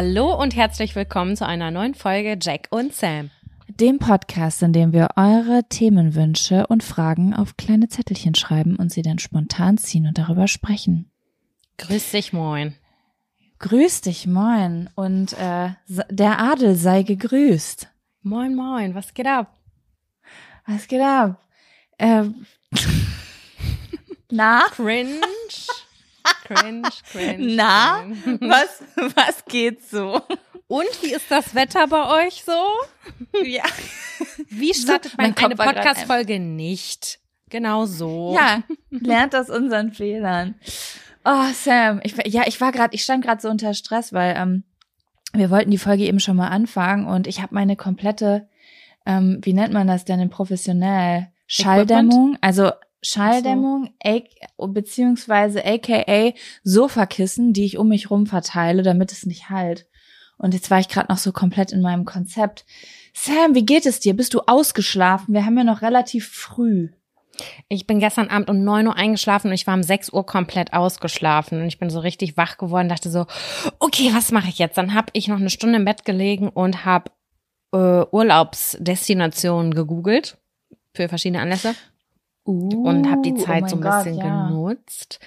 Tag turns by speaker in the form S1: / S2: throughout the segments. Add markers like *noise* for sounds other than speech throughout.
S1: Hallo und herzlich willkommen zu einer neuen Folge Jack und Sam.
S2: Dem Podcast, in dem wir eure Themenwünsche und Fragen auf kleine Zettelchen schreiben und sie dann spontan ziehen und darüber sprechen.
S1: Grüß dich, moin.
S2: Grüß dich, moin. Und äh, der Adel sei gegrüßt.
S1: Moin, moin. Was geht ab?
S2: Was geht ab? Äh, *laughs* na?
S1: Cringe. Cringe, cringe.
S2: Na,
S1: cringe.
S2: was, was geht so?
S1: Und wie ist das Wetter bei euch so?
S2: Ja.
S1: Wie startet
S2: Mein
S1: man eine Podcast-Folge nicht? Genau so.
S2: Ja, lernt aus unseren Fehlern. Oh, Sam, ich, ja, ich war gerade, ich stand gerade so unter Stress, weil ähm, wir wollten die Folge eben schon mal anfangen und ich habe meine komplette, ähm, wie nennt man das denn in professionell? Schalldämmung, also Schalldämmung, a- beziehungsweise aka Sofakissen, die ich um mich rum verteile, damit es nicht halt. Und jetzt war ich gerade noch so komplett in meinem Konzept. Sam, wie geht es dir? Bist du ausgeschlafen? Wir haben ja noch relativ früh.
S1: Ich bin gestern Abend um 9 Uhr eingeschlafen und ich war um 6 Uhr komplett ausgeschlafen. Und ich bin so richtig wach geworden, dachte so, okay, was mache ich jetzt? Dann habe ich noch eine Stunde im Bett gelegen und habe äh, Urlaubsdestinationen gegoogelt für verschiedene Anlässe. Und habe die
S2: Uh,
S1: Zeit
S2: oh
S1: so ein
S2: Gott,
S1: bisschen
S2: ja.
S1: genutzt.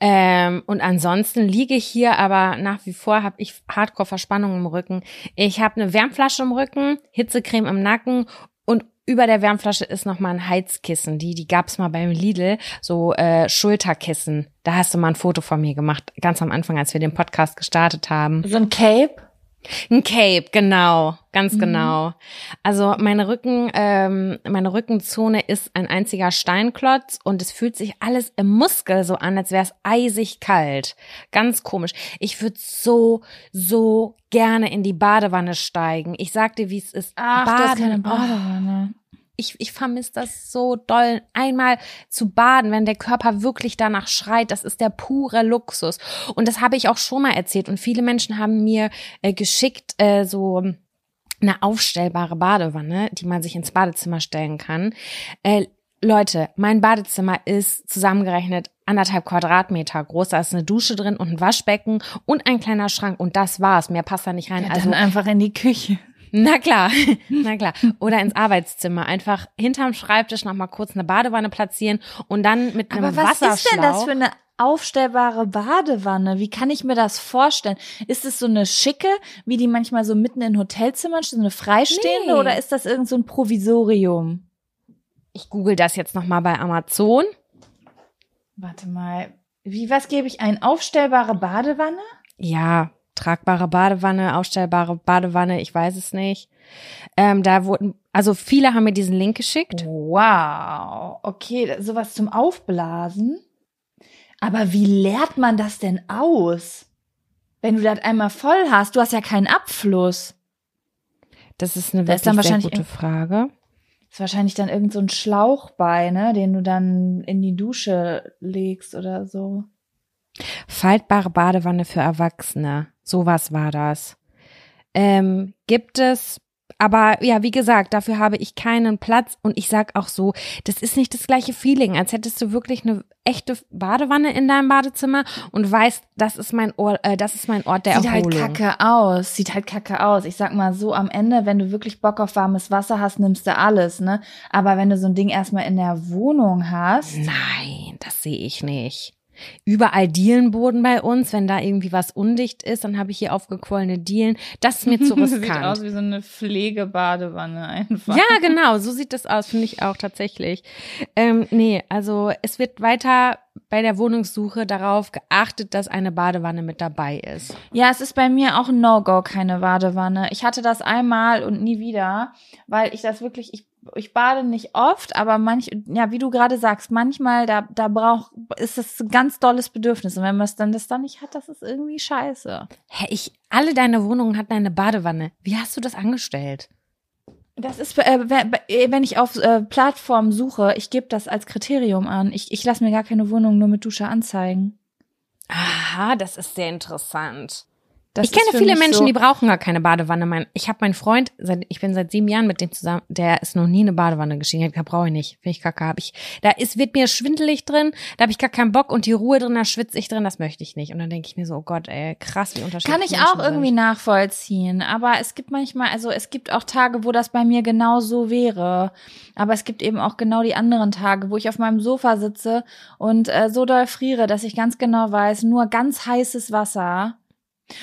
S1: Ähm, und ansonsten liege ich hier, aber nach wie vor habe ich Hardcore-Verspannung im Rücken. Ich habe eine Wärmflasche im Rücken, Hitzecreme im Nacken und über der Wärmflasche ist noch mal ein Heizkissen. Die, die gab's mal beim Lidl, so äh, Schulterkissen. Da hast du mal ein Foto von mir gemacht, ganz am Anfang, als wir den Podcast gestartet haben.
S2: So ein Cape?
S1: Ein Cape, genau, ganz genau. Also meine Rücken, ähm, meine Rückenzone ist ein einziger Steinklotz und es fühlt sich alles im Muskel so an, als wäre es eisig kalt. Ganz komisch. Ich würde so, so gerne in die Badewanne steigen. Ich sag dir, wie es ist.
S2: Ach, das ist keine Badewanne.
S1: Ich, ich vermisse das so doll. Einmal zu baden, wenn der Körper wirklich danach schreit, das ist der pure Luxus. Und das habe ich auch schon mal erzählt. Und viele Menschen haben mir äh, geschickt, äh, so eine aufstellbare Badewanne, die man sich ins Badezimmer stellen kann. Äh, Leute, mein Badezimmer ist zusammengerechnet anderthalb Quadratmeter groß. Da ist eine Dusche drin und ein Waschbecken und ein kleiner Schrank. Und das war's. Mehr passt da nicht rein.
S2: Ja,
S1: also
S2: einfach in die Küche.
S1: Na klar, *laughs* na klar. Oder ins Arbeitszimmer. Einfach hinterm Schreibtisch noch mal kurz eine Badewanne platzieren und dann mit einem
S2: Aber was ist denn das für eine aufstellbare Badewanne? Wie kann ich mir das vorstellen? Ist es so eine schicke, wie die manchmal so mitten in Hotelzimmern steht, so eine freistehende
S1: Nee.
S2: oder ist das irgend so ein Provisorium?
S1: Ich google das jetzt noch mal bei Amazon.
S2: Warte mal. Wie, was gebe ich ein? Aufstellbare Badewanne?
S1: Ja, tragbare Badewanne, aufstellbare Badewanne, ich weiß es nicht. Ähm, da wurden, also viele haben mir diesen Link geschickt.
S2: Wow. Okay, sowas zum Aufblasen. Aber wie leert man das denn aus? Wenn du das einmal voll hast, du hast ja keinen Abfluss.
S1: Das ist eine
S2: Da ist
S1: wirklich
S2: dann
S1: sehr gute Frage.
S2: ist wahrscheinlich dann irgend so ein Schlauch bei, ne, den du dann in die Dusche legst oder so.
S1: Faltbare Badewanne für Erwachsene. Sowas war das. Ähm, gibt es, aber ja, wie gesagt, dafür habe ich keinen Platz und ich sag auch so, das ist nicht das gleiche Feeling, als hättest du wirklich eine echte Badewanne in deinem Badezimmer und weißt, das ist mein Ort, äh, das ist mein Ort der
S2: Sieht
S1: Erholung.
S2: halt kacke aus. Sieht halt kacke aus. Ich sag mal so, am Ende, wenn du wirklich Bock auf warmes Wasser hast, nimmst du alles, ne? Aber wenn du so ein Ding erstmal in der Wohnung hast.
S1: Nein, das sehe ich nicht. Überall Dielenboden bei uns, wenn da irgendwie was undicht ist, dann habe ich hier aufgequollene Dielen. Das ist mir zu *laughs* riskant.
S2: wie so eine Pflegebadewanne einfach.
S1: Ja, genau, so sieht das aus, finde ich auch tatsächlich. Ähm, nee, also es wird weiter bei der Wohnungssuche darauf geachtet, dass eine Badewanne mit dabei ist.
S2: Ja, es ist bei mir auch ein No-Go, keine Badewanne. Ich hatte das einmal und nie wieder, weil ich das wirklich, ich, ich bade nicht oft, aber manch, ja, wie du gerade sagst, manchmal, da, da braucht, ist das ein ganz dolles Bedürfnis. Und wenn man es dann das dann nicht hat, das ist irgendwie scheiße.
S1: Hä, ich, alle deine Wohnungen hatten eine Badewanne. Wie hast du das angestellt?
S2: Das ist, äh, wenn wenn ich auf äh, Plattformen suche, ich gebe das als Kriterium an. Ich, ich lasse mir gar keine Wohnung nur mit Dusche anzeigen.
S1: Aha, das ist sehr interessant.
S2: Das
S1: ich kenne viele Menschen,
S2: so,
S1: die brauchen gar keine Badewanne. Mein, ich habe meinen Freund, seit, ich bin seit sieben Jahren mit dem zusammen, der ist noch nie eine Badewanne gestiegen. Ich brauche ich nicht. Finde ich kacke. Hab ich, da ist, wird mir schwindelig drin, da habe ich gar keinen Bock und die Ruhe drin, da schwitze ich drin, das möchte ich nicht. Und dann denke ich mir so, oh Gott, ey, krass, wie unterschiedlich
S2: Kann ich
S1: Menschen
S2: auch irgendwie
S1: sind.
S2: nachvollziehen. Aber es gibt manchmal, also es gibt auch Tage, wo das bei mir genau so wäre. Aber es gibt eben auch genau die anderen Tage, wo ich auf meinem Sofa sitze und äh, so doll friere, dass ich ganz genau weiß, nur ganz heißes Wasser.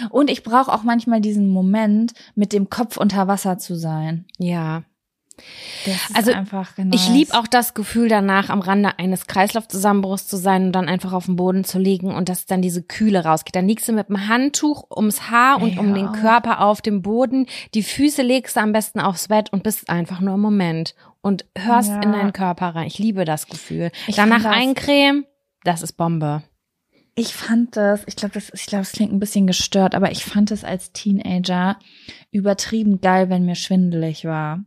S2: Und ich brauche auch manchmal diesen Moment, mit dem Kopf unter Wasser zu sein.
S1: Ja. Also,
S2: einfach genau.
S1: Ich liebe auch das Gefühl danach, am Rande eines Kreislaufzusammenbruchs zu sein und dann einfach auf dem Boden zu liegen und dass dann diese Kühle rausgeht. Dann liegst du mit dem Handtuch ums Haar und
S2: Ja.
S1: um den Körper auf dem Boden. Die Füße legst du am besten aufs Bett und bist einfach nur im Moment und hörst
S2: Ja.
S1: in deinen Körper rein. Ich liebe das Gefühl.
S2: Ich
S1: Danach
S2: das-
S1: eincremen, das ist Bombe.
S2: Ich fand das, ich glaube, das, ich glaube, es klingt ein bisschen gestört, aber ich fand es als Teenager übertrieben geil, wenn mir schwindelig war.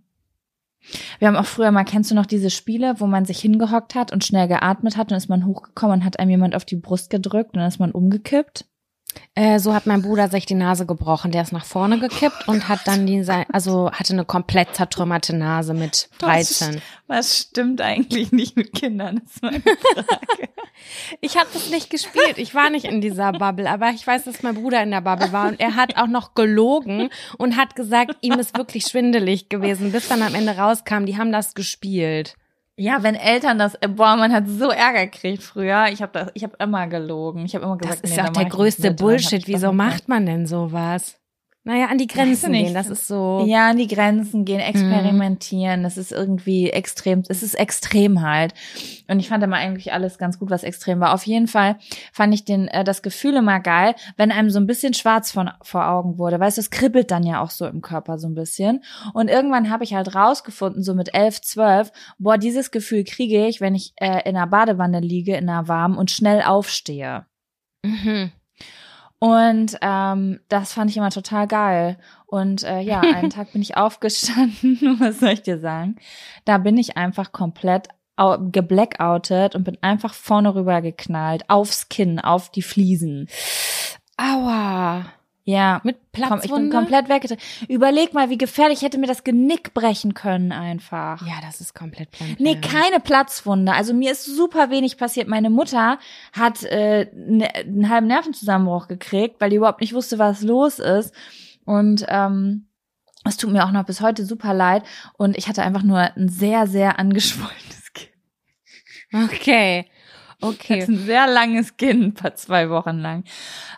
S2: Wir haben auch früher mal, kennst du noch diese Spiele, wo man sich hingehockt hat und schnell geatmet hat und ist man hochgekommen und hat einem jemand auf die Brust gedrückt und dann ist man umgekippt?
S1: Äh, so hat mein Bruder sich die Nase gebrochen. Der ist nach vorne gekippt und hat dann die, also hatte eine komplett zertrümmerte Nase mit 13.
S2: Was stimmt eigentlich nicht mit Kindern? Das ist meine Frage. *laughs*
S1: Ich habe das nicht gespielt. Ich war nicht in dieser Bubble, aber ich weiß, dass mein Bruder in der Bubble war und er hat auch noch gelogen und hat gesagt, ihm ist wirklich schwindelig gewesen, bis dann am Ende rauskam, die haben das gespielt.
S2: Ja, wenn Eltern das, äh, boah, man hat so Ärger gekriegt früher. Ich habe das, ich habe immer gelogen. Ich habe immer
S1: Das
S2: gesagt,
S1: ist
S2: nee,
S1: ja auch der größte Bullshit. Wieso macht man denn sowas? Naja, an die Grenzen
S2: nicht.
S1: gehen, das ist so.
S2: Ja, an die Grenzen gehen, experimentieren. Das ist irgendwie extrem, es ist extrem halt. Und ich fand immer eigentlich alles ganz gut, was extrem war. Auf jeden Fall fand ich den, äh, das Gefühl immer geil, wenn einem so ein bisschen schwarz von, vor Augen wurde. Weißt du, es kribbelt dann ja auch so im Körper so ein bisschen. Und irgendwann habe ich halt rausgefunden, so mit elf, zwölf, boah, dieses Gefühl kriege ich, wenn ich äh, in einer Badewanne liege, in einer warmen und schnell aufstehe.
S1: Mhm.
S2: Und ähm, das fand ich immer total geil. Und äh, ja, einen *laughs* Tag bin ich aufgestanden, *laughs* was soll ich dir sagen? Da bin ich einfach komplett geblackoutet und bin einfach vorne rüber geknallt, aufs Kinn, auf die Fliesen.
S1: Aua.
S2: Ja,
S1: Mit
S2: komm, ich bin
S1: Platzwunde?
S2: komplett weggetreten. Überleg mal, wie gefährlich ich hätte mir das Genick brechen können einfach.
S1: Ja, das ist komplett blank.
S2: Nee, keine Platzwunde. Also mir ist super wenig passiert. Meine Mutter hat äh, ne, einen halben Nervenzusammenbruch gekriegt, weil die überhaupt nicht wusste, was los ist. Und ähm, es tut mir auch noch bis heute super leid. Und ich hatte einfach nur ein sehr, sehr angeschwollenes Kind.
S1: Okay. Okay.
S2: hatte ein sehr langes Kind, ein paar zwei Wochen lang.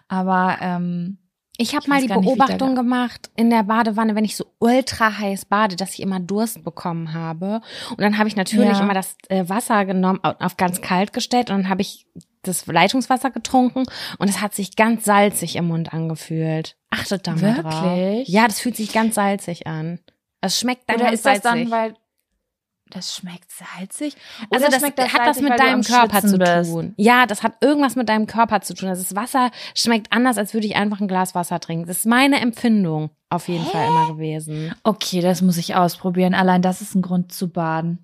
S2: Aber ähm,
S1: Ich habe mal die Beobachtung gemacht in der Badewanne, wenn ich so ultra heiß bade, dass ich immer Durst bekommen habe. Und dann habe ich natürlich
S2: Ja.
S1: immer das äh, Wasser genommen, au- auf ganz kalt gestellt und dann habe ich das Leitungswasser getrunken und es hat sich ganz salzig im Mund angefühlt. Achtet da mal drauf.
S2: Wirklich?
S1: Ja, das fühlt sich ganz salzig an. Es schmeckt dann
S2: Oder
S1: ganz
S2: ist das
S1: salzig.
S2: dann, weil das schmeckt salzig? Oder
S1: also das
S2: schmeckt
S1: hat das
S2: salzig,
S1: mit
S2: weil du
S1: deinem Körper zu
S2: bist?
S1: tun. Ja, das hat irgendwas mit deinem Körper zu tun. Also das Wasser schmeckt anders, als würde ich einfach ein Glas Wasser trinken. Das ist meine Empfindung auf jeden Fall immer gewesen.
S2: Okay, das muss ich ausprobieren. Allein das ist ein Grund zu baden.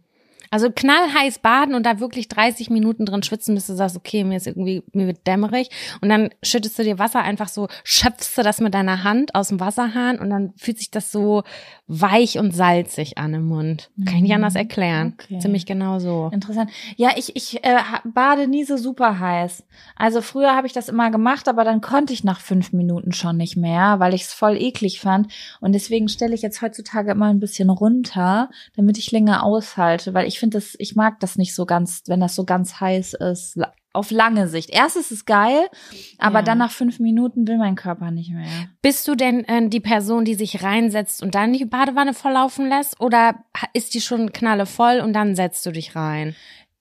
S1: Also knallheiß baden und da wirklich 30 Minuten drin schwitzen, bis du sagst, okay, mir ist irgendwie, mir wird dämmerig. Und dann schüttest du dir Wasser einfach so, schöpfst du das mit deiner Hand aus dem Wasserhahn und dann fühlt sich das so weich und salzig an im Mund. Kann ich nicht anders erklären.
S2: Okay.
S1: Ziemlich genau so.
S2: Interessant. Ja, ich, ich äh, bade nie so super heiß. Also früher habe ich das immer gemacht, aber dann konnte ich nach fünf Minuten schon nicht mehr, weil ich es voll eklig fand. Und deswegen stelle ich jetzt heutzutage immer ein bisschen runter, damit ich länger aushalte, weil ich finde das, ich mag das nicht so ganz, wenn das so ganz heiß ist. Auf lange Sicht. Erst ist es geil, aber
S1: Ja.
S2: dann nach fünf Minuten will mein Körper nicht mehr.
S1: Bist du denn äh, die Person, die sich reinsetzt und dann die Badewanne volllaufen lässt? Oder ist die schon knalle voll und dann setzt du dich rein?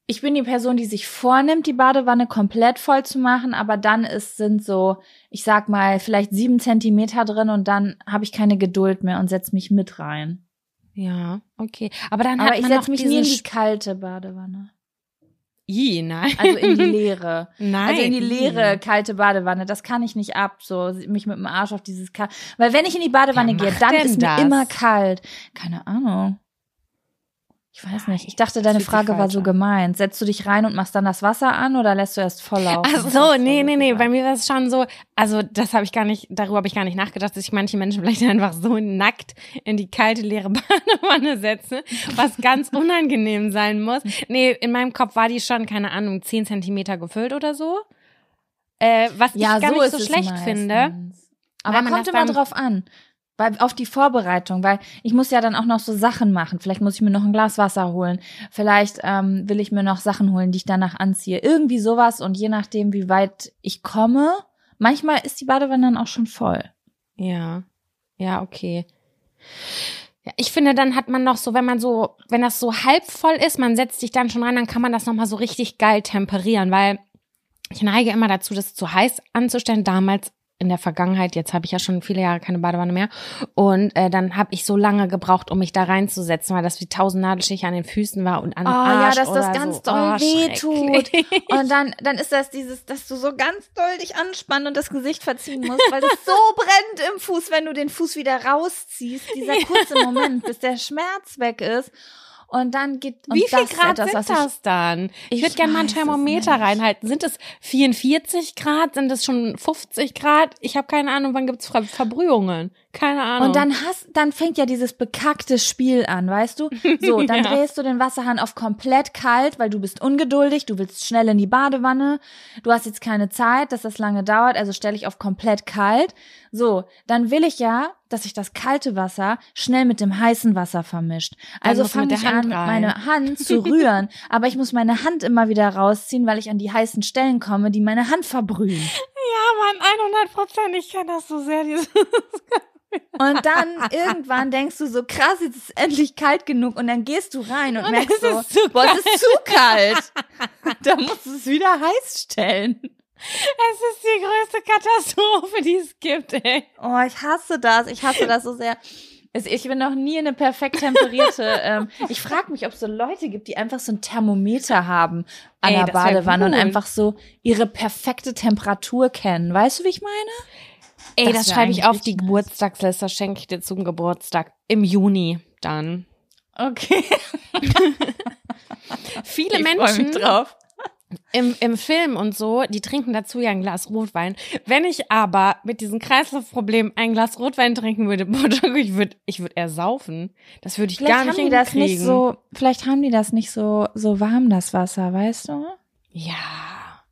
S2: Ich bin die Person, die sich vornimmt, die Badewanne komplett voll zu machen, aber dann ist, sind so, ich sag mal, vielleicht sieben Zentimeter drin und dann habe ich keine Geduld mehr und setz mich mit rein.
S1: Ja, okay. Aber dann
S2: Aber
S1: hat
S2: ich
S1: man
S2: setz
S1: noch
S2: mich nie in die kalte Badewanne.
S1: Ih, nein.
S2: Also in die leere.
S1: Nein.
S2: Also in die leere kalte Badewanne. Das kann ich nicht ab, so mich mit dem Arsch auf dieses kalt. Weil wenn ich in die Badewanne
S1: Wer
S2: gehe, dann ist
S1: das?
S2: mir immer kalt. Keine Ahnung. Ich weiß nicht. Ich dachte, deine Frage war so gemeint. Setzt du dich rein und machst dann das Wasser an oder lässt du erst voll laufen?
S1: Ach so, nee, nee, nee. Bei mir war es schon so, also das habe ich gar nicht, darüber habe ich gar nicht nachgedacht, dass ich manche Menschen vielleicht *laughs* einfach so nackt in die kalte, leere *laughs* Badewanne setze, was ganz unangenehm sein muss. Nee, in meinem Kopf war die schon, keine Ahnung, 10 Zentimeter gefüllt oder so. Äh, was
S2: Ja,
S1: ich gar
S2: so
S1: nicht so schlecht
S2: meistens.
S1: finde.
S2: Aber kommt immer drauf an. Weil auf die Vorbereitung, weil ich muss ja dann auch noch so Sachen machen. Vielleicht muss ich mir noch ein Glas Wasser holen. Vielleicht ähm, will ich mir noch Sachen holen, die ich danach anziehe. Irgendwie sowas und je nachdem, wie weit ich komme, manchmal ist die Badewanne dann auch schon voll.
S1: Ja, ja, okay. Ja, ich finde, dann hat man noch so, wenn man so, wenn das so halb voll ist, man setzt sich dann schon rein, dann kann man das nochmal so richtig geil temperieren, weil ich neige immer dazu, das zu heiß anzustellen. Damals in der Vergangenheit, jetzt habe ich ja schon viele Jahre keine Badewanne mehr. Und äh, dann habe ich so lange gebraucht, um mich da reinzusetzen, weil das wie tausend Nadelstiche an den Füßen war und an
S2: Oh
S1: Arsch
S2: ja, dass das ganz
S1: so.
S2: doll
S1: oh,
S2: wehtut. Und dann, dann ist das dieses, dass du so ganz doll dich anspannen und das Gesicht verziehen musst, weil das so *laughs* brennt im Fuß, wenn du den Fuß wieder rausziehst. Dieser kurze *laughs* Moment, bis der Schmerz weg ist. Und dann geht und
S1: Wie viel
S2: das ist
S1: Grad
S2: etwas,
S1: sind
S2: was ich-
S1: das dann? Ich,
S2: Ich
S1: würde gerne mal ein Thermometer reinhalten. Sind es 44 Grad? Sind es schon 50 Grad? Ich habe keine Ahnung, wann gibt's Ver Verbrühungen? Keine Ahnung.
S2: Und dann hast, dann fängt ja dieses bekackte Spiel an, weißt du? So, *laughs* dann
S1: Ja.
S2: drehst du den Wasserhahn auf komplett kalt, weil du bist ungeduldig, du willst schnell in die Badewanne, du hast jetzt keine Zeit, dass das lange dauert, also stelle ich auf komplett kalt. So, dann will ich ja, dass sich das kalte Wasser schnell mit dem heißen Wasser vermischt. Also fange ich
S1: Hand
S2: an,
S1: rein.
S2: meine Hand *laughs* zu rühren, aber ich muss meine Hand immer wieder rausziehen, weil ich an die heißen Stellen komme, die meine Hand verbrühen.
S1: Ja, Mann, 100 Prozent. Ich kann das so sehr. Dieses *laughs*
S2: Und dann irgendwann denkst du so, krass, jetzt ist es endlich kalt genug. Und dann gehst du rein und,
S1: Und
S2: merkst
S1: es
S2: so,
S1: zu
S2: boah, es ist zu kalt. *laughs* da musst du es wieder heiß stellen.
S1: es ist die größte Katastrophe, die es gibt, ey.
S2: Oh, ich hasse das. Ich hasse das so sehr. Ich bin noch nie eine perfekt temperierte. *laughs* ähm, ich frage mich, ob es so Leute gibt, die einfach so ein Thermometer haben an
S1: Ey,
S2: der Badewanne und
S1: cool.
S2: einfach so ihre perfekte Temperatur kennen. Weißt du, wie ich meine?
S1: Ey,
S2: Das
S1: das, schreibe ich auf die. Geburtstagsliste. Schenke ich dir zum Geburtstag. Im Juni dann.
S2: Okay. *laughs*
S1: Viele
S2: Ich
S1: Menschen
S2: drauf.
S1: Im, im Film und so, die trinken dazu ja ein Glas Rotwein. Wenn ich aber mit diesem Kreislaufproblem ein Glas Rotwein trinken würde, *laughs* ich würde ich würd eher saufen. Das würde ich
S2: Vielleicht
S1: gar nicht
S2: haben die das nicht so, vielleicht haben die das nicht so, so warm, das Wasser, weißt du?
S1: Ja,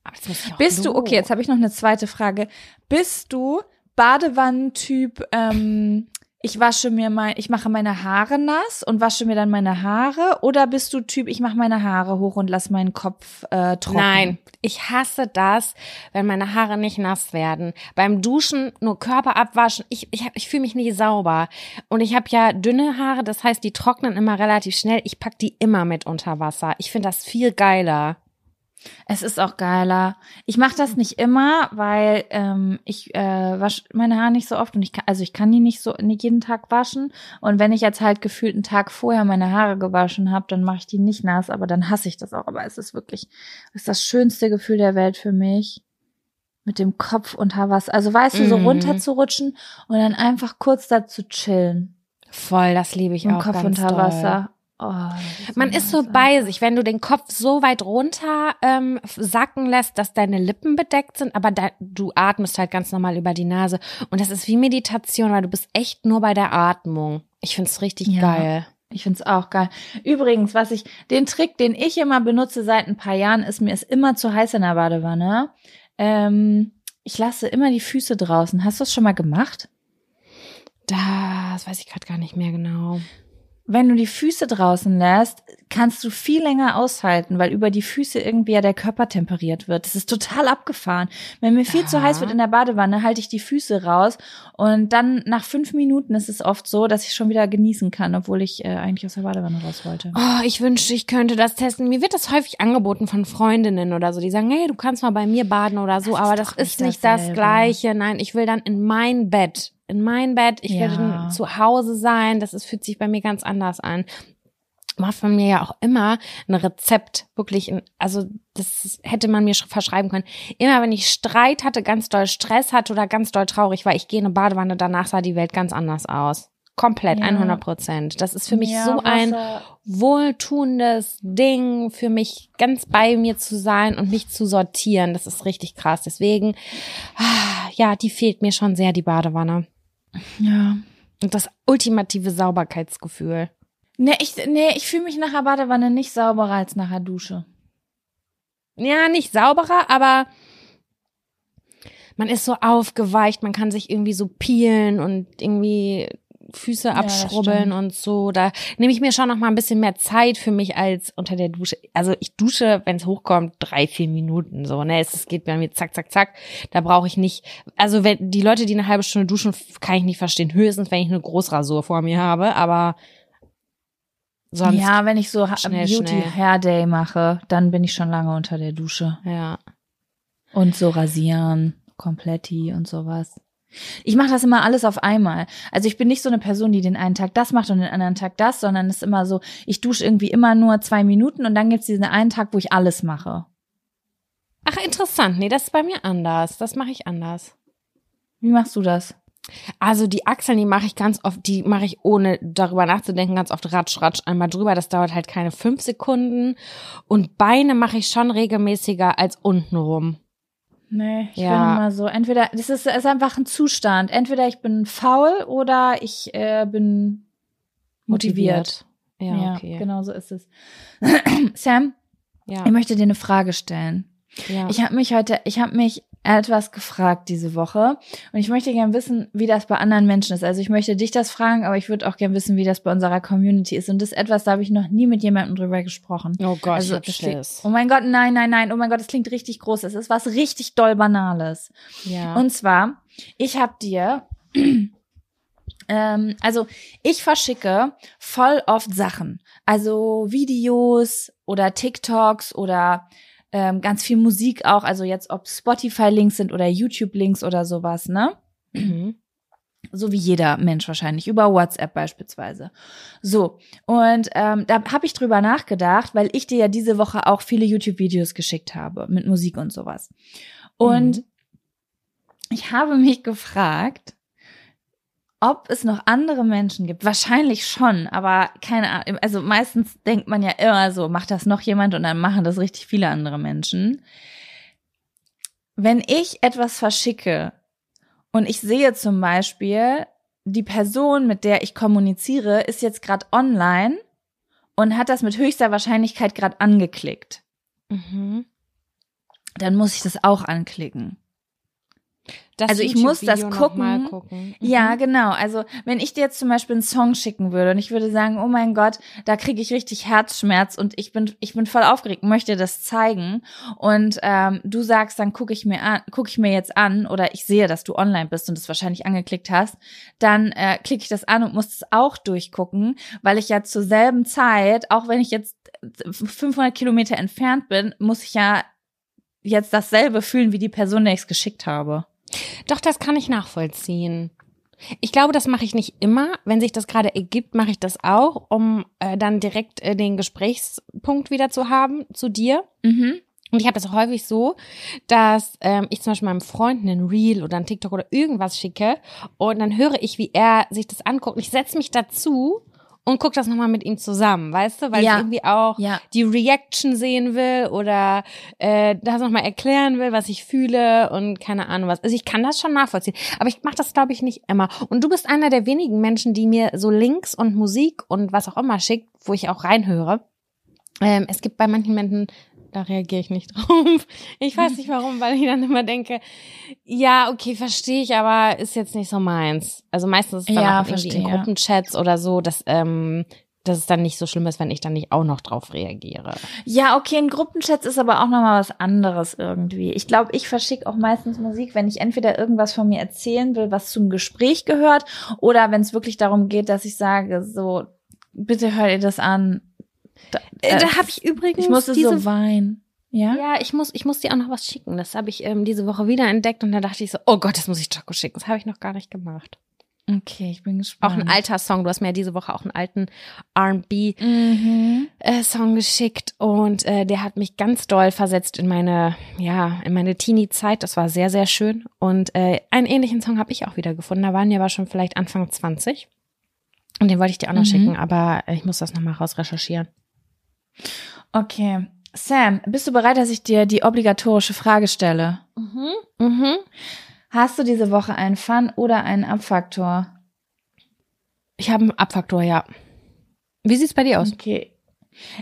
S1: aber das muss ich auch
S2: Bist du, okay, jetzt habe ich noch eine zweite Frage. Bist du Badewannentyp, ähm, ich wasche mir mein, ich mache meine Haare nass und wasche mir dann meine Haare oder bist du Typ, ich mache meine Haare hoch und lass meinen Kopf äh, trocken?
S1: Nein, ich hasse das, wenn meine Haare nicht nass werden. Beim Duschen nur Körper abwaschen. Ich, ich, ich fühle mich nie sauber. Und ich habe ja dünne Haare, das heißt, die trocknen immer relativ schnell. Ich pack die immer mit unter Wasser. Ich finde das viel geiler.
S2: Es ist auch geiler. Ich mache das nicht immer, weil ähm, ich äh, wasche meine Haare nicht so oft und ich kann, also ich kann die nicht so nicht jeden Tag waschen. Und wenn ich jetzt halt gefühlt einen Tag vorher meine Haare gewaschen habe, dann mache ich die nicht nass, aber dann hasse ich das auch. Aber es ist wirklich, es ist das schönste Gefühl der Welt für mich. Mit dem Kopf unter Wasser. Also weißt du, so
S1: Mhm.
S2: runter zu rutschen und dann einfach kurz da zu chillen.
S1: Voll, das liebe ich
S2: Im
S1: auch
S2: Kopf unter
S1: doll.
S2: Wasser. Oh,
S1: Man ist so bei sich, wenn du den Kopf so weit runter ähm, sacken lässt, dass deine Lippen bedeckt sind, aber da, du atmest halt ganz normal über die Nase. Und das ist wie Meditation, weil du bist echt nur bei der Atmung. Ich find's richtig
S2: Ja.
S1: geil.
S2: Ich find's auch geil. Übrigens, was ich, den Trick, den ich immer benutze seit ein paar Jahren, ist, mir ist immer zu heiß in der Badewanne. Ähm, ich lasse immer die Füße draußen. Hast du das schon mal gemacht?
S1: Das weiß ich gerade gar nicht mehr genau.
S2: Wenn du die Füße draußen lässt, kannst du viel länger aushalten, weil über die Füße irgendwie ja der Körper temperiert wird. Das ist total abgefahren. Wenn mir viel zu
S1: Aha.
S2: heiß wird in der Badewanne, halte ich die Füße raus und dann nach fünf Minuten ist es oft so, dass ich schon wieder genießen kann, obwohl ich äh, eigentlich aus der Badewanne raus wollte.
S1: Oh, ich wünschte, ich könnte das testen. Mir wird das häufig angeboten von Freundinnen oder so. Die sagen, hey, du kannst mal bei mir baden oder so,
S2: Das
S1: aber das ist nicht das
S2: dasselbe.
S1: Gleiche. Nein, ich will dann in mein Bett. In mein Bett. Ich
S2: Ja.
S1: dann zu Hause sein. Das ist, fühlt sich bei mir ganz anders an. Macht von mir ja auch immer ein Rezept, wirklich, ein, also das hätte man mir sch- verschreiben können. Immer wenn ich Streit hatte, ganz doll Stress hatte oder ganz doll traurig war, ich gehe in eine Badewanne, danach sah die Welt ganz anders aus. Komplett,
S2: Ja.
S1: 100 Prozent. Das ist für mich
S2: Ja,
S1: so ein
S2: Wasser-
S1: wohltuendes Ding für mich ganz bei mir zu sein und mich zu sortieren. Das ist richtig krass. Deswegen, ah, ja, die fehlt mir schon sehr, die Badewanne.
S2: Ja.
S1: Und das ultimative Sauberkeitsgefühl.
S2: Nee, ich, nee, ich fühle mich nach der Badewanne nicht sauberer als nach der Dusche.
S1: Ja, nicht sauberer, aber man ist so aufgeweicht, man kann sich irgendwie so peelen und irgendwie Füße abschrubbeln
S2: stimmt.
S1: und so. Da nehme ich mir schon noch mal ein bisschen mehr Zeit für mich als unter der Dusche. Also ich dusche, wenn es hochkommt, drei, vier Minuten so. Ne, es es geht bei mir zack, zack, zack. Da brauche ich nicht. Also wenn die Leute, die eine halbe Stunde duschen, kann ich nicht verstehen. Höchstens, wenn ich eine Großrasur vor mir habe, aber sonst
S2: ja, wenn ich so
S1: schnell,
S2: Beauty
S1: schnell.
S2: Hair Day mache, dann bin ich schon lange unter der Dusche.
S1: ja.
S2: Und so rasieren, kompletti und sowas. Ich mache das immer alles auf einmal. Also ich bin nicht so eine Person, die den einen Tag das macht und den anderen Tag das, sondern es ist immer so, ich dusche irgendwie immer nur zwei Minuten und dann gibt's diesen einen Tag, wo ich alles mache.
S1: Ach, interessant. Nee, das ist bei mir anders. Das mache ich anders.
S2: Wie machst du das?
S1: Also die Achseln, die mache ich ganz oft, die mache ich ohne darüber nachzudenken, ganz oft ratsch, ratsch einmal drüber. Das dauert halt keine fünf Sekunden. Und Beine mache ich schon regelmäßiger als untenrum.
S2: Nee, ich
S1: Ja.
S2: bin immer so, entweder, das ist, ist einfach ein Zustand. Entweder ich bin faul oder ich äh, bin motiviert.
S1: Ja, okay.
S2: genau so ist es. *clears throat* Sam,
S1: Ja,
S2: ich möchte dir eine Frage stellen.
S1: ja.
S2: Ich habe mich heute, ich habe mich etwas gefragt diese Woche und ich möchte gern wissen, wie das bei anderen Menschen ist. Also ich möchte dich das fragen, aber ich würde auch gern wissen, wie das bei unserer Community ist. Und das ist etwas, da habe ich noch nie mit jemandem drüber gesprochen.
S1: oh Gott,
S2: also
S1: ich
S2: das oh mein Gott, nein, nein, nein, oh mein Gott, das klingt richtig groß. Es ist was richtig doll Banales.
S1: Ja.
S2: Und zwar, ich habe dir, *clears throat* ähm, also ich verschicke voll oft Sachen. Also Videos oder TikToks oder ähm, ganz viel Musik auch. Also jetzt ob Spotify-Links sind oder YouTube-Links oder sowas, ne?
S1: mhm.
S2: So wie jeder Mensch wahrscheinlich, über WhatsApp beispielsweise. So, und ähm, da habe ich drüber nachgedacht, weil ich dir ja diese Woche auch viele YouTube-Videos geschickt habe mit Musik und sowas. Und
S1: Mhm.
S2: ich habe mich gefragt, ob es noch andere Menschen gibt. Wahrscheinlich schon, aber keine Ahnung. Also meistens denkt man ja immer so, macht das noch jemand und dann machen das richtig viele andere Menschen. Wenn ich etwas verschicke und ich sehe zum Beispiel, die Person, mit der ich kommuniziere, ist jetzt gerade online und hat das mit höchster Wahrscheinlichkeit gerade angeklickt,
S1: Mhm.
S2: dann muss ich das auch anklicken.
S1: Das
S2: Also ich muss das gucken.
S1: gucken. Mhm.
S2: Ja, genau. Also wenn ich dir jetzt zum Beispiel einen Song schicken würde und ich würde sagen, oh mein Gott, da kriege ich richtig Herzschmerz und ich bin ich bin voll aufgeregt, möchte das zeigen und ähm, du sagst, dann gucke ich mir an, gucke ich mir jetzt an oder ich sehe, dass du online bist und es wahrscheinlich angeklickt hast, dann äh, klicke ich das an und muss es auch durchgucken, weil ich ja zur selben Zeit, auch wenn ich jetzt 500 Kilometer entfernt bin, muss ich ja jetzt dasselbe fühlen wie die Person, der ich es geschickt habe.
S1: Doch, das kann ich nachvollziehen. Ich glaube, das mache ich nicht immer. Wenn sich das gerade ergibt, mache ich das auch, um äh, dann direkt äh, den Gesprächspunkt wieder zu haben zu dir.
S2: Mhm.
S1: Und ich habe das häufig so, dass ähm, ich zum Beispiel meinem Freund einen Reel oder einen TikTok oder irgendwas schicke und dann höre ich, wie er sich das anguckt. Und ich setze mich dazu und gucke das nochmal mit ihm zusammen, weißt du? Weil
S2: Ja.
S1: ich irgendwie auch
S2: Ja.
S1: die Reaction sehen will oder äh, das nochmal erklären will, was ich fühle und keine Ahnung was. Also ich kann das schon nachvollziehen. Aber ich mache das, glaube ich, nicht immer. Und du bist einer der wenigen Menschen, die mir so Links und Musik und was auch immer schickt, wo ich auch reinhöre. Ähm, es gibt bei manchen Menschen, da reagiere ich nicht *laughs* drauf. Ich weiß nicht warum, weil ich dann immer denke, ja, okay, verstehe ich, aber ist jetzt nicht so meins. Also meistens ist es dann
S2: Ja,
S1: auch irgendwie in
S2: verstehe.
S1: Gruppenchats oder so, dass, ähm, dass es dann nicht so schlimm ist, wenn ich dann nicht auch noch drauf reagiere.
S2: Ja, okay, in Gruppenchats ist aber auch nochmal was anderes irgendwie. Ich glaube, ich verschicke auch meistens Musik, wenn ich entweder irgendwas von mir erzählen will, was zum Gespräch gehört, oder wenn es wirklich darum geht, dass ich sage, so, bitte hört ihr das an. Da,
S1: Äh, da habe ich übrigens
S2: ich musste
S1: diese
S2: so weinen. Ja?
S1: Ja, ich muss, ich muss dir auch noch was schicken. Das habe ich ähm, diese Woche wieder entdeckt und da dachte ich so, oh Gott, das muss ich Jaco schicken. Das habe ich noch gar nicht gemacht.
S2: Okay, ich bin
S1: Auch
S2: gespannt.
S1: ein alter Song. Du hast mir ja diese Woche auch einen alten R&B
S2: Mhm.
S1: äh, Song geschickt und äh, der hat mich ganz doll versetzt in meine, ja, in meine Teenie-Zeit. Das war sehr, sehr schön. Und äh, einen ähnlichen Song habe ich auch wieder gefunden. Da waren wir aber schon vielleicht Anfang 20. Und den wollte ich dir auch noch
S2: Mhm.
S1: schicken, aber äh, ich muss das nochmal raus recherchieren.
S2: Okay. Sam, bist du bereit, dass ich dir die obligatorische Frage stelle?
S1: Mhm. Mhm.
S2: Hast du diese Woche einen Fun oder einen Abfaktor?
S1: Ich habe einen Abfaktor, ja. Wie sieht's bei dir aus?
S2: Okay.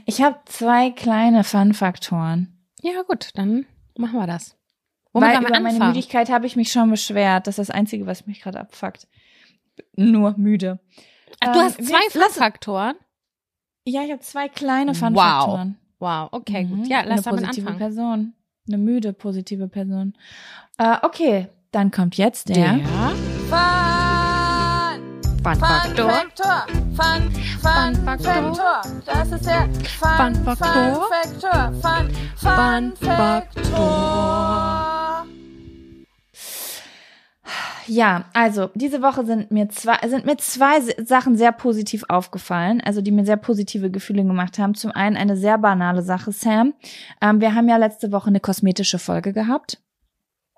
S2: Ich habe zwei kleine Fun-Faktoren.
S1: Ja, gut, dann machen wir das. Womit
S2: Weil über meine
S1: anfangen?
S2: Müdigkeit habe ich mich schon beschwert. Das ist das Einzige, was mich gerade abfuckt. Nur müde.
S1: Ach, du
S2: Ähm,
S1: hast zwei
S2: lass-
S1: Faktoren.
S2: Ja, ich habe zwei kleine
S1: Wow.
S2: Fun-Faktoren.
S1: Wow, okay,
S2: Mhm.
S1: gut. Ja, lass
S2: Eine
S1: damit
S2: positive
S1: anfangen.
S2: Person. Eine müde, positive Person. Äh, okay, dann kommt jetzt der.
S1: Fun Faktor.
S3: Faktor. Fun, Fun,
S1: Fun Faktor.
S3: Faktor. Das ist der Fun,
S1: Fun Faktor.
S3: Fun Faktor. Fun, Fun
S1: Fun
S3: Faktor.
S2: Ja, also diese Woche sind mir zwei sind mir zwei Sachen sehr positiv aufgefallen, also die mir sehr positive Gefühle gemacht haben. Zum einen eine sehr banale Sache, Sam. Ähm, wir haben ja letzte Woche eine kosmetische Folge gehabt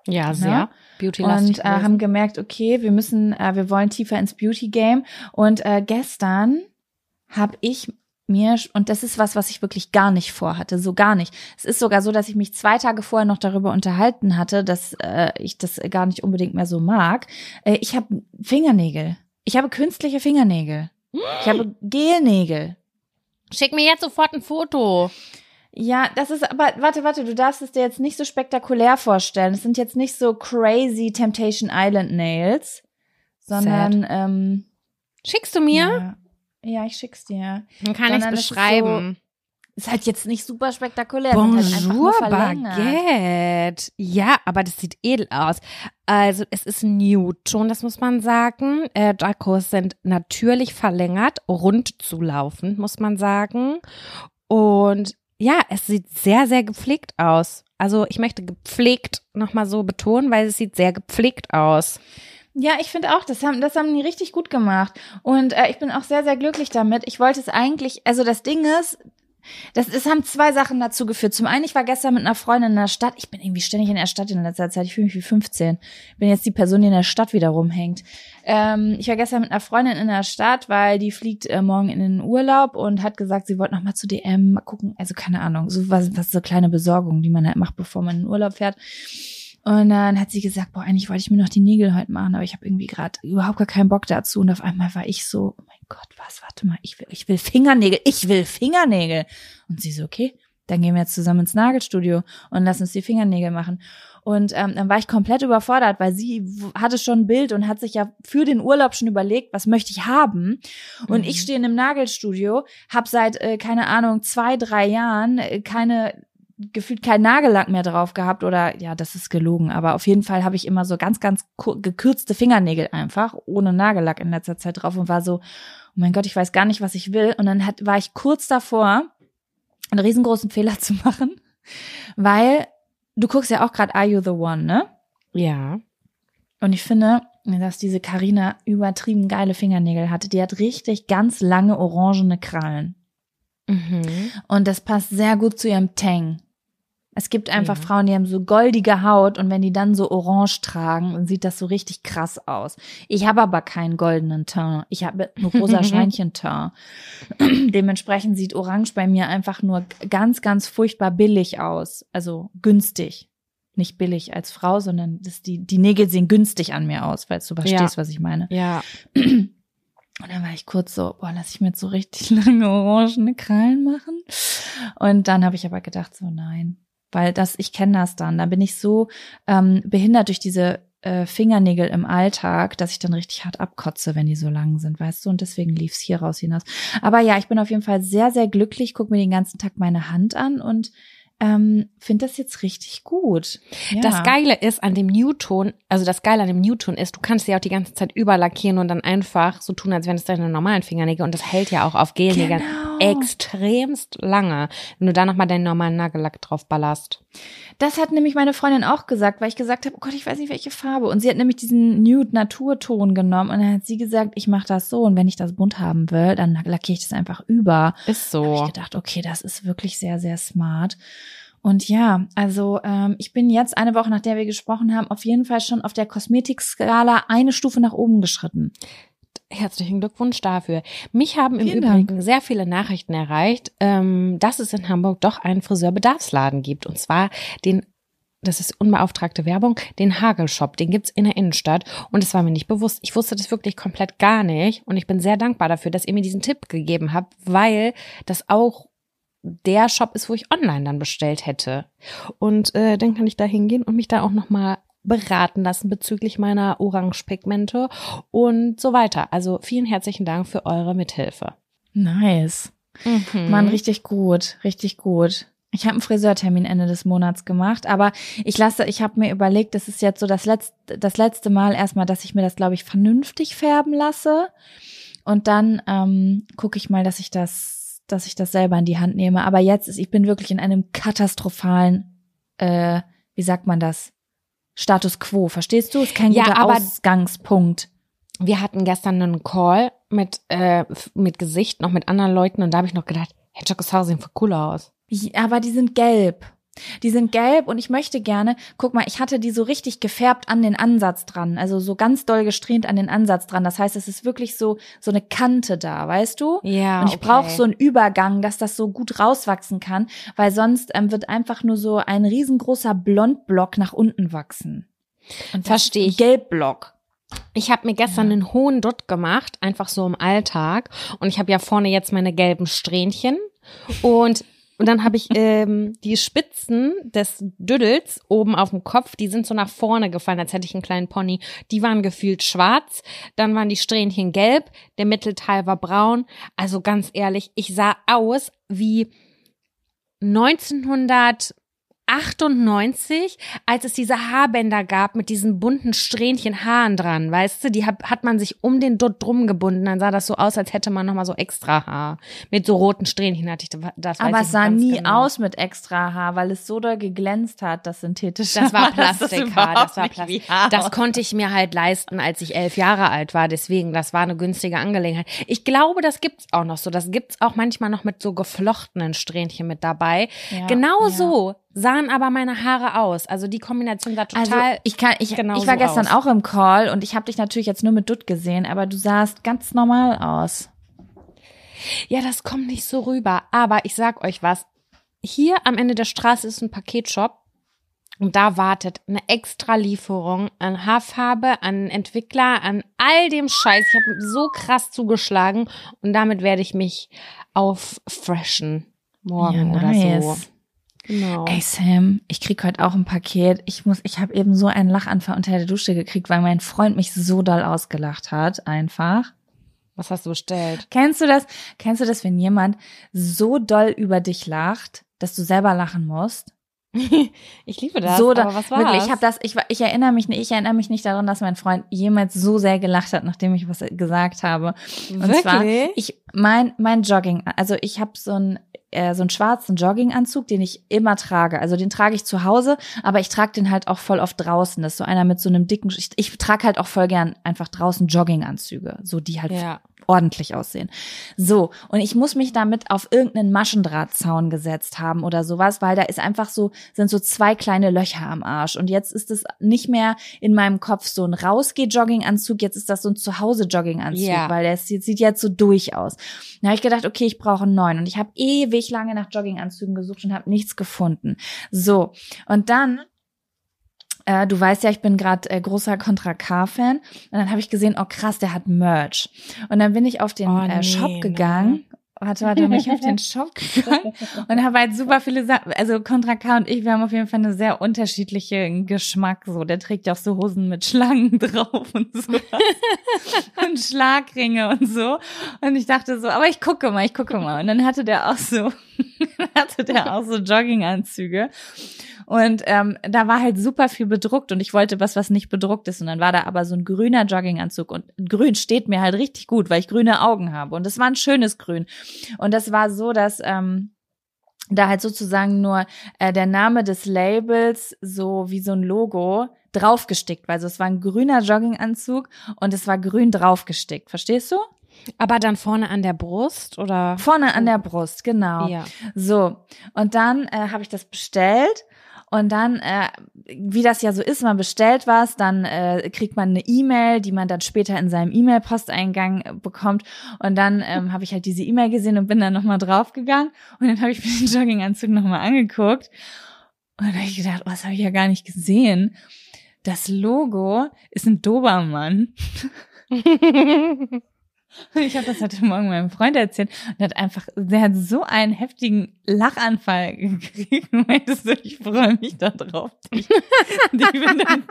S1: Ja, sehr.
S2: Ja.
S1: Beauty-lastig.
S2: und äh, haben gemerkt, okay, wir müssen, äh, wir wollen tiefer ins Beauty Game. Und äh, gestern habe ich mir und das ist was, was ich wirklich gar nicht vorhatte, so gar nicht. Es ist sogar so, dass ich mich zwei Tage vorher noch darüber unterhalten hatte, dass äh, ich das gar nicht unbedingt mehr so mag. Äh, ich habe Fingernägel. Ich habe künstliche Fingernägel. Ich habe Gelnägel.
S1: Schick mir jetzt sofort ein Foto.
S2: Ja, das ist aber, warte, warte, du darfst es dir jetzt nicht so spektakulär vorstellen. Es sind jetzt nicht so crazy Temptation Island Nails, sondern, ähm,
S1: Schickst du mir?
S2: ja, ja, ich schick's dir.
S1: Dann kann ich es
S2: ist
S1: beschreiben.
S2: Ist halt jetzt nicht super spektakulär. halt
S1: Bonjour,
S2: verlängert.
S1: Baguette. Ja, aber das sieht edel aus. Also es ist schon, das muss man sagen. Äh, Dracos sind natürlich verlängert, rund zulaufend, muss man sagen. Und ja, es sieht sehr, sehr gepflegt aus. Also ich möchte gepflegt nochmal so betonen, weil es sieht sehr gepflegt aus.
S2: Ja, ich finde auch, das haben, das haben die richtig gut gemacht. Und äh, ich bin auch sehr, sehr glücklich damit. Ich wollte es eigentlich, also das Ding ist, das, es haben zwei Sachen dazu geführt. Zum einen, ich war gestern mit einer Freundin in der Stadt. Ich bin irgendwie ständig in der Stadt in letzter Zeit. Ich fühle mich wie 15. Bin jetzt die Person, die in der Stadt wieder rumhängt. Ähm, ich war gestern mit einer Freundin in der Stadt, weil die fliegt äh, morgen in den Urlaub und hat gesagt, sie wollte noch mal zu DM mal gucken. Also keine Ahnung, so was, was so kleine Besorgungen, die man halt macht, bevor man in den Urlaub fährt. Und dann hat sie gesagt, boah, eigentlich wollte ich mir noch die Nägel heute machen, aber ich habe irgendwie gerade überhaupt gar keinen Bock dazu. Und auf einmal war ich so, oh mein Gott, was, warte mal, ich will, ich will Fingernägel, ich will Fingernägel. Und sie so, okay, dann gehen wir jetzt zusammen ins Nagelstudio und lass uns die Fingernägel machen. Und ähm, dann war ich komplett überfordert, weil sie hatte schon ein Bild und hat sich ja für den Urlaub schon überlegt, was möchte ich haben. Und
S1: Mhm.
S2: ich stehe in einem Nagelstudio, habe seit, äh, keine Ahnung, zwei, drei Jahren äh, keine gefühlt kein Nagellack mehr drauf gehabt oder ja, das ist gelogen, aber auf jeden Fall habe ich immer so ganz, ganz gekürzte Fingernägel einfach, ohne Nagellack in letzter Zeit drauf und war so, oh mein Gott, ich weiß gar nicht, was ich will. Und dann hat, war ich kurz davor, einen riesengroßen Fehler *laughs* zu machen, weil du guckst ja auch gerade Are You the One, ne?
S1: Ja.
S2: Und ich finde, dass diese Karina übertrieben geile Fingernägel hatte. Die hat richtig ganz lange orangene Krallen.
S1: Mhm.
S2: Und das passt sehr gut zu ihrem Tang. Es gibt einfach
S1: Ja.
S2: Frauen, die haben so goldige Haut und wenn die dann so orange tragen, dann sieht das so richtig krass aus. Ich habe aber keinen goldenen Teint. Ich habe einen rosa *laughs* Schweinchenteint. Dementsprechend sieht orange bei mir einfach nur ganz, ganz furchtbar billig aus. Also günstig. Nicht billig als Frau, sondern das, die, die Nägel sehen günstig an mir aus, falls du verstehst, was ich meine.
S1: Ja. *clears throat*
S2: Und dann war ich kurz so, boah, lass ich mir jetzt so richtig *laughs* lange orangene Krallen machen. Und dann habe ich aber gedacht, so nein, weil das, ich kenne das dann. Da bin ich so ähm, behindert durch diese äh, Fingernägel im Alltag, dass ich dann richtig hart abkotze, wenn die so lang sind, weißt du? Und deswegen lief's hier raus hinaus. Aber ja, ich bin auf jeden Fall sehr, sehr glücklich, guck mir den ganzen Tag meine Hand an und ähm, finde das jetzt richtig gut. Ja.
S1: Das Geile ist an dem Newton, also das Geile an dem Newton ist, du kannst sie auch die ganze Zeit überlackieren und dann einfach so tun, als wären es deine normalen Fingernägel und das hält ja auch auf Gelnägeln
S2: Genau.
S1: Extremst lange, wenn du da nochmal deinen normalen Nagellack drauf ballerst.
S2: Das hat nämlich meine Freundin auch gesagt, weil ich gesagt habe, oh Gott, ich weiß nicht, welche Farbe. Und sie hat nämlich diesen Nude-Naturton genommen und dann hat sie gesagt, ich mache das so und wenn ich das bunt haben will, dann lackiere ich das einfach über.
S1: Ist
S2: Da habe
S1: so.
S2: ich gedacht, okay, das ist wirklich sehr, sehr smart. Und ja, also ähm, ich bin jetzt eine Woche, nach der wir gesprochen haben, auf jeden Fall schon auf der Kosmetikskala eine Stufe nach oben geschritten.
S1: Herzlichen Glückwunsch dafür. Mich haben im
S2: Vielen
S1: Übrigen
S2: Dank.
S1: sehr viele Nachrichten erreicht, ähm, dass es in Hamburg doch einen Friseurbedarfsladen gibt. Und zwar den, das ist unbeauftragte Werbung, den Hagelshop. Den gibt's in der Innenstadt. Und es war mir nicht bewusst. Ich wusste das wirklich komplett gar nicht. Und ich bin sehr dankbar dafür, dass ihr mir diesen Tipp gegeben habt, weil das auch der Shop ist, wo ich online dann bestellt hätte. Und äh, dann kann ich da hingehen und mich da auch nochmal beraten lassen bezüglich meiner Orangepigmente und so weiter. Also vielen herzlichen Dank für eure Mithilfe.
S2: Nice.
S1: Mhm.
S2: Mann, richtig gut, richtig gut. Ich habe einen Friseurtermin Ende des Monats gemacht, aber ich lasse, ich habe mir überlegt, das ist jetzt so das letzte, das letzte Mal erstmal, dass ich mir das, glaube ich, vernünftig färben lasse. Und dann ähm, gucke ich mal, dass ich das, dass ich das selber in die Hand nehme. Aber jetzt ist, ich bin wirklich in einem katastrophalen, äh, wie sagt man das? Status quo, verstehst du? Ist kein
S1: Ja,
S2: guter
S1: aber-
S2: Ausgangspunkt.
S1: Wir hatten gestern einen Call mit, äh, mit Gesicht, noch mit anderen Leuten und da habe ich noch gedacht, Jokos Haare sehen voll cool aus.
S2: Ja, aber die sind gelb. Die sind gelb und ich möchte gerne, guck mal, ich hatte die so richtig gefärbt an den Ansatz dran, also so ganz doll gesträhnt an den Ansatz dran. Das heißt, es ist wirklich so so eine Kante da, weißt du?
S1: Ja,
S2: und ich
S1: okay.
S2: brauche so einen Übergang, dass das so gut rauswachsen kann, weil sonst ähm, wird einfach nur so ein riesengroßer Blondblock nach unten wachsen. Und das
S1: Versteh
S2: ist
S1: ich.
S2: Gelbblock.
S1: Ich habe mir gestern einen hohen Dutt gemacht, einfach so im Alltag. Und ich habe ja vorne jetzt meine gelben Strähnchen. Und, und dann habe ich *laughs* ähm, die Spitzen des Düdels oben auf dem Kopf, die sind so nach vorne gefallen, als hätte ich einen kleinen Pony. Die waren gefühlt schwarz. Dann waren die Strähnchen gelb, der Mittelteil war braun. Also ganz ehrlich, ich sah aus wie 1900 98, als es diese Haarbänder gab mit diesen bunten Strähnchen Haaren dran, weißt du, die hat, hat man sich um den Dutt drum gebunden, dann sah das so aus, als hätte man nochmal so extra Haar. Mit so roten Strähnchen hatte ich das.
S2: Aber es sah nie
S1: genau.
S2: aus mit extra Haar, weil es so doll geglänzt hat, das synthetische.
S1: Das war
S2: Haar, *laughs*
S1: Plastikhaar,
S2: überhaupt
S1: das war Plastik.
S2: Haar
S1: Das konnte ich mir halt leisten, als ich elf Jahre alt war. Deswegen, das war eine günstige Angelegenheit. Ich glaube, das gibt's auch noch so. Das gibt's auch manchmal noch mit so geflochtenen Strähnchen mit dabei.
S2: Ja,
S1: genau
S2: ja.
S1: so sahen aber meine Haare aus. Also die Kombination sah total.
S2: Also ich kann, ich,
S1: genau
S2: ich war
S1: so
S2: gestern
S1: aus.
S2: auch im Call und ich habe dich natürlich jetzt nur mit Dutt gesehen, aber du sahst ganz normal aus.
S1: Ja, das kommt nicht so rüber. Aber ich sag euch was. Hier am Ende der Straße ist ein Paketshop. Und da wartet eine extra Lieferung an Haarfarbe, an Entwickler, an all dem Scheiß. Ich habe so krass zugeschlagen und damit werde ich mich auffreshen morgen
S2: Ja,
S1: oder
S2: nice.
S1: so. Genau.
S2: Ey Sam, ich krieg heute auch ein Paket. Ich muss, ich habe eben so einen Lachanfall unter der Dusche gekriegt, weil mein Freund mich so doll ausgelacht hat, einfach.
S1: Was hast du bestellt?
S2: Kennst du das? Kennst du das, wenn jemand so doll über dich lacht, dass du selber lachen musst? *laughs*
S1: Ich liebe das.
S2: so, da,
S1: aber was war's?
S2: wirklich, ich habe das, ich, war- ich erinnere mich nicht, ich erinnere mich nicht daran, dass mein Freund jemals so sehr gelacht hat, nachdem ich was gesagt habe. Und zwar,
S1: Wirklich?
S2: ich mein mein Jogging, also ich habe so ein äh, so einen schwarzen Jogginganzug, den ich immer trage. Also den trage ich zu Hause, aber ich trage den halt auch voll oft draußen. Das ist so einer mit so einem dicken, ich, ich trage halt auch voll gern einfach draußen Jogginganzüge, so die halt
S1: Ja.
S2: ordentlich aussehen. So, und ich muss mich damit auf irgendeinen Maschendrahtzaun gesetzt haben oder sowas, weil da ist einfach so, sind so zwei kleine Löcher am Arsch. Und jetzt ist es nicht mehr in meinem Kopf so ein Rausgeh-Jogginganzug, jetzt ist das so ein Zuhause-Jogginganzug,
S1: Ja.
S2: weil der sieht, sieht jetzt so durch aus. Da habe ich gedacht, okay, ich brauche einen neuen. Und ich habe ewig lange nach Jogginganzügen gesucht und habe nichts gefunden. So, und dann äh, du weißt ja, ich bin gerade äh, großer Contra K-Fan. Und dann habe ich gesehen, oh krass, der hat Merch. Und dann bin ich auf den
S1: Oh,
S2: äh,
S1: nee,
S2: Shop
S1: ne?
S2: gegangen. Warte, warte, bin ich auf den *laughs* Shop gegangen und habe halt super viele Sachen. Also Contra K und ich, wir haben auf jeden Fall eine sehr unterschiedliche Geschmack. So, der trägt ja auch so Hosen mit Schlangen *laughs* drauf und so und Schlagringe und so. Und ich dachte so, aber ich gucke mal, ich gucke mal. Und dann hatte der auch so, *laughs* hatte der auch so Jogginganzüge. Und ähm, da war halt super viel bedruckt und ich wollte was, was nicht bedruckt ist. Und dann war da aber so ein grüner Jogginganzug und grün steht mir halt richtig gut, weil ich grüne Augen habe. Und es war ein schönes Grün. Und das war so, dass ähm, da halt sozusagen nur äh, der Name des Labels so wie so ein Logo draufgestickt war. Also es war ein grüner Jogginganzug und es war grün draufgestickt. Verstehst du?
S1: Aber dann vorne an der Brust oder?
S2: Vorne an der Brust, genau.
S1: Ja.
S2: So, und dann äh, habe ich das bestellt. Und dann, äh, wie das ja so ist, man bestellt was, dann äh, kriegt man eine E-Mail, die man dann später in seinem E-Mail-Posteingang äh, bekommt. Und dann ähm, habe ich halt diese E-Mail gesehen und bin dann nochmal draufgegangen. Und dann habe ich mir den Jogginganzug nochmal angeguckt. Und dann habe ich gedacht, oh, das habe ich ja gar nicht gesehen. Das Logo ist ein Dobermann. *laughs* *laughs* Und *laughs* ich habe das heute Morgen meinem Freund erzählt und hat einfach, der hat so einen heftigen Lachanfall *laughs* gekriegt und meinte so, ich freue mich da drauf, dich, *laughs* dich mit einem,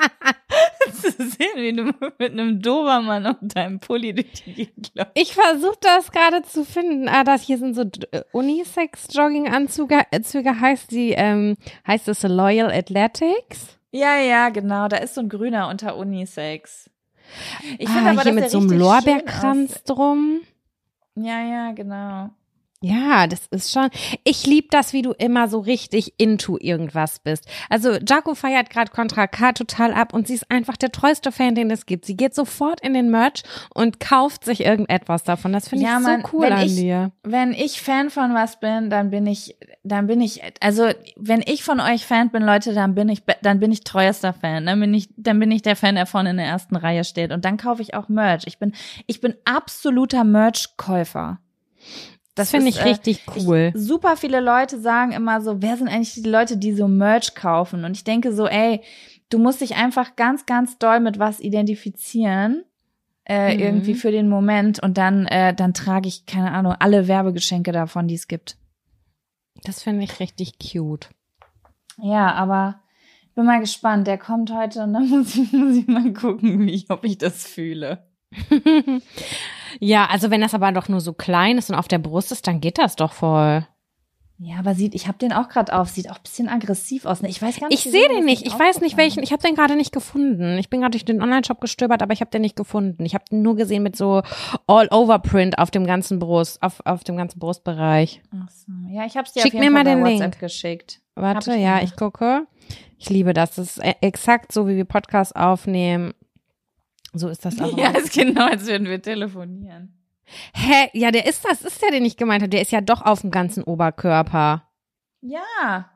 S2: zu sehen, wie du mit einem Dobermann auf deinem Pulli durch die Gegend läufst.
S1: Ich versuche das gerade zu finden. Ah, das hier sind so äh, Unisex-Jogginganzüge. Züge heißt die, ähm, heißt es Loyal Athletics?
S2: Ja, ja, genau, da ist so ein grüner unter Unisex. Ich
S1: ah,
S2: finde aber,
S1: hier mit so einem Lorbeerkranz drum.
S2: Ja, ja, genau.
S1: Ja, das ist schon. Ich lieb das, wie du immer so richtig into irgendwas bist. Also Jaco feiert gerade Contra K total ab und sie ist einfach der treueste Fan, den es gibt. Sie geht sofort in den Merch und kauft sich irgendetwas davon. Das finde
S2: Ja,
S1: ich so
S2: Mann,
S1: cool an
S2: ich-
S1: dir.
S2: Wenn ich Fan von was bin, dann bin ich, dann bin ich, also wenn ich von euch Fan bin, Leute, dann bin ich, dann bin ich treuester Fan. Dann bin ich, dann bin ich der Fan, der vorne in der ersten Reihe steht. Und dann kaufe ich auch Merch. Ich bin, ich bin absoluter Merch-Käufer.
S1: Das finde
S2: ist,
S1: ich
S2: äh,
S1: richtig cool.
S2: Ich, super viele Leute sagen immer so, wer sind eigentlich die Leute, die so Merch kaufen? Und ich denke so, ey, du musst dich einfach ganz, ganz doll mit was identifizieren. Äh,
S1: Mhm.
S2: irgendwie für den Moment und dann, äh, dann trage ich, keine Ahnung, alle Werbegeschenke davon, die es gibt.
S1: Das finde ich richtig cute.
S2: Ja, aber ich bin mal gespannt. Der kommt heute und dann *laughs* muss ich, muss ich mal gucken, wie ich, ob ich das fühle. *laughs*
S1: ja, also wenn das aber doch nur so klein ist und auf der Brust ist, dann geht das doch voll.
S2: Ja, aber sieht, ich habe den auch gerade auf, sieht auch ein bisschen aggressiv aus. Ne? Ich weiß gar nicht.
S1: Ich sehe den nicht. Ich weiß nicht welchen. Ich habe den gerade nicht gefunden. Ich bin gerade durch den Online-Shop gestöbert, aber ich habe den nicht gefunden. Ich habe den nur gesehen mit so All-Over-Print auf dem ganzen Brust, auf, auf dem ganzen Brustbereich.
S2: Ach so. Ja, ich habe es dir
S1: Schick
S2: auf jeden
S1: mir
S2: Fall
S1: mal den
S2: WhatsApp
S1: Link.
S2: geschickt.
S1: Warte,
S2: ich
S1: ja,
S2: gemacht.
S1: ich gucke. Ich liebe das. Das ist e- exakt so, wie wir Podcasts aufnehmen. So ist das auch. *laughs*
S2: Ja, ist genau, als würden wir telefonieren.
S1: Hä? Ja, der ist das, ist der, den ich gemeint habe. Der ist ja doch auf dem ganzen Oberkörper.
S2: Ja.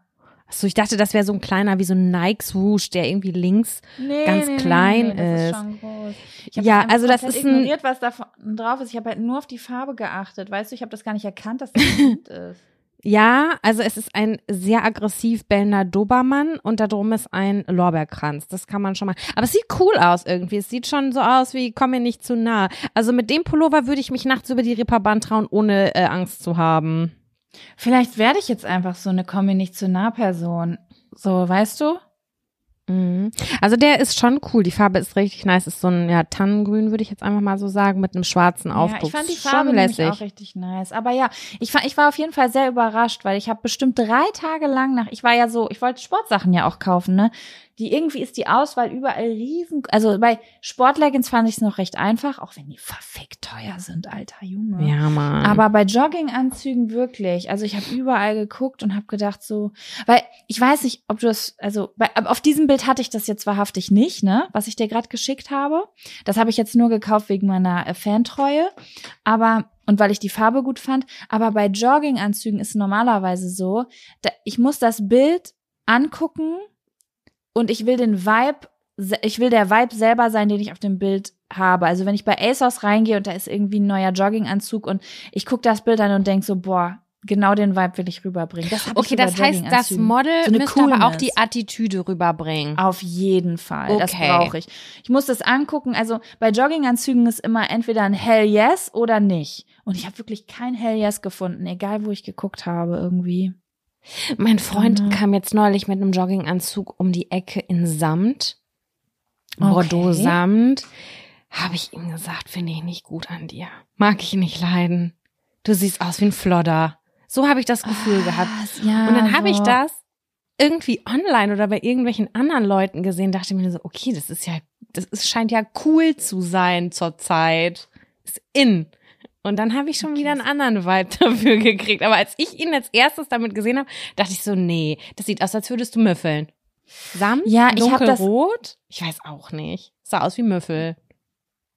S1: Achso, ich dachte, das wäre so ein kleiner, wie so ein Nike-Swoosh, der irgendwie links.
S2: Nee,
S1: Ganz
S2: nee,
S1: klein
S2: nee, das
S1: ist.
S2: ist schon groß. Ich hab
S1: Ja, also das ist ein-
S2: ignoriert, was da drauf ist. Ich habe halt nur auf die Farbe geachtet. Weißt du, ich habe das gar nicht erkannt, dass das *laughs* ein Hund ist.
S1: Ja, also es ist ein sehr aggressiv bellender Dobermann und da drum ist ein Lorbeerkranz. Das kann man schon mal. Aber es sieht cool aus irgendwie. Es sieht schon so aus wie, komm mir nicht zu nah. Also mit dem Pullover würde ich mich nachts über die Reeperbahn trauen, ohne äh, Angst zu haben.
S2: Vielleicht werde ich jetzt einfach so eine Komm mir nicht zu nah Person. So, weißt du?
S1: Mhm. Also der ist schon cool. Die Farbe ist richtig nice. Ist so ein ja, Tannengrün, würde ich jetzt einfach mal so sagen, mit einem schwarzen Aufdruck.
S2: Ja, ich fand die Farbe nämlich auch richtig nice. Aber ja, ich, fand, ich war auf jeden Fall sehr überrascht, weil ich habe bestimmt drei Tage lang nach, ich war ja so, ich wollte Sportsachen ja auch kaufen, ne? Die irgendwie ist die Auswahl überall riesen. Also bei Sportleggings fand ich es noch recht einfach, auch wenn die verfickt teuer sind, alter Junge.
S1: Ja, Mann.
S2: Aber bei Jogginganzügen wirklich. Also ich habe überall geguckt und habe gedacht so, weil ich weiß nicht, ob du das, also bei, auf diesem Bild hatte ich das jetzt wahrhaftig nicht, ne, was ich dir gerade geschickt habe. Das habe ich jetzt nur gekauft wegen meiner äh, Fantreue, aber und weil ich die Farbe gut fand. Aber bei Jogginganzügen ist normalerweise so, da, ich muss das Bild angucken und ich will den Vibe, ich will der Vibe selber sein, den ich auf dem Bild habe. Also wenn ich bei ASOS reingehe und da ist irgendwie ein neuer Jogginganzug und ich gucke das Bild an und denk so, boah, genau den Vibe will ich rüberbringen. Das ich
S1: okay,
S2: bei
S1: das heißt, das. Model
S2: So
S1: müsste aber auch die Attitüde rüberbringen.
S2: Auf jeden Fall. Das
S1: Okay.
S2: brauche ich. Ich muss das angucken. Also bei Jogginganzügen ist immer entweder ein Hell Yes oder nicht. Und ich habe wirklich kein Hell Yes gefunden, egal wo ich geguckt habe irgendwie.
S1: Mein Freund
S2: Mhm.
S1: kam jetzt neulich mit einem Jogginganzug um die Ecke in Samt.
S2: Okay.
S1: Bordeaux-Samt. Habe ich ihm gesagt, finde ich nicht gut an dir. Mag ich nicht leiden. Du siehst aus wie ein Flodder. So habe ich das Gefühl gehabt.
S2: Was? Ja,
S1: Und dann habe ich
S2: so.
S1: das irgendwie online oder bei irgendwelchen anderen Leuten gesehen, dachte mir so, okay, das ist ja, das ist, scheint ja cool zu sein zurzeit. Ist in. Und dann habe ich schon wieder einen anderen Vibe *laughs* dafür gekriegt. Aber als ich ihn als erstes damit gesehen habe, dachte ich so, nee, das sieht aus, als würdest du müffeln. Samt,
S2: Ja, ich hab das-
S1: dunkelrot? Ich weiß auch nicht. Sah aus wie Müffel.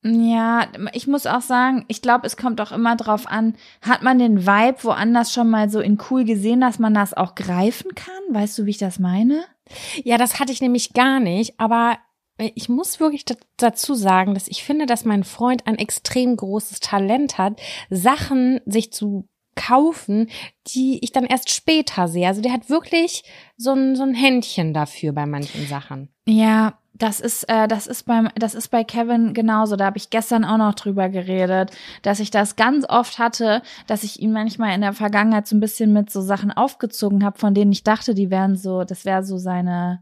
S2: Ja, ich muss auch sagen, ich glaube, es kommt auch immer drauf an, hat man den Vibe woanders schon mal so in cool gesehen, dass man das auch greifen kann? Weißt du, wie ich das meine?
S1: Ja, das hatte ich nämlich gar nicht, aber ich muss wirklich da- dazu sagen, dass ich finde, dass mein Freund ein extrem großes Talent hat, Sachen sich zu kaufen, die ich dann erst später sehe. Also der hat wirklich so ein, so ein Händchen dafür bei manchen Sachen.
S2: Ja, das ist, äh, das ist beim, das ist bei Kevin genauso. Da habe ich gestern auch noch drüber geredet, dass ich das ganz oft hatte, dass ich ihn manchmal in der Vergangenheit so ein bisschen mit so Sachen aufgezogen habe, von denen ich dachte, die wären so, das wäre so seine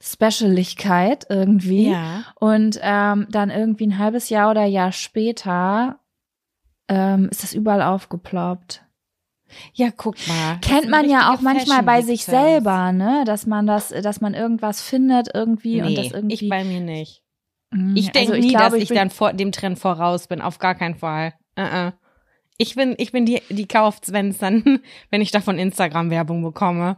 S2: Specialigkeit irgendwie.
S1: Ja.
S2: Und ähm, dann irgendwie ein halbes Jahr oder Jahr später ähm, ist das überall aufgeploppt.
S1: Ja, guck mal.
S2: Kennt man ja auch manchmal bei sich selber, ne? Dass man das, dass man irgendwas findet irgendwie und das
S1: Nee,
S2: irgendwie.
S1: ich bei mir nicht.
S2: Mm,
S1: Ich denke
S2: also
S1: nie,
S2: glaube,
S1: dass ich,
S2: bin-
S1: dann vor dem Trend voraus bin. Auf gar keinen Fall. Uh -uh. Ich bin, ich bin die, die kauft's, wenn es dann, *laughs* wenn ich davon Instagram-Werbung bekomme.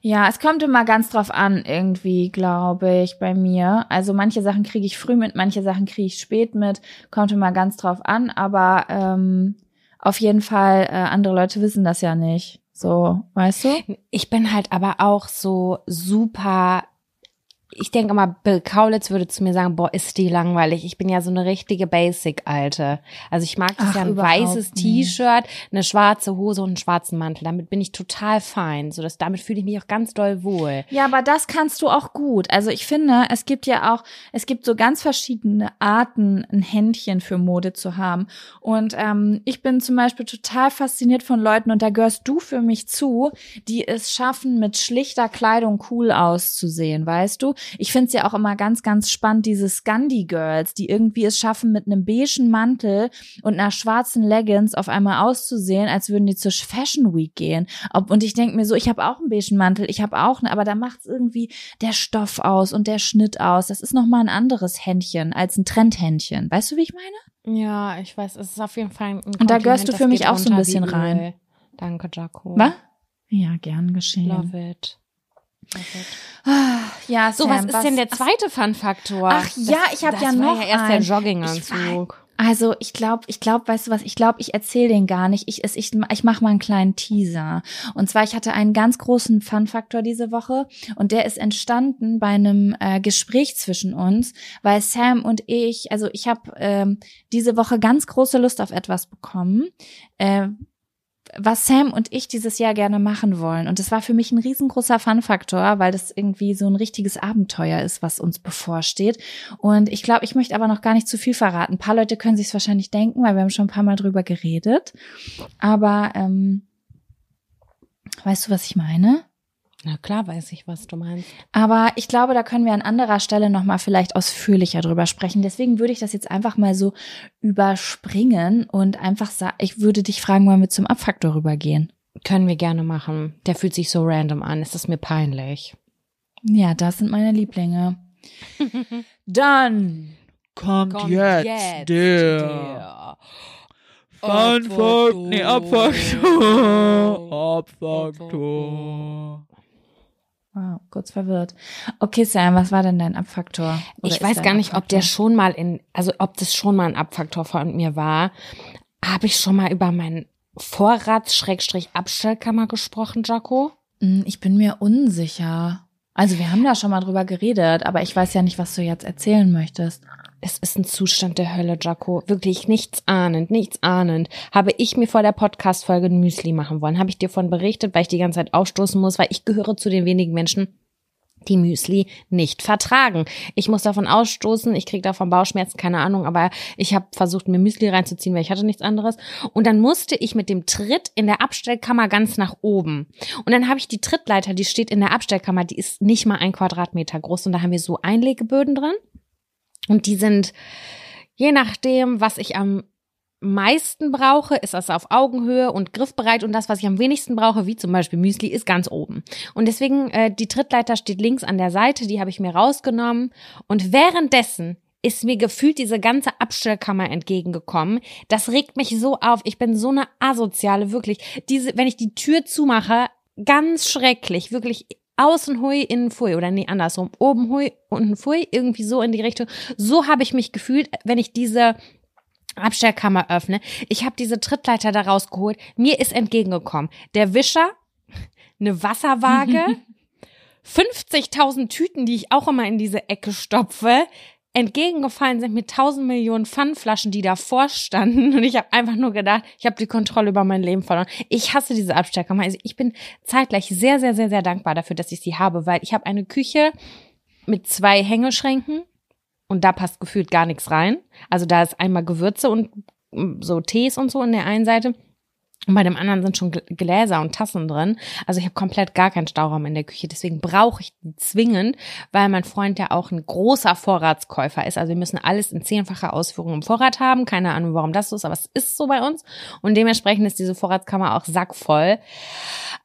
S2: Ja, es kommt immer ganz drauf an, irgendwie, glaube ich, bei mir. Also manche Sachen kriege ich früh mit, manche Sachen kriege ich spät mit. Kommt immer ganz drauf an, aber ähm, auf jeden Fall, äh, andere Leute wissen das ja nicht. So, weißt du?
S1: Ich bin halt aber auch so super. Ich denke mal, Bill Kaulitz würde zu mir sagen, boah, ist die langweilig. Ich bin ja so eine richtige Basic-Alte. Also ich mag das
S2: Ach,
S1: ja ein weißes. T-Shirt, eine schwarze Hose und einen schwarzen Mantel. Damit bin ich total fein. So, dass, damit fühle ich mich auch ganz doll wohl.
S2: Ja, aber das kannst du auch gut. Also ich finde, es gibt ja auch, es gibt so ganz verschiedene Arten, ein Händchen für Mode zu haben. Und ähm, ich bin zum Beispiel total fasziniert von Leuten, und da gehörst du für mich zu, die es schaffen, mit schlichter Kleidung cool auszusehen, weißt du? Ich finde es ja auch immer ganz, ganz spannend, diese Scandi-Girls, die irgendwie es schaffen, mit einem beigen Mantel und einer schwarzen Leggings auf einmal auszusehen, als würden die zur Fashion Week gehen. Ob, und ich denke mir so, ich habe auch einen beigen Mantel, ich habe auch, ne, aber da macht's irgendwie der Stoff aus und der Schnitt aus. Das ist nochmal ein anderes Händchen als ein Trendhändchen. Weißt du, wie ich meine?
S1: Ja, ich weiß, es ist auf jeden Fall ein
S2: Und da gehörst du
S1: Kompliment,
S2: für mich auch so ein bisschen rein.
S1: Danke, Jaco.
S2: Was? Ja, gern geschehen.
S1: Love it.
S2: Ah, Ja,
S1: So,
S2: Sam,
S1: was ist denn der zweite Fun-Faktor?
S2: Ach ja, ich hab
S1: das
S2: ja
S1: war
S2: noch
S1: ja erst
S2: einen.
S1: der Jogginganzug.
S2: Also ich glaube, ich glaube, weißt du was, ich glaube, ich erzähle den gar nicht. Ich, ich, ich mache mal einen kleinen Teaser. Und zwar, ich hatte einen ganz großen Fun-Faktor diese Woche und der ist entstanden bei einem äh, Gespräch zwischen uns, weil Sam und ich, also ich habe ähm, diese Woche ganz große Lust auf etwas bekommen. Äh, was Sam und ich dieses Jahr gerne machen wollen. Und das war für mich ein riesengroßer Fun-Faktor, weil das irgendwie so ein richtiges Abenteuer ist, was uns bevorsteht. Und ich glaube, ich möchte aber noch gar nicht zu viel verraten. Ein paar Leute können sich es wahrscheinlich denken, weil wir haben schon ein paar Mal drüber geredet. Aber ähm, weißt du, was ich meine?
S1: Na klar weiß ich, was du meinst.
S2: Aber ich glaube, da können wir an anderer Stelle nochmal vielleicht ausführlicher drüber sprechen. Deswegen würde ich das jetzt einfach mal so überspringen und einfach sagen, ich würde dich fragen, wollen wir zum Abfaktor rübergehen?
S1: Können wir gerne machen. Der fühlt sich so random an. Es ist mir peinlich.
S2: Ja, das sind meine Lieblinge. *laughs* Dann kommt, jetzt, der, Fun Fact, nee, Abfaktor. Abfaktor. Wow, kurz verwirrt. Okay, Sam, was war denn dein Abfaktor? Oder
S1: ich weiß gar nicht, ob der
S2: Abfaktor?
S1: schon mal in, also ob das schon mal ein Abfaktor von mir war. Habe ich schon mal über meinen Vorrats-Abstellkammer gesprochen, Jaco?
S2: Hm, Ich bin mir unsicher. Also wir haben da schon mal drüber geredet, aber ich weiß ja nicht, was du jetzt erzählen möchtest.
S1: Es ist ein Zustand der Hölle, Jaco. Wirklich nichts ahnend, nichts ahnend. Habe ich mir vor der Podcast-Folge ein Müsli machen wollen. Habe ich dir von berichtet, weil ich die ganze Zeit aufstoßen muss, weil ich gehöre zu den wenigen Menschen, die Müsli nicht vertragen. Ich muss davon ausstoßen, ich kriege davon Bauchschmerzen, keine Ahnung, aber ich habe versucht, mir Müsli reinzuziehen, weil ich hatte nichts anderes. Und dann musste ich mit dem Tritt in der Abstellkammer ganz nach oben. Und dann habe ich die Trittleiter, die steht in der Abstellkammer, die ist nicht mal ein Quadratmeter groß und da haben wir so Einlegeböden drin. Und die sind, je nachdem, was ich am meisten brauche, ist das auf Augenhöhe und griffbereit und das, was ich am wenigsten brauche, wie zum Beispiel Müsli, ist ganz oben. Und deswegen, äh, die Trittleiter steht links an der Seite, die habe ich mir rausgenommen und währenddessen ist mir gefühlt diese ganze Abstellkammer entgegengekommen. Das regt mich so auf. Ich bin so eine Asoziale, wirklich. Diese, wenn ich die Tür zumache, ganz schrecklich, wirklich außen hui, innen fui oder nee, andersrum, oben hui, unten fui, irgendwie so in die Richtung. So habe ich mich gefühlt, wenn ich diese Abstellkammer öffne. Ich habe diese Trittleiter da rausgeholt. Mir ist entgegengekommen der Wischer, eine Wasserwaage, *laughs* 50.000 Tüten, die ich auch immer in diese Ecke stopfe. Entgegengefallen sind mir tausend Millionen Pfannflaschen, die davor standen. Und ich habe einfach nur gedacht, ich habe die Kontrolle über mein Leben verloren. Ich hasse diese Abstellkammer. Also ich bin zeitgleich sehr, sehr, sehr, sehr dankbar dafür, dass ich sie habe, weil ich habe eine Küche mit zwei Hängeschränken und da passt gefühlt gar nichts rein. Also da ist einmal Gewürze und mm, so Tees und so in der einen Seite. Und bei dem anderen sind schon Gl- Gläser und Tassen drin. Also ich habe komplett gar keinen Stauraum in der Küche. Deswegen brauche ich die zwingend, weil mein Freund ja auch ein großer Vorratskäufer ist. Also wir müssen alles in zehnfacher Ausführung im Vorrat haben. Keine Ahnung, warum das so ist, aber es ist so bei uns. Und dementsprechend ist diese Vorratskammer auch sackvoll.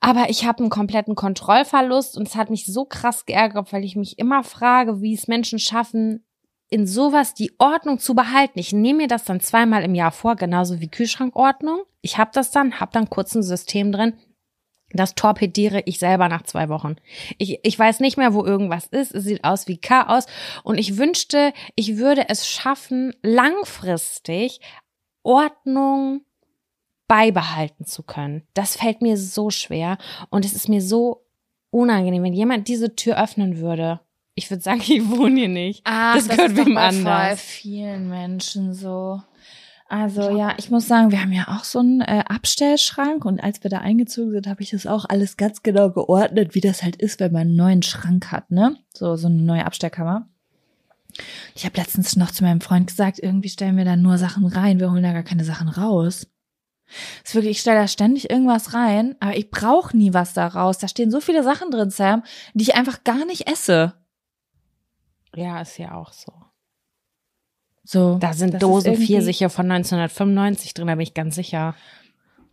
S1: Aber ich habe einen kompletten Kontrollverlust und es hat mich so krass geärgert, weil ich mich immer frage, wie es Menschen schaffen, in sowas die Ordnung zu behalten. Ich nehme mir das dann zweimal im Jahr vor, genauso wie Kühlschrankordnung. Ich habe das dann, habe dann kurz ein System drin. Das torpediere ich selber nach zwei Wochen. Ich, ich weiß nicht mehr, wo irgendwas ist. Es sieht aus wie Chaos. Und ich wünschte, ich würde es schaffen, langfristig Ordnung beibehalten zu können. Das fällt mir so schwer. Und es ist mir so unangenehm, wenn jemand diese Tür öffnen würde. Ich würde sagen, *laughs* ich wohne hier nicht.
S2: Ah,
S1: das, gehört
S2: ist doch
S1: wem
S2: bei
S1: anders.
S2: vielen Menschen so. Also ja, ich muss sagen, wir haben ja auch so einen äh, Abstellschrank und als wir da eingezogen sind, habe ich das auch alles ganz genau geordnet, wie das halt ist, wenn man einen neuen Schrank hat, ne? So so eine neue Abstellkammer. Ich habe letztens noch zu meinem Freund gesagt, irgendwie stellen wir da nur Sachen rein, wir holen da gar keine Sachen raus. Das ist wirklich, ich stelle da ständig irgendwas rein, aber ich brauche nie was da raus. Da stehen so viele Sachen drin, Sam, die ich einfach gar nicht esse.
S1: Ja, ist ja auch so.
S2: So.
S1: Da sind Dosen
S2: irgendwie-
S1: Pfirsiche von 1995 drin, da bin ich ganz sicher.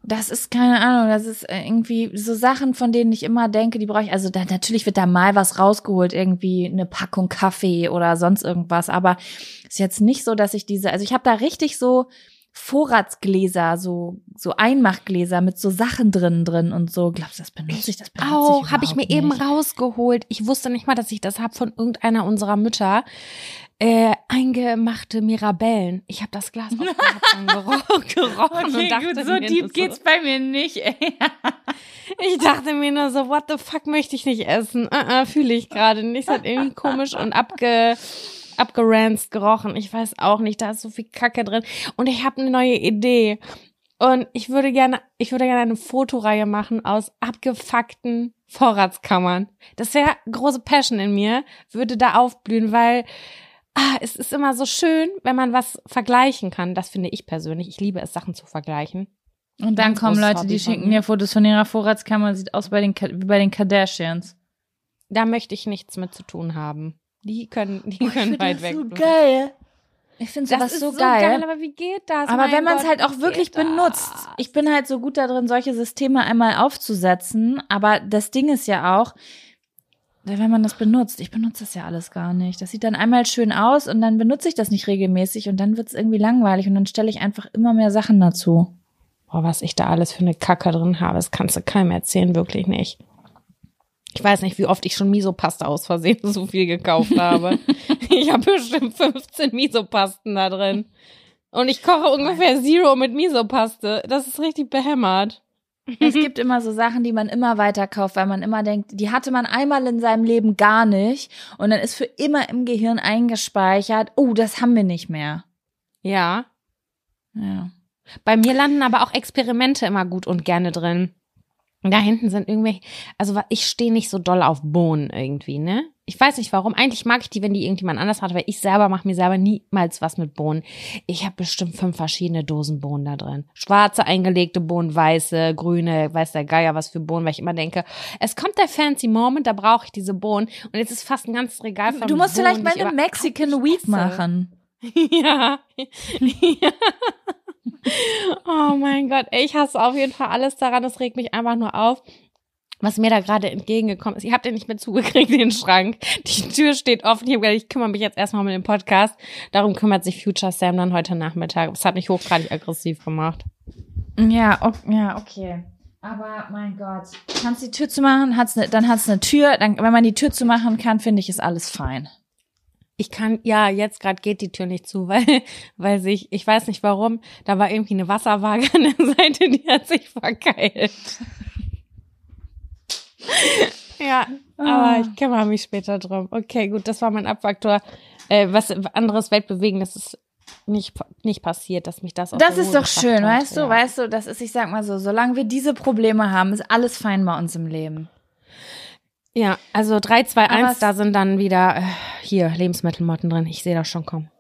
S2: Das ist keine Ahnung, das ist äh, irgendwie so Sachen, von denen ich immer denke, die brauche ich. Also da, natürlich wird da mal was rausgeholt, irgendwie eine Packung Kaffee oder sonst irgendwas, aber ist jetzt nicht so, dass ich diese, also ich habe da richtig so Vorratsgläser, so so Einmachgläser mit so Sachen drin drin und so. Glaubst du, das benutze ich? Das benutze
S1: Auch,
S2: ich
S1: habe ich mir
S2: überhaupt
S1: eben
S2: nicht.
S1: rausgeholt. Ich wusste nicht mal, dass ich das habe von irgendeiner unserer Mütter. Äh, eingemachte Mirabellen. Ich habe das Glas und *laughs* gerochen, gerochen und dachte mir nur so,
S2: bei mir nicht, ey. *laughs*
S1: Ich dachte mir nur so, what the fuck möchte ich nicht essen? Uh, uh, Fühle ich gerade nicht. Es hat *laughs* irgendwie komisch und abge, abgeranzt gerochen. Ich weiß auch nicht, da ist so viel Kacke drin. Und ich habe eine neue Idee. Und ich würde gerne, ich würde gerne eine Fotoreihe machen aus abgefuckten Vorratskammern. Das wäre große Passion in mir, würde da aufblühen, weil ah, es ist immer so schön, wenn man was vergleichen kann. Das finde ich persönlich. Ich liebe es, Sachen zu vergleichen.
S2: Und dann
S1: Ganz
S2: kommen Leute, die schicken
S1: mir.
S2: Fotos von ihrer Vorratskammer, sieht aus bei den, wie bei den Kardashians.
S1: da möchte ich nichts mit zu tun haben. Die können, die
S2: Oh, ich
S1: können weit
S2: das
S1: weg.
S2: so geil. Ich finde
S1: Das
S2: sowas
S1: ist
S2: so, geil.
S1: aber wie geht das?
S2: Aber
S1: Mein
S2: wenn man es halt auch wirklich benutzt.
S1: das?
S2: Ich bin halt so gut darin, solche Systeme einmal aufzusetzen. Aber das Ding ist ja auch, wenn man das benutzt, ich benutze das ja alles gar nicht. Das sieht dann einmal schön aus und dann benutze ich das nicht regelmäßig und dann wird es irgendwie langweilig und dann stelle ich einfach immer mehr Sachen dazu.
S1: Boah, was ich da alles für eine Kacke drin habe, das kannst du keinem erzählen, wirklich nicht. Ich weiß nicht, wie oft ich schon Misopasta aus Versehen *laughs* so viel gekauft habe. *laughs* ich habe bestimmt 15 Misopasten da drin. Und ich koche ungefähr Zero mit Misopaste. Das ist richtig behämmert.
S2: Es gibt immer so Sachen, die man immer weiter kauft, weil man immer denkt, die hatte man einmal in seinem Leben gar nicht und dann ist für immer im Gehirn eingespeichert, oh, das haben wir nicht mehr.
S1: Ja.
S2: Ja.
S1: Bei mir landen aber auch Experimente immer gut und gerne drin. Da hinten sind irgendwelche, also ich stehe nicht so doll auf Bohnen irgendwie, ne? Ich weiß nicht warum. Eigentlich mag ich die, wenn die irgendjemand anders hat, weil ich selber mache mir selber niemals was mit Bohnen. Ich habe bestimmt fünf verschiedene Dosen Bohnen da drin. Schwarze eingelegte Bohnen, weiße, grüne, weiß der Geier was für Bohnen, weil ich immer denke, es kommt der fancy Moment, da brauche ich diese Bohnen. Und jetzt ist fast ein ganzes Regal von
S2: Du musst
S1: Bohnen,
S2: vielleicht mal eine Mexican Week
S1: Fresse.
S2: machen. *laughs*
S1: Ja. *laughs* ja. Oh mein Gott, ich hasse auf jeden Fall alles daran. Das regt mich einfach nur auf. Was mir da gerade entgegengekommen ist, ich habe den nicht mehr zugekriegt, den Schrank. Die Tür steht offen. Ich, gedacht, ich kümmere mich jetzt erstmal um den Podcast. Darum kümmert sich Future Sam dann heute Nachmittag. Das hat mich hochgradig aggressiv gemacht.
S2: Ja, ok, ja, okay. Aber mein Gott, kannst die Tür zu machen, hat's ne, dann hat's eine Tür. Dann, wenn man die Tür zu machen kann, finde ich, ist alles fein.
S1: Ich kann, ja, jetzt gerade geht die Tür nicht zu, *laughs* weil, weil sich, ich weiß nicht warum, da war irgendwie eine Wasserwaage an der Seite, die hat sich verkeilt. *laughs* ja, aber ich kümmere mich später drum. Okay, gut, das war mein Abfaktor. Äh, was anderes Weltbewegendes ist nicht, nicht passiert, dass mich das aus
S2: Das ist doch schön,
S1: hat.
S2: weißt du,
S1: Ja.
S2: weißt du, das ist, ich sag mal so, solange wir diese Probleme haben, ist alles fein bei uns im Leben.
S1: Ja, also 3, 2,
S2: Aber
S1: 1,
S2: es-
S1: da sind dann wieder äh, hier Lebensmittelmotten drin. Ich sehe das schon kommen.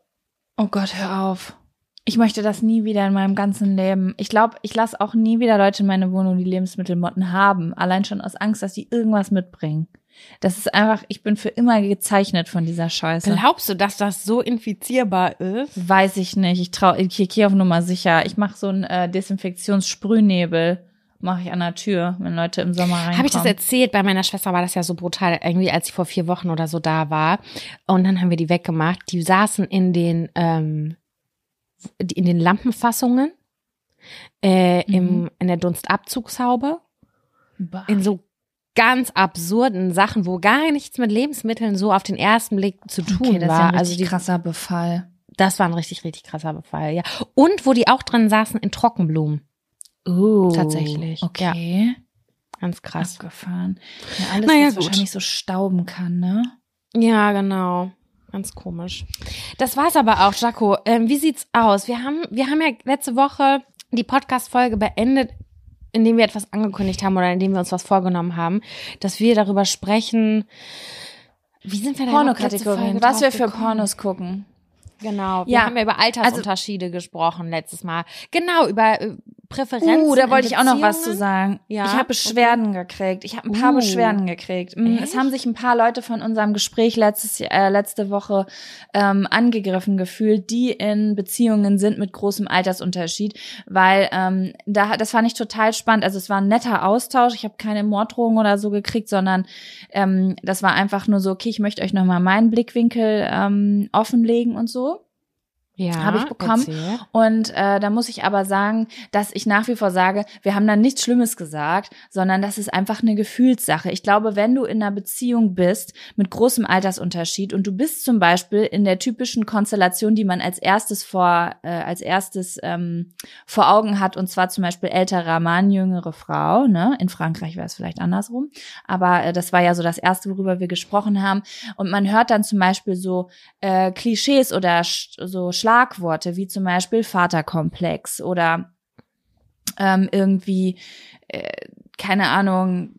S2: Oh Gott, hör auf. Ich möchte das nie wieder in meinem ganzen Leben. Ich glaube, ich lasse auch nie wieder Leute in meine Wohnung, die Lebensmittelmotten haben. Allein schon aus Angst, dass sie irgendwas mitbringen. Das ist einfach, ich bin für immer gezeichnet von dieser Scheiße.
S1: Glaubst du, dass das so infizierbar ist?
S2: Weiß ich nicht. Ich trau, ich gehe auf Nummer sicher. Ich mache so einen äh, Desinfektionssprühnebel. Mache ich an der Tür, wenn Leute im Sommer reinkommen.
S1: Habe ich das erzählt? Bei meiner Schwester war das ja so brutal, irgendwie als sie vor vier Wochen oder so da war. Und dann haben wir die weggemacht. Die saßen in den, ähm, in den Lampenfassungen, äh, im,
S2: Mhm.
S1: in der Dunstabzugshaube,
S2: Bah.
S1: in so ganz absurden Sachen, wo gar nichts mit Lebensmitteln so auf den ersten Blick zu tun
S2: Okay, das ist ja
S1: war.
S2: ein
S1: also
S2: richtig
S1: die,
S2: krasser Befall.
S1: das war ein richtig, richtig krasser Befall, ja. Und wo die auch drin saßen in Trockenblumen.
S2: Oh,
S1: Tatsächlich,
S2: Okay.
S1: Ganz krass.
S2: Abgefahren. Ja, alles,
S1: Naja,
S2: was
S1: gut.
S2: wahrscheinlich so stauben kann, ne?
S1: Ja, genau. Ganz komisch. Das war's aber auch, Jaco. Ähm, wie sieht's aus? Wir haben, wir haben ja letzte Woche die Podcast-Folge beendet, indem wir etwas angekündigt haben oder indem wir uns was vorgenommen haben, dass wir darüber sprechen. Wie sind wir da
S2: Pornokategorien. Was wir für
S1: gekommen?
S2: Pornos gucken.
S1: Genau. Wir
S2: Ja,
S1: haben ja über Altersunterschiede gesprochen letztes Mal. Genau, über äh, Präferenzen.
S2: Uh, da wollte ich auch noch was zu sagen.
S1: Ja,
S2: Ich habe Beschwerden gekriegt. Ich habe ein paar
S1: Uh.
S2: Beschwerden gekriegt. Mm, Es
S1: Echt?
S2: haben sich ein paar Leute von unserem Gespräch letztes, äh, letzte Woche ähm, angegriffen gefühlt, die in Beziehungen sind mit großem Altersunterschied, weil ähm, da das fand ich total spannend. Also es war ein netter Austausch. Ich habe keine Morddrohungen oder so gekriegt, sondern ähm, das war einfach nur so, okay, ich möchte euch noch mal meinen Blickwinkel ähm, offenlegen und so.
S1: Ja,
S2: Habe ich bekommen.
S1: erzähl.
S2: Und äh, da muss ich aber sagen, dass ich nach wie vor sage, wir haben da nichts Schlimmes gesagt, sondern das ist einfach eine Gefühlssache. Ich glaube, wenn du in einer Beziehung bist mit großem Altersunterschied und du bist zum Beispiel in der typischen Konstellation, die man als erstes vor äh, als erstes ähm, vor Augen hat, und zwar zum Beispiel älterer Mann, jüngere Frau. Ne? In Frankreich wäre es vielleicht andersrum, aber äh, das war ja so das erste, worüber wir gesprochen haben. Und man hört dann zum Beispiel so äh, Klischees oder so Schlagworte wie zum Beispiel Vaterkomplex oder ähm, irgendwie, äh, keine Ahnung,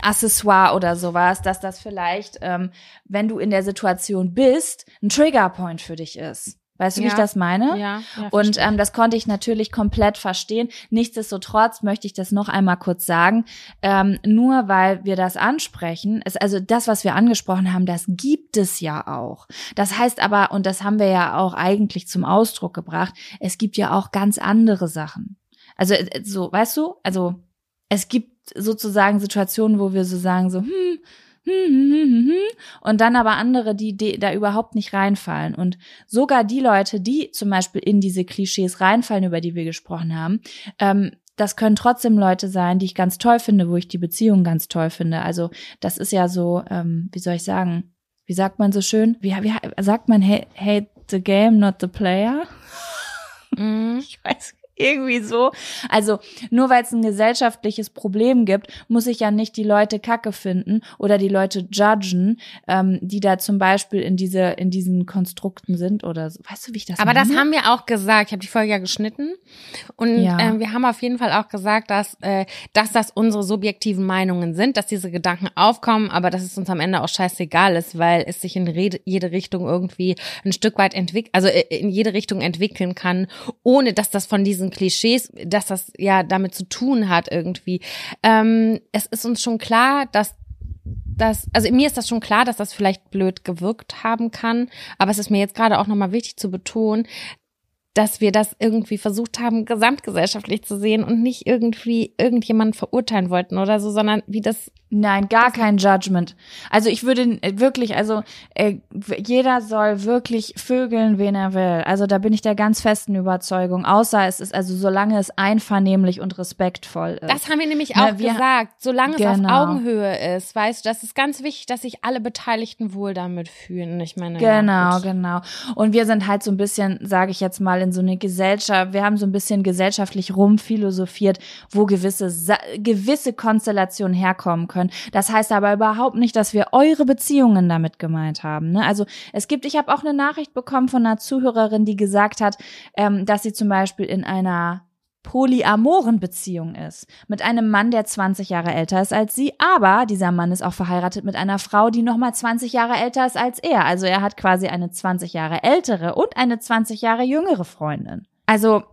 S2: Accessoire oder sowas, dass das vielleicht, ähm, wenn du in der Situation bist, ein Triggerpoint für dich ist. Weißt du, wie
S1: Ja.
S2: ich das meine?
S1: Ja, ja
S2: Und ähm, das konnte ich natürlich komplett verstehen. Nichtsdestotrotz möchte ich das noch einmal kurz sagen. Ähm, nur weil wir das ansprechen, ist also das, was wir angesprochen haben, das gibt es ja auch. Das heißt aber, und das haben wir ja auch eigentlich zum Ausdruck gebracht, es gibt ja auch ganz andere Sachen. Also äh, so, weißt du, also es gibt sozusagen Situationen, wo wir so sagen, so, hm, und dann aber andere, die, da überhaupt nicht reinfallen. Und sogar die Leute, die zum Beispiel in diese Klischees reinfallen, über die wir gesprochen haben, ähm, das können trotzdem Leute sein, die ich ganz toll finde, wo ich die Beziehung ganz toll finde. Also das ist ja so, ähm, wie soll ich sagen, wie sagt man so schön? Wie, wie sagt man, hate, hate the game, not the player?
S1: Mhm. *laughs*
S2: Ich weiß irgendwie so. Also nur weil es ein gesellschaftliches Problem gibt, muss ich ja nicht die Leute kacke finden oder die Leute judgen, ähm, die da zum Beispiel in diese in diesen Konstrukten sind oder so. Weißt du, wie ich das
S1: Aber das
S2: meine?
S1: haben wir auch gesagt. Ich habe die Folge ja geschnitten. Und
S2: Ja.
S1: ähm, wir haben auf jeden Fall auch gesagt, dass, äh, dass das unsere subjektiven Meinungen sind, dass diese Gedanken aufkommen, aber dass es uns am Ende auch scheißegal ist, weil es sich in rede, jede Richtung irgendwie ein Stück weit entwickelt, also äh, in jede Richtung entwickeln kann, ohne dass das von diesen Klischees, dass das ja damit zu tun hat irgendwie. Ähm, es ist uns schon klar, dass das, also mir ist das schon klar, dass das vielleicht blöd gewirkt haben kann, aber es ist mir jetzt gerade auch nochmal wichtig zu betonen, dass wir das irgendwie versucht haben, gesamtgesellschaftlich zu sehen und nicht irgendwie irgendjemanden verurteilen wollten oder so, sondern wie das
S2: Nein, gar kein Judgment. Also ich würde äh, wirklich, also äh, jeder soll wirklich vögeln, wen er will. Also da bin ich der ganz festen Überzeugung. Außer es ist, also solange es einvernehmlich und respektvoll ist.
S1: Das haben wir nämlich
S2: Na,
S1: auch
S2: wir-
S1: gesagt. Solange es
S2: Genau.
S1: auf Augenhöhe ist, weißt du, das ist ganz wichtig, dass sich alle Beteiligten wohl damit fühlen. Ich meine, ja,
S2: Genau,
S1: gut.
S2: genau. Und wir sind halt so ein bisschen, sage ich jetzt mal, in so eine Gesellschaft, wir haben so ein bisschen gesellschaftlich rumphilosophiert, wo gewisse, gewisse Konstellationen herkommen können. Das heißt aber überhaupt nicht, dass wir eure Beziehungen damit gemeint haben. Ne? Also es gibt, ich habe auch eine Nachricht bekommen von einer Zuhörerin, die gesagt hat, ähm, dass sie zum Beispiel in einer polyamoren Beziehung ist. Mit einem Mann, der 20 Jahre älter ist als sie, aber dieser Mann ist auch verheiratet mit einer Frau, die nochmal 20 Jahre älter ist als er. Also er hat quasi eine 20 Jahre ältere und eine 20 Jahre jüngere Freundin. Also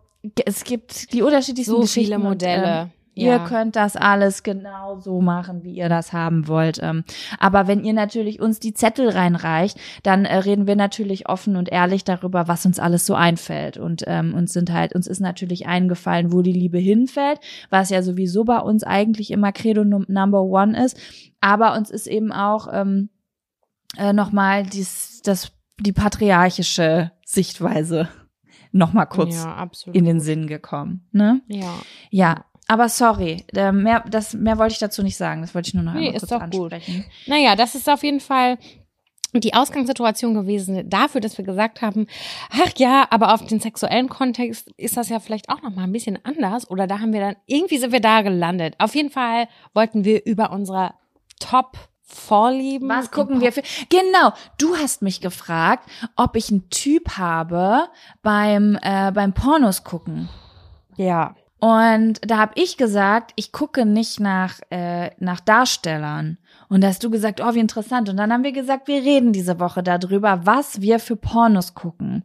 S2: es gibt die unterschiedlichsten
S1: So viele
S2: und,
S1: Modelle.
S2: Ähm, Ihr
S1: Ja.
S2: könnt das alles genau so machen, wie ihr das haben wollt. Ähm, Aber wenn ihr natürlich uns die Zettel reinreicht, dann äh, reden wir natürlich offen und ehrlich darüber, was uns alles so einfällt. Und ähm, uns sind halt, uns ist natürlich eingefallen, wo die Liebe hinfällt, was ja sowieso bei uns eigentlich immer Credo num Number One ist. Aber uns ist eben auch ähm, äh, nochmal dies, das, die patriarchische Sichtweise nochmal kurz
S1: ja,
S2: in den Sinn gekommen. Ne?
S1: ja.
S2: Ja, aber sorry, mehr, das, mehr wollte ich dazu nicht sagen. Das wollte ich nur noch
S1: Nee,
S2: einmal
S1: ist
S2: kurz
S1: doch gut.
S2: ansprechen.
S1: Naja, das ist auf jeden Fall die Ausgangssituation gewesen dafür, dass wir gesagt haben, ach ja, aber auf den sexuellen Kontext ist das ja vielleicht auch noch mal ein bisschen anders oder da haben wir dann irgendwie sind wir da gelandet. Auf jeden Fall wollten wir über unsere Top Vorlieben.
S2: Was gucken wir für? Genau, du hast mich gefragt, ob ich einen Typ habe beim äh, beim Pornos gucken.
S1: Ja.
S2: Und da habe ich gesagt, ich gucke nicht nach äh, nach Darstellern. Und da hast du gesagt, oh wie interessant. Und dann haben wir gesagt, wir reden diese Woche darüber, was wir für Pornos gucken.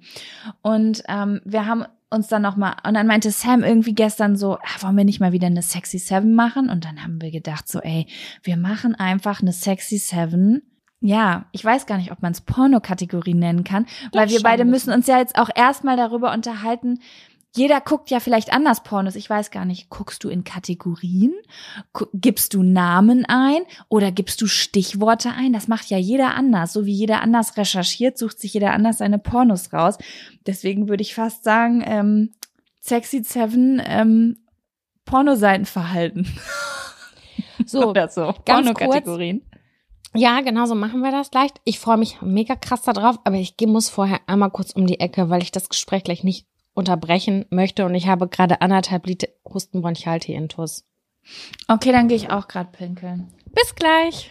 S2: Und ähm, wir haben uns dann noch mal und dann meinte Sam irgendwie gestern so, ah, wollen wir nicht mal wieder eine Sexy Seven machen? Und dann haben wir gedacht so, ey, wir machen einfach eine Sexy Seven. Ja, ich weiß gar nicht, ob man es Porno-Kategorie nennen kann, weil wir beide müssen uns ja jetzt auch erstmal darüber unterhalten. Jeder guckt ja vielleicht anders Pornos. Ich weiß gar nicht, guckst du in Kategorien? Gibst du Namen ein oder gibst du Stichworte ein? Das macht ja jeder anders. So wie jeder anders recherchiert, sucht sich jeder anders seine Pornos raus. Deswegen würde ich fast sagen, ähm, Sexy Seven, ähm, Pornoseitenverhalten.
S1: So, *laughs*
S2: oder so.
S1: ganz
S2: Pornokategorien.
S1: Ja, genau so machen wir das gleich. Ich freue mich mega krass darauf, aber ich gehe- muss vorher einmal kurz um die Ecke, weil ich das Gespräch gleich nicht unterbrechen möchte und ich habe gerade anderthalb Liter Hustenbronchialtee-Intus.
S2: Okay, dann gehe ich auch gerade pinkeln.
S1: Bis gleich.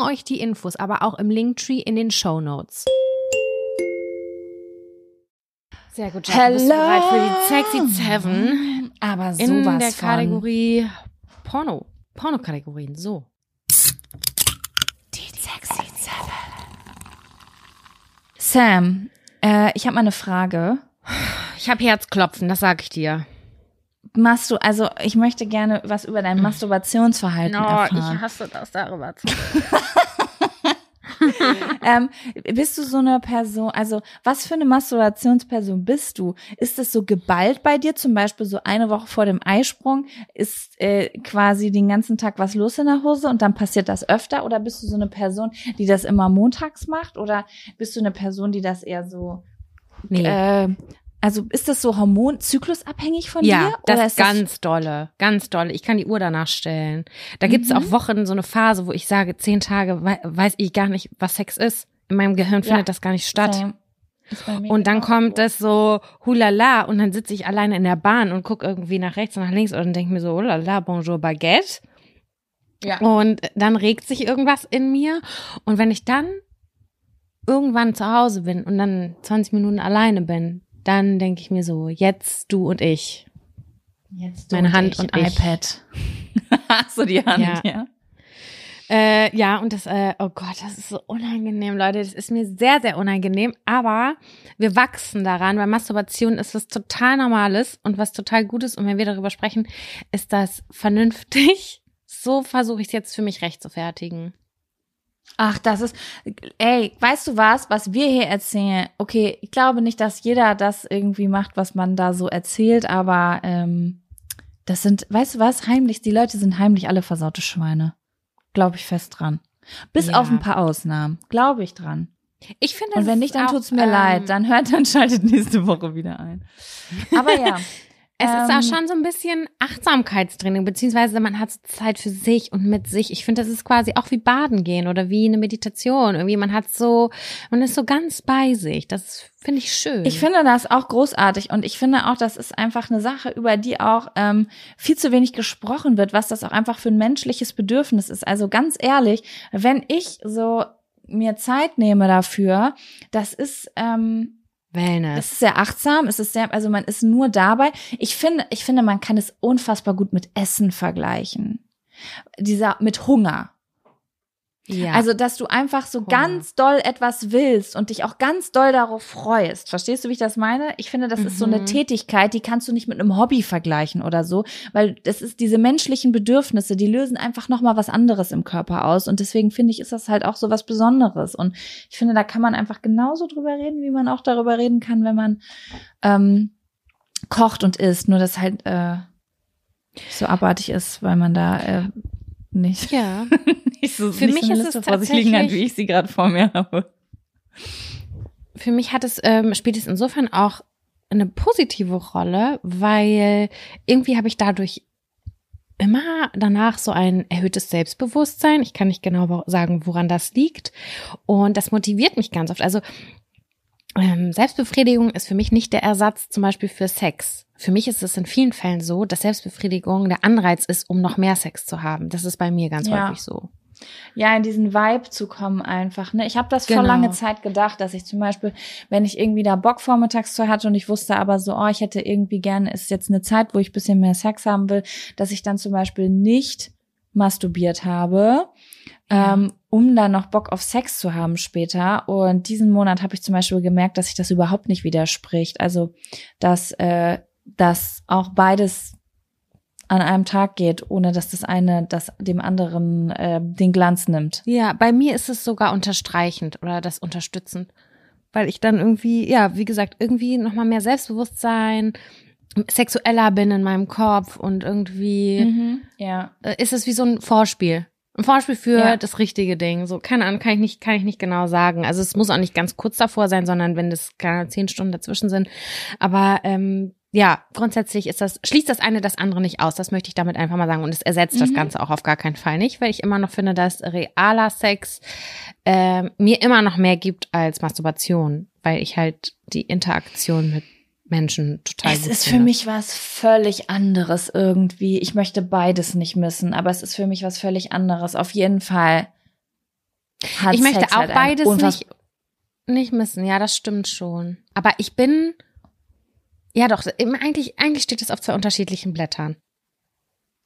S1: euch die Infos aber auch im Linktree in den Show Notes. Sehr gut, Jack. Bist du
S2: Hello.
S1: bereit für die Sexy Seven?
S2: Aber sowas
S1: In der
S2: von.
S1: Kategorie Porno. Porno-Kategorien, so.
S2: Sam, äh, ich habe mal eine Frage.
S1: Ich habe Herzklopfen, das sag ich dir.
S2: Machst du, also ich möchte gerne was über dein Masturbationsverhalten erfahren.
S1: hasse das, darüber zu *laughs*
S2: ähm, bist du so eine Person, also was für eine Masturbationsperson bist du? Ist es so geballt bei dir, zum Beispiel so eine Woche vor dem Eisprung, ist äh, quasi den ganzen Tag was los in der Hose und dann passiert das öfter? Oder bist du so eine Person, die das immer montags macht? Oder bist du eine Person, die das eher so,
S1: Nee.
S2: äh, also ist das so hormonzyklusabhängig von
S1: ja,
S2: dir?
S1: das
S2: Oder
S1: ist ganz dolle, ganz dolle. Ich kann die Uhr danach stellen. Da gibt's auch Wochen, so eine Phase, wo ich sage, zehn Tage wei- weiß ich gar nicht, was Sex ist. In meinem Gehirn
S2: Ja.
S1: findet das gar nicht statt.
S2: Same.
S1: Und dann kommt es so hulala und dann sitze ich alleine in der Bahn und gucke irgendwie nach rechts und nach links und denke mir so hulala, bonjour baguette.
S2: Ja.
S1: Und dann regt sich irgendwas in mir und wenn ich dann irgendwann zu Hause bin und dann 20 Minuten alleine bin, dann denke ich mir so, jetzt du und ich.
S2: Jetzt
S1: meine
S2: und
S1: Hand
S2: ich,
S1: und ich.
S2: iPad. *laughs* Hast du die Hand,
S1: Ja.
S2: ja?
S1: Äh, ja, und das, äh, oh Gott, das ist so unangenehm, Leute. Das ist mir sehr, sehr unangenehm. Aber wir wachsen daran, weil Masturbation ist was total Normales und was total Gutes. Und wenn wir darüber sprechen, ist das vernünftig. *laughs* So versuche ich es jetzt für mich recht zu fertigen.
S2: Ach, das ist, ey, weißt du was, was wir hier erzählen? Okay, ich glaube nicht, dass jeder das irgendwie macht, was man da so erzählt, aber ähm, das sind, weißt du was, heimlich, die Leute sind heimlich alle versaute Schweine. Glaube ich fest dran. Bis
S1: Ja.
S2: auf ein paar Ausnahmen. Glaube ich dran.
S1: Ich finde,
S2: Und wenn nicht, dann
S1: auch,
S2: tut's mir
S1: ähm,
S2: leid. Dann hört, dann schaltet nächste Woche wieder ein. *laughs* Aber ja.
S1: Es ist
S2: Ähm,
S1: auch schon so ein bisschen Achtsamkeitstraining, beziehungsweise man hat Zeit für sich und mit sich. Ich finde, das ist quasi auch wie Baden gehen oder wie eine Meditation. Irgendwie, man hat so, man ist so ganz bei sich. Das finde ich schön.
S2: Ich finde das auch großartig und ich finde auch, das ist einfach eine Sache, über die auch ähm, viel zu wenig gesprochen wird, was das auch einfach für ein menschliches Bedürfnis ist. Also ganz ehrlich, wenn ich so mir Zeit nehme dafür, das ist ähm,
S1: Wellness.
S2: es ist sehr achtsam, es ist sehr, also man ist nur dabei. Ich finde, ich finde, man kann es unfassbar gut mit Essen vergleichen. Dieser mit Hunger.
S1: Ja.
S2: Also, dass du einfach so
S1: Hunger.
S2: ganz doll etwas willst und dich auch ganz doll darauf freust. Verstehst du, wie ich das meine? Ich finde, das ist so eine
S1: Mhm.
S2: Tätigkeit, die kannst du nicht mit einem Hobby vergleichen oder so, weil das ist diese menschlichen Bedürfnisse, die lösen einfach noch mal was anderes im Körper aus und deswegen finde ich, ist das halt auch so was Besonderes und ich finde, da kann man einfach genauso drüber reden, wie man auch darüber reden kann, wenn man ähm, kocht und isst, nur dass halt äh, so abartig ist, weil man da äh, nicht
S1: ja. *laughs*
S2: nicht so,
S1: Für
S2: nicht
S1: mich
S2: so
S1: ist es
S2: Liste vor sich liegen hat,
S1: tatsächlich-
S2: wie ich sie gerade vor mir habe.
S1: Für mich hat es, ähm, spielt es insofern auch eine positive Rolle, weil irgendwie habe ich dadurch immer danach so ein erhöhtes Selbstbewusstsein. Ich kann nicht genau sagen, woran das liegt. Und das motiviert mich ganz oft. Also ähm, Selbstbefriedigung ist für mich nicht der Ersatz zum Beispiel für Sex. Für mich ist es in vielen Fällen so, dass Selbstbefriedigung der Anreiz ist, um noch mehr Sex zu haben. Das ist bei mir ganz
S2: Ja.
S1: häufig so.
S2: Ja, in diesen Vibe zu kommen einfach. Ne? Ich habe das
S1: Genau.
S2: vor lange Zeit gedacht, dass ich zum Beispiel, wenn ich irgendwie da Bock vormittags zu hatte und ich wusste aber so, oh, ich hätte irgendwie gerne, ist jetzt eine Zeit, wo ich bisschen mehr Sex haben will, dass ich dann zum Beispiel nicht masturbiert habe,
S1: Ja.
S2: ähm, um dann noch Bock auf Sex zu haben später. Und diesen Monat habe ich zum Beispiel gemerkt, dass sich das überhaupt nicht widerspricht. Also, dass, äh, dass auch beides an einem Tag geht, ohne dass das eine das dem anderen äh, den Glanz nimmt.
S1: Ja, bei mir ist es sogar unterstreichend oder das unterstützend, weil ich dann irgendwie, ja, wie gesagt, irgendwie nochmal mehr Selbstbewusstsein, sexueller bin in meinem Kopf und irgendwie
S2: Ja.
S1: äh, ist es wie so ein Vorspiel. Ein Vorspiel für
S2: Ja.
S1: das richtige Ding. So, keine Ahnung, kann ich nicht, kann ich nicht genau sagen. Also es muss auch nicht ganz kurz davor sein, sondern wenn das keine zehn Stunden dazwischen sind. Aber ähm, ja, grundsätzlich ist das, schließt das eine das andere nicht aus. Das möchte ich damit einfach mal sagen. Und es ersetzt das
S2: Mhm.
S1: Ganze auch auf gar keinen Fall nicht, weil ich immer noch finde, dass realer Sex ähm, mir immer noch mehr gibt als Masturbation, weil ich halt die Interaktion mit Menschen total
S2: Es ist für
S1: finde.
S2: mich was völlig anderes irgendwie. Ich möchte beides nicht missen, aber es ist für mich was völlig anderes. Auf jeden Fall.
S1: Ich möchte
S2: Sex
S1: auch
S2: halt
S1: beides nicht, nicht missen. Ja, das stimmt schon. Aber ich bin, ja doch, eigentlich, eigentlich steht es auf zwei unterschiedlichen Blättern.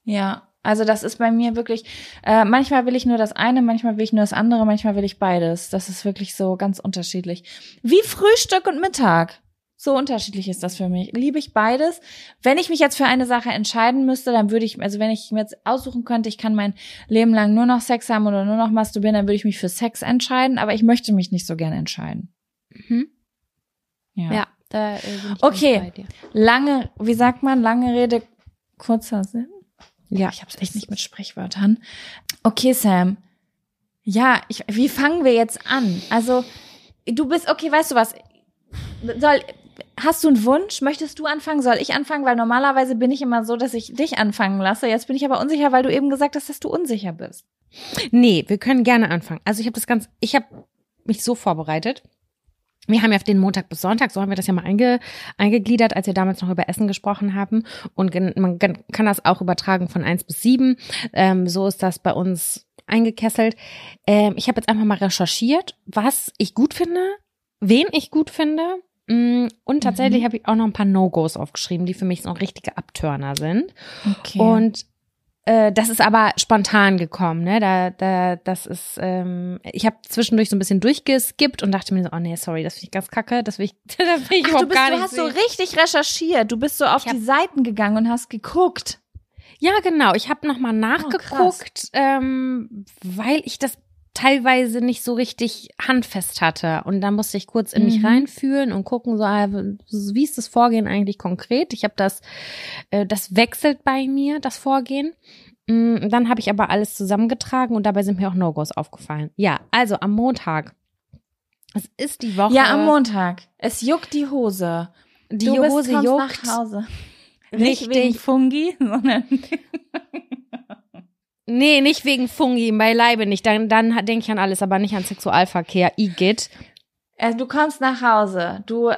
S2: Ja, also das ist bei mir wirklich, äh, manchmal will ich nur das eine, manchmal will ich nur das andere, manchmal will ich beides. Das ist wirklich so ganz unterschiedlich. Wie Frühstück und Mittag. So unterschiedlich ist das für mich. Liebe ich beides. Wenn ich mich jetzt für eine Sache entscheiden müsste, dann würde ich, also wenn ich mir jetzt aussuchen könnte, ich kann mein Leben lang nur noch Sex haben oder nur noch masturbieren, dann würde ich mich für Sex entscheiden, aber ich möchte mich nicht so gerne entscheiden.
S1: Mhm.
S2: Ja.
S1: Ja, da äh,
S2: Okay. Lange, wie sagt man, lange Rede, kurzer Sinn?
S1: Ja,
S2: Ich hab's echt nicht mit Sprichwörtern. Okay, Sam. Ja, ich, wie fangen wir jetzt an? Also, du bist, okay, weißt du was? Soll, hast du einen Wunsch? Möchtest du anfangen? Soll ich anfangen? Weil normalerweise bin ich immer so, dass ich dich anfangen lasse. Jetzt bin ich aber unsicher, weil du eben gesagt hast, dass du unsicher bist.
S1: Nee, wir können gerne anfangen. Also ich habe das ganz, ich habe mich so vorbereitet. Wir haben ja den Montag bis Sonntag, so haben wir das ja mal einge, eingegliedert, als wir damals noch über Essen gesprochen haben. Und man kann das auch übertragen von eins bis sieben. Ähm, so ist das bei uns eingekesselt. Ähm, ich habe jetzt einfach mal recherchiert, was ich gut finde, wen ich gut finde. Mm, Und tatsächlich habe ich auch noch ein paar No-Gos aufgeschrieben, die für mich so richtige Abtörner sind.
S2: Okay.
S1: Und äh, das ist aber spontan gekommen, ne? Da, da, das ist, ähm, ich habe zwischendurch so ein bisschen durchgeskippt und dachte mir so, oh nee, sorry, das finde ich ganz kacke, das will ich, *laughs* das will ich
S2: Ach, du,
S1: überhaupt
S2: bist,
S1: gar
S2: du
S1: nicht
S2: hast so
S1: sehen.
S2: richtig recherchiert. Du bist so auf
S1: Ich
S2: die Seiten gegangen und hast geguckt.
S1: Ja, genau. Ich habe nochmal nachgeguckt, ähm, weil ich das teilweise nicht so richtig handfest hatte. Und da musste ich kurz in mich
S2: Mhm.
S1: reinfühlen und gucken, so, ah, wie ist das Vorgehen eigentlich konkret? Ich habe das, äh, das wechselt bei mir, das Vorgehen. Mm, Dann habe ich aber alles zusammengetragen und dabei sind mir auch No-Gos aufgefallen. Ja, also am Montag. Es ist die Woche.
S2: Ja, am Montag. Es juckt die Hose.
S1: Die
S2: du bist,
S1: Hose
S2: kommst
S1: juckt.
S2: nach Hause. Nicht wegen. Fungi, *laughs* sondern *laughs*
S1: Nee, nicht wegen Fungi, beileibe nicht. Dann, dann denke ich an alles, aber nicht an Sexualverkehr. Igitt.
S2: äh, du kommst nach Hause. Du,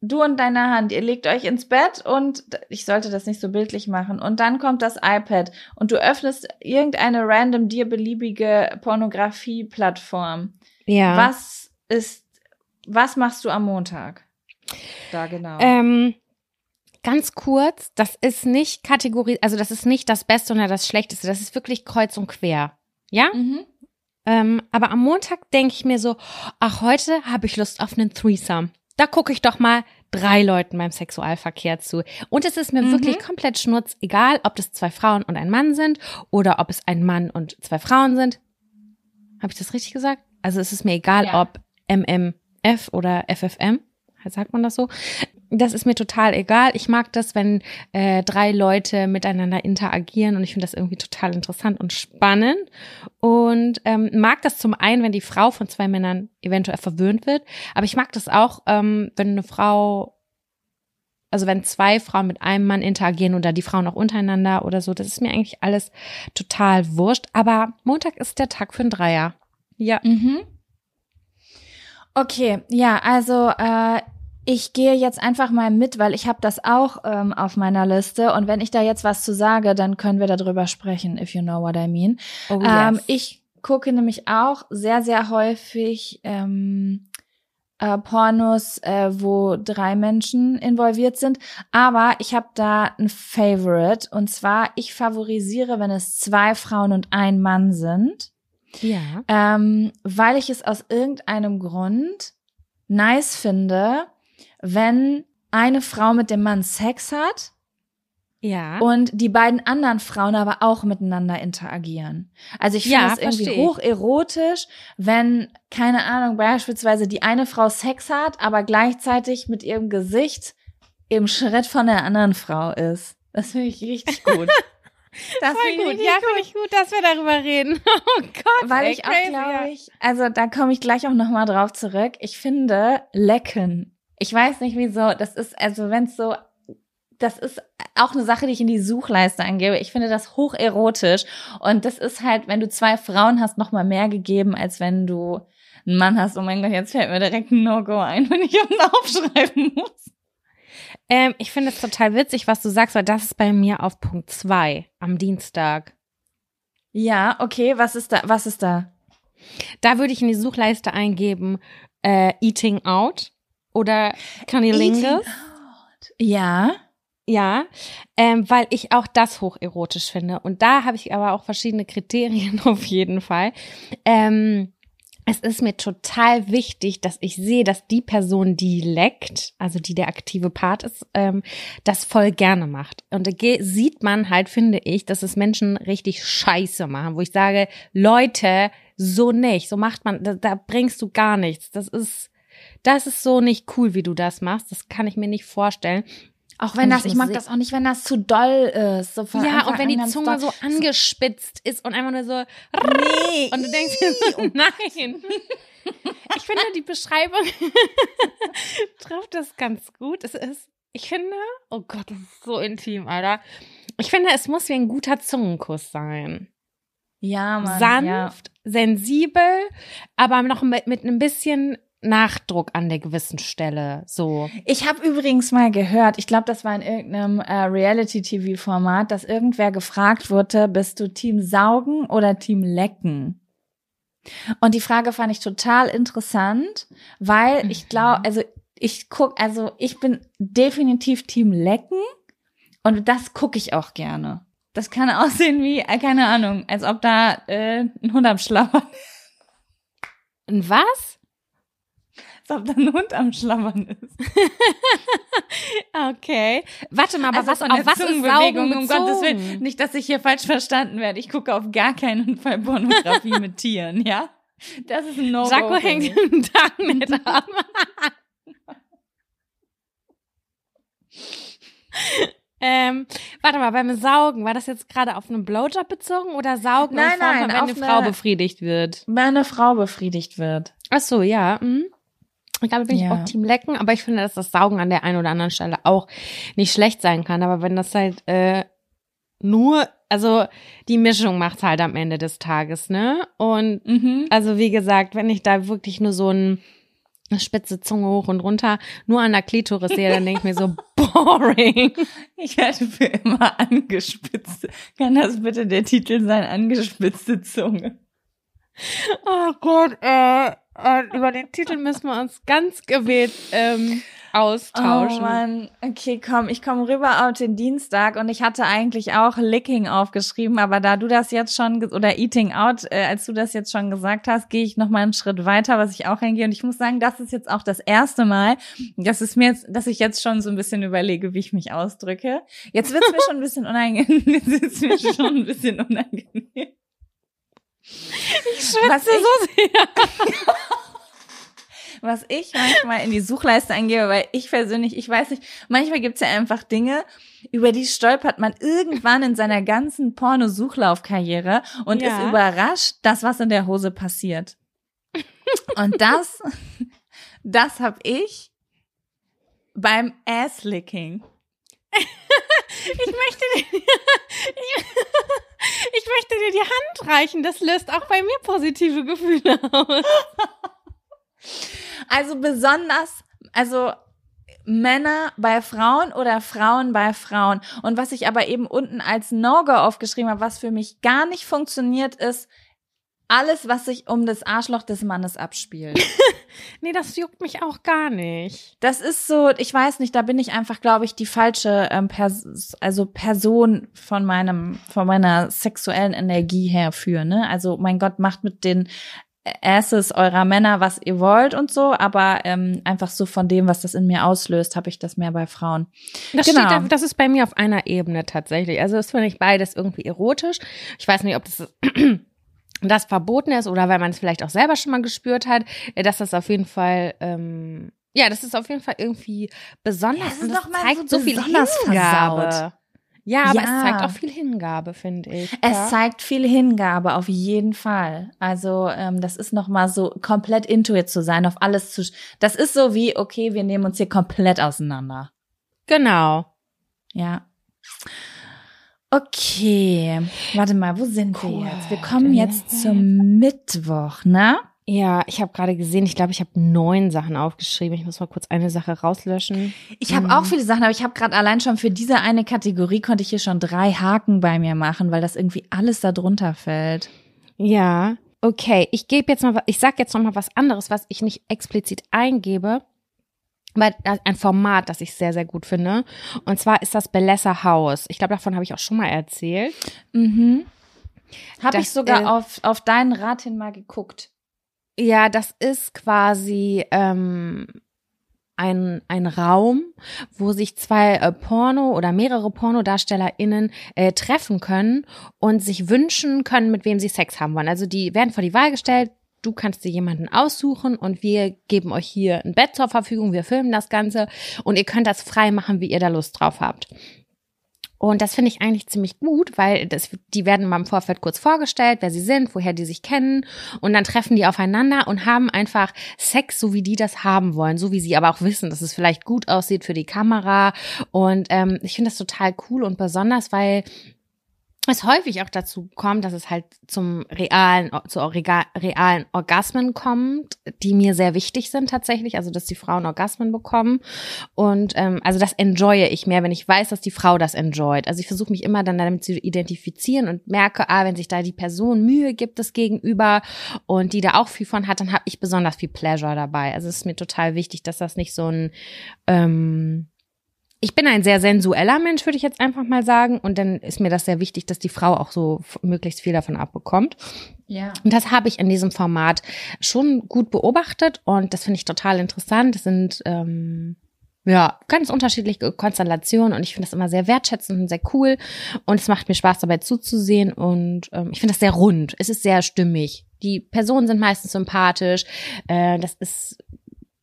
S2: du und deine Hand, ihr legt euch ins Bett und ich sollte das nicht so bildlich machen. Und dann kommt das iPad und du öffnest irgendeine random dir beliebige Pornografie-Plattform.
S1: Ja.
S2: Was ist, was machst du am Montag? Da genau.
S1: Ähm, ganz kurz, das ist nicht Kategorie, also das ist nicht das Beste oder das Schlechteste, das ist wirklich kreuz und quer. Ja?
S2: mhm.
S1: Ähm, aber am Montag denke ich mir so, ach, heute habe ich Lust auf einen Threesome. Da gucke ich doch mal drei Leuten beim Sexualverkehr zu. Und es ist mir
S2: Mhm.
S1: wirklich komplett schnurz, egal ob das zwei Frauen und ein Mann sind oder ob es ein Mann und zwei Frauen sind. Habe ich das richtig gesagt? Also es ist mir egal,
S2: Ja.
S1: ob MMF oder FFM, sagt man das so. Das ist mir total egal. Ich mag das, wenn äh, drei Leute miteinander interagieren und ich finde das irgendwie total interessant und spannend. Und ähm, mag das zum einen, wenn die Frau von zwei Männern eventuell verwöhnt wird, aber ich mag das auch, ähm, wenn eine Frau Also wenn zwei Frauen mit einem Mann interagieren oder die Frauen auch untereinander oder so, das ist mir eigentlich alles total wurscht. Aber Montag ist der Tag für ein Dreier. Ja.
S2: Mhm. Okay, ja, also äh, ich gehe jetzt einfach mal mit, weil ich habe das auch ähm, auf meiner Liste und wenn ich da jetzt was zu sage, dann können wir darüber sprechen, if you know what I mean.
S1: Oh,
S2: Ähm,
S1: yes.
S2: ich gucke nämlich auch sehr, sehr häufig ähm, äh, Pornos, äh, wo drei Menschen involviert sind. Aber ich habe da ein Favorite. Und zwar, ich favorisiere, wenn es zwei Frauen und ein Mann sind.
S1: ja.
S2: Ähm, weil ich es aus irgendeinem Grund nice finde, wenn eine Frau mit dem Mann Sex hat
S1: Ja.
S2: und die beiden anderen Frauen aber auch miteinander interagieren. Also ich finde
S1: Ja,
S2: es irgendwie
S1: verstehe
S2: hocherotisch, wenn, keine Ahnung, beispielsweise die eine Frau Sex hat, aber gleichzeitig mit ihrem Gesicht im Schritt von der anderen Frau ist. Das finde ich richtig gut. *laughs* Das
S1: Voll
S2: finde ich
S1: gut. Ja, finde ich gut, dass wir darüber reden. *laughs* Oh Gott.
S2: Weil
S1: ey,
S2: ich auch glaube ich, also da komme ich gleich auch nochmal drauf zurück. Ich finde Lecken. Ich weiß nicht wieso. Das ist, also wenn es so, das ist auch eine Sache, die ich in die Suchleiste angebe. Ich finde das hocherotisch. Und das ist halt, wenn du zwei Frauen hast, nochmal mehr gegeben, als wenn du einen Mann hast. Oh mein Gott, jetzt fällt mir direkt ein No-Go ein, *laughs* wenn ich ihn aufschreiben muss.
S1: Ähm, ich finde es total witzig, was du sagst, weil das ist bei mir auf Punkt zwei am Dienstag.
S2: Ja, okay, was ist da, was ist da?
S1: Da würde ich in die Suchleiste eingeben, äh, Eating Out oder Cunnilingus.
S2: Ja.
S1: Ja, ähm, weil ich auch das hocherotisch finde. Und da habe ich aber auch verschiedene Kriterien *laughs* auf jeden Fall. Ähm, es ist mir total wichtig, dass ich sehe, dass die Person, die leckt, also die der aktive Part ist, ähm, das voll gerne macht. Und da sieht man halt, finde ich, dass es Menschen richtig scheiße machen, wo ich sage, Leute, so nicht, so macht man, da, da bringst du gar nichts. Das ist, das ist so nicht cool, wie du das machst. Das kann ich mir nicht vorstellen.
S2: Auch wenn das,
S1: ich
S2: mag das auch nicht, wenn das zu doll ist. So von
S1: Ja, und wenn die Zunge
S2: doll.
S1: so angespitzt ist und einfach nur so,
S2: Nee.
S1: und du denkst dir so, nein. Ich finde, die Beschreibung *laughs* trifft das ganz gut. Es ist, ich finde, oh Gott, das ist so intim, Alter. Ich finde, es muss wie ein guter Zungenkuss sein.
S2: Ja, Mann.
S1: Sanft, sensibel, aber noch mit, mit ein bisschen Nachdruck an der gewissen Stelle. So.
S2: Ich habe übrigens mal gehört, ich glaube, das war in irgendeinem äh, Reality-TV-Format, dass irgendwer gefragt wurde, bist du Team Saugen oder Team Lecken? Und die Frage fand ich total interessant, weil ich glaube, also ich guck, also ich bin definitiv Team Lecken und das gucke ich auch gerne. Das kann *laughs* aussehen wie, äh, keine Ahnung, als ob da äh, ein Hund am Schlabbern
S1: Und was?
S2: Als ob da ein Hund am Schlabbern ist. *laughs*
S1: Okay. Warte mal, aber
S2: Also
S1: was, auf was ist Saugen
S2: um Gottes Willen. Nicht, dass ich hier falsch verstanden werde. Ich gucke auf gar keinen Fall Pornografie *laughs* mit Tieren, ja? Das ist ein No-Go.
S1: Jaco hängt
S2: mich.
S1: im Darknet ab. ähm, warte mal, beim Saugen, war das jetzt gerade auf einen Blowjob bezogen oder Saugen
S2: Nein,
S1: in Form
S2: nein,
S1: von, wenn eine Frau
S2: eine-
S1: befriedigt wird?
S2: Wenn eine Frau befriedigt wird.
S1: Ach so, ja. Mhm. Ich glaube, bin ich
S2: Ja.
S1: auch Team Lecken, aber ich finde, dass das Saugen an der einen oder anderen Stelle auch nicht schlecht sein kann. Aber wenn das halt äh, nur, also die Mischung macht's halt am Ende des Tages, ne? Und
S2: Mhm.
S1: Also wie gesagt, wenn ich da wirklich nur so ein eine spitze Zunge hoch und runter nur an der Klitoris sehe, dann denke ich mir so *laughs* boring.
S2: Ich werde für immer angespitzt. Kann das bitte der Titel sein? Angespitzte Zunge.
S1: Oh Gott, äh, äh, über den Titel müssen wir uns ganz gewählt ähm, austauschen.
S2: Oh Mann, okay, komm, ich komme rüber auf den Dienstag und ich hatte eigentlich auch Licking aufgeschrieben, aber da du das jetzt schon oder Eating Out, äh, als du das jetzt schon gesagt hast, gehe ich noch mal einen Schritt weiter, was ich auch reingehe und ich muss sagen, das ist jetzt auch das erste Mal, dass es mir jetzt, dass ich jetzt schon so ein bisschen überlege, wie ich mich ausdrücke. Jetzt wird's mir schon ein bisschen unangenehm, *laughs* jetzt ist mir schon ein bisschen unangenehm.
S1: Ich schwitze
S2: was ich-
S1: so sehr. *laughs*
S2: was ich manchmal in die Suchleiste eingebe, weil ich persönlich, ich weiß nicht, manchmal gibt's ja einfach Dinge, über die stolpert man irgendwann in seiner ganzen Porno-Suchlaufkarriere und
S1: Ja.
S2: ist überrascht, dass was in der Hose passiert. Und das, *laughs* das hab ich beim Asslicking. *laughs*
S1: Ich möchte dir, ich, möchte dir die Hand reichen. Das löst auch bei mir positive Gefühle aus.
S2: Also besonders, also Männer bei Frauen oder Frauen bei Frauen. Und was ich aber eben unten als No-Go aufgeschrieben habe, was für mich gar nicht funktioniert, ist alles, was sich um das Arschloch des Mannes abspielt. *laughs*
S1: Nee, das juckt mich auch gar nicht.
S2: Das ist so, ich weiß nicht, da bin ich einfach, glaube ich, die falsche ähm, Pers also Person von meinem, von meiner sexuellen Energie her für, ne? Also mein Gott, macht mit den Asses eurer Männer, was ihr wollt und so, aber ähm, einfach so von dem, was das in mir auslöst, habe ich das mehr bei Frauen.
S1: Das,
S2: Genau.
S1: steht da, das ist bei mir auf einer Ebene tatsächlich. Also das finde ich beides irgendwie erotisch. Ich weiß nicht, ob das das verboten ist oder weil man es vielleicht auch selber schon mal gespürt hat, äh, dass das auf jeden Fall ähm, ja, das ist auf jeden Fall irgendwie besonders
S2: Ja,
S1: und das zeigt
S2: so
S1: so, viel Hingabe.
S2: versaut.
S1: Ja, aber
S2: Ja.
S1: es zeigt auch viel Hingabe, finde ich.
S2: Es
S1: ja.
S2: zeigt viel Hingabe, auf jeden Fall. Also ähm, das ist noch mal so komplett intuit zu sein, auf alles zu. Das ist so wie, okay, wir nehmen uns hier komplett auseinander.
S1: Genau.
S2: Ja. Okay, warte mal, wo sind wir
S1: Cool.
S2: jetzt? Wir kommen jetzt zum Mittwoch, ne?
S1: Ja, ich habe gerade gesehen, ich glaube, ich habe neun Sachen aufgeschrieben. Ich muss mal kurz eine Sache rauslöschen.
S2: Ich habe auch viele Sachen, aber ich habe gerade allein schon für diese eine Kategorie konnte ich hier schon drei Haken bei mir machen, weil das irgendwie alles da drunter fällt.
S1: Ja, okay. Ich gebe jetzt mal, ich sag jetzt noch mal was anderes, was ich nicht explizit eingebe, ein Format, das ich sehr sehr gut finde. Und zwar ist das Belessa House. Ich glaube, davon habe ich auch schon mal erzählt.
S2: Mhm. Habe ich sogar
S1: äh,
S2: auf, auf deinen Rat hin mal geguckt.
S1: Ja, das ist quasi ähm, ein, ein Raum, wo sich zwei äh, Porno- oder mehrere PornodarstellerInnen äh, treffen können und sich wünschen können, mit wem sie Sex haben wollen. Also die werden vor die Wahl gestellt, du kannst dir jemanden aussuchen und wir geben euch hier ein Bett zur Verfügung, wir filmen das Ganze und ihr könnt das frei machen, wie ihr da Lust drauf habt. Und das finde ich eigentlich ziemlich gut, weil das, die werden mal im Vorfeld kurz vorgestellt, wer sie sind, woher die sich kennen. Und dann treffen die aufeinander und haben einfach Sex, so wie die das haben wollen, so wie sie aber auch wissen, dass es vielleicht gut aussieht für die Kamera. Und ähm, ich finde das total cool und besonders, weil es häufig auch dazu kommt, dass es halt zum realen, zu realen Orgasmen kommt, die mir sehr wichtig sind tatsächlich, also dass die Frauen Orgasmen bekommen. Und ähm, also das enjoye ich mehr, wenn ich weiß, dass die Frau das enjoyt. Also ich versuche mich immer dann damit zu identifizieren und merke, ah, wenn sich da die Person Mühe gibt, das Gegenüber und die da auch viel von hat, dann habe ich besonders viel Pleasure dabei. Also es ist mir total wichtig, dass das nicht so ein ähm, ich bin ein sehr sensueller Mensch, würde ich jetzt einfach mal sagen. Und dann ist mir das sehr wichtig, dass die Frau auch so möglichst viel davon abbekommt.
S2: Ja.
S1: Und das habe ich in diesem Format schon gut beobachtet und das finde ich total interessant. Das sind ähm, ja ganz unterschiedliche Konstellationen und ich finde das immer sehr wertschätzend und sehr cool. Und es macht mir Spaß dabei zuzusehen und ähm, ich finde das sehr rund. Es ist sehr stimmig. Die Personen sind meistens sympathisch. Äh, das ist,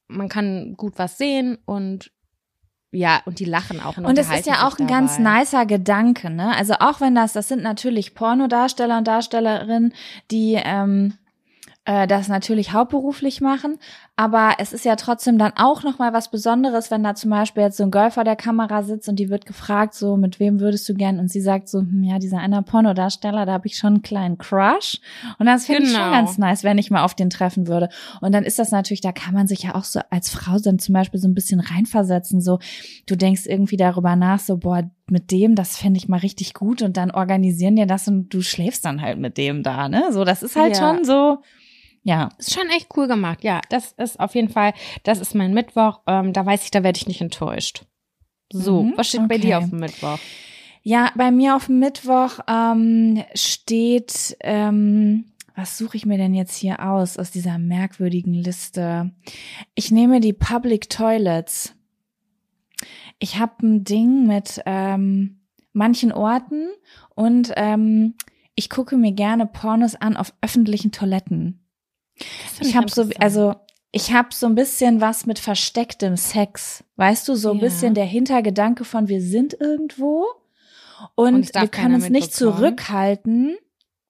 S1: man kann gut was sehen und ja, und die lachen auch.
S2: Und es ist ja auch ein ganz nicer Gedanke, ne? Also auch wenn das, das sind natürlich Pornodarsteller und Darstellerinnen, die ähm, äh, das natürlich hauptberuflich machen, aber es ist ja trotzdem dann auch noch mal was Besonderes, wenn da zum Beispiel jetzt so ein Girl vor der Kamera sitzt und die wird gefragt, so mit wem würdest du gern? Und sie sagt so, hm, ja, dieser einer Pornodarsteller, da habe ich schon einen kleinen Crush. Und das finde ich schon
S1: Genau.
S2: ganz nice, wenn ich mal auf den treffen würde. Und dann ist das natürlich, da kann man sich ja auch so als Frau dann zum Beispiel so ein bisschen reinversetzen, so du denkst irgendwie darüber nach, so, boah, mit dem, das fände ich mal richtig gut und dann organisieren dir das und du schläfst dann halt mit dem da, ne? So, das ist halt
S1: Ja.
S2: schon so, ja.
S1: Ist schon echt cool gemacht. Ja, das ist auf jeden Fall, das ist mein Mittwoch. Ähm, da weiß ich, da werde ich nicht enttäuscht. So,
S2: Mhm,
S1: was steht bei
S2: okay.
S1: dir auf dem Mittwoch?
S2: Ja, bei mir auf dem Mittwoch ähm, steht, ähm, was suche ich mir denn jetzt hier aus, aus dieser merkwürdigen Liste? Ich nehme die Public Toilets. Ich habe ein Ding mit ähm, manchen Orten und ähm, ich gucke mir gerne Pornos an auf öffentlichen Toiletten. Ich habe so, also ich habe so ein bisschen was mit verstecktem Sex. Weißt du, so ein
S1: Ja.
S2: bisschen der Hintergedanke von wir sind irgendwo und,
S1: Und
S2: wir können uns nicht zurückhalten.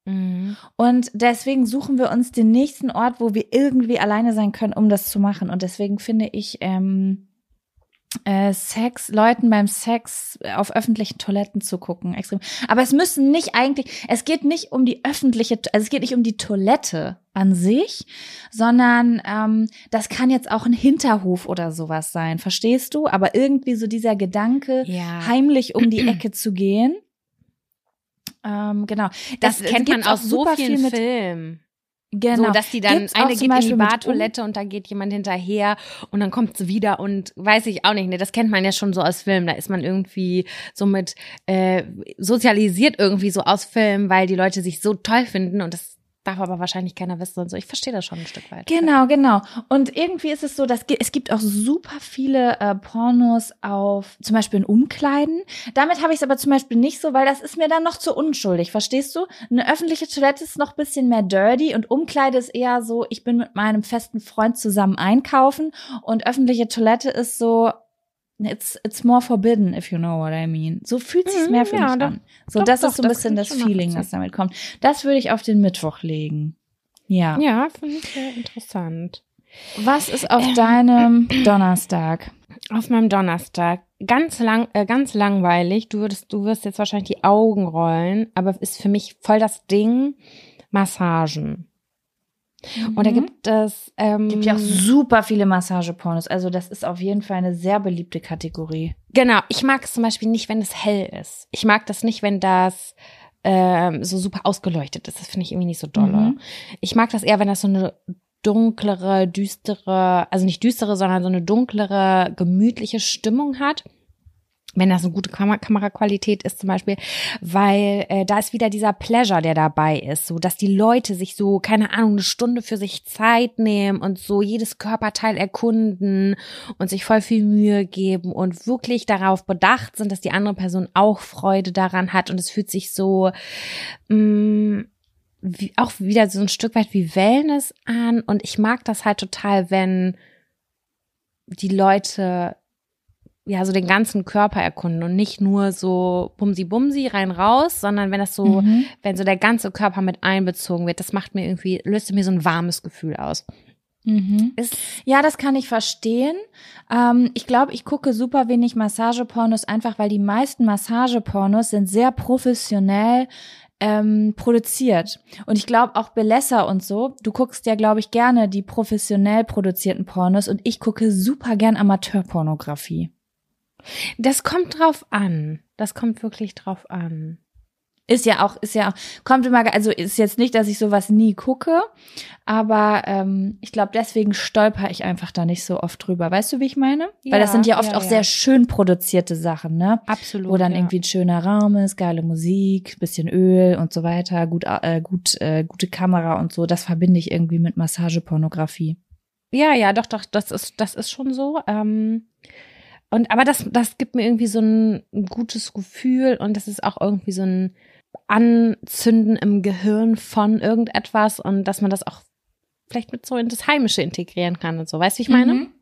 S1: Mhm.
S2: Und deswegen suchen wir uns den nächsten Ort, wo wir irgendwie alleine sein können, um das zu machen. Und deswegen finde ich ähm, äh, Sex, Leuten beim Sex auf öffentlichen Toiletten zu gucken. Extrem. Aber es müssen nicht eigentlich, es geht nicht um die öffentliche, also es geht nicht um die Toilette an sich, sondern ähm, das kann jetzt auch ein Hinterhof oder sowas sein, verstehst du? Aber irgendwie so dieser Gedanke,
S1: Ja.
S2: heimlich um die Ecke zu gehen. Ähm, genau.
S1: Das, kennt man
S2: auch
S1: aus so
S2: super
S1: vielen
S2: viel mit-
S1: Filmen.
S2: Genau.
S1: So, dass die dann,
S2: Gibt's
S1: eine geht in die
S2: mit
S1: Badtoilette und da geht jemand hinterher und dann kommt sie wieder und weiß ich auch nicht, ne, das kennt man ja schon so aus Filmen, da ist man irgendwie so mit, äh, sozialisiert irgendwie so aus Filmen, weil die Leute sich so toll finden und das darf aber wahrscheinlich keiner wissen und so. Ich verstehe das schon ein Stück weit.
S2: Genau, genau. Und irgendwie ist es so, dass es gibt auch super viele äh, Pornos auf zum Beispiel in Umkleiden. Damit habe ich es aber zum Beispiel nicht so, weil das ist mir dann noch zu unschuldig, verstehst du? Eine öffentliche Toilette ist noch ein bisschen mehr dirty und Umkleide ist eher so, ich bin mit meinem festen Freund zusammen einkaufen und öffentliche Toilette ist so, it's, it's more forbidden, if you know what I mean. So fühlt sich's
S1: Mhm,
S2: mehr für
S1: ja,
S2: mich
S1: doch.
S2: an. So,
S1: Doch,
S2: das
S1: doch,
S2: ist so ein bisschen das Feeling, was damit kommt. Das würde ich auf den Mittwoch legen. Ja.
S1: Ja, finde ich sehr interessant.
S2: Was ist auf deinem Donnerstag?
S1: Auf meinem Donnerstag. Ganz lang, äh, ganz langweilig. Du würdest, du wirst jetzt wahrscheinlich die Augen rollen, aber ist für mich voll das Ding. Massagen. Und da gibt es, ähm,
S2: Mhm. gibt ja auch super viele Massagepornos. Also das ist auf jeden Fall eine sehr beliebte Kategorie.
S1: Genau, ich mag es zum Beispiel nicht, wenn es hell ist. Ich mag das nicht, wenn das ähm, so super ausgeleuchtet ist. Das finde ich irgendwie nicht so dolle.
S2: Mhm.
S1: Ich mag das eher, wenn das so eine dunklere, düstere, also nicht düstere, sondern so eine dunklere, gemütliche Stimmung hat. Wenn das eine gute Kam Kameraqualität ist zum Beispiel, weil äh, da ist wieder dieser Pleasure, der dabei ist, so dass die Leute sich so, keine Ahnung, eine Stunde für sich Zeit nehmen und so jedes Körperteil erkunden und sich voll viel Mühe geben und wirklich darauf bedacht sind, dass die andere Person auch Freude daran hat und es fühlt sich so mh, wie, auch wieder so ein Stück weit wie Wellness an und ich mag das halt total, wenn die Leute ja so den ganzen Körper erkunden und nicht nur so bumsi bumsi rein raus, sondern wenn das so,
S2: Mhm.
S1: wenn so der ganze Körper mit einbezogen wird, das macht mir irgendwie, löst mir so ein warmes Gefühl aus.
S2: Mhm.
S1: Ist,
S2: Ja, das kann ich verstehen. Ähm, ich glaube, ich gucke super wenig Massagepornos, einfach weil die meisten Massagepornos sind sehr professionell ähm, produziert. Und ich glaube auch Belesser und so. Du guckst ja, glaube ich, gerne die professionell produzierten Pornos und ich gucke super gern Amateurpornografie.
S1: Das kommt drauf an. Das kommt wirklich drauf an.
S2: Ist ja auch, ist ja auch, kommt immer, also ist jetzt nicht, dass ich sowas nie gucke, aber ähm, ich glaube, deswegen stolper ich einfach da nicht so oft drüber. Weißt du, wie ich meine? Weil das
S1: Ja,
S2: sind ja oft
S1: ja,
S2: auch
S1: ja.
S2: sehr schön produzierte Sachen, ne?
S1: Absolut.
S2: Wo dann
S1: ja.
S2: irgendwie ein schöner Raum ist, geile Musik, bisschen Öl und so weiter, gut, äh, gut, äh, gute Kamera und so. Das verbinde ich irgendwie mit Massagepornografie.
S1: Ja, ja, doch, doch, das ist, das ist schon so. Ähm, und aber das, das gibt mir irgendwie so ein, gutes Gefühl und das ist auch irgendwie so ein Anzünden im Gehirn von irgendetwas und dass man das auch vielleicht mit so in das Heimische integrieren kann und so. Weißt du, ich meine?
S2: Mhm.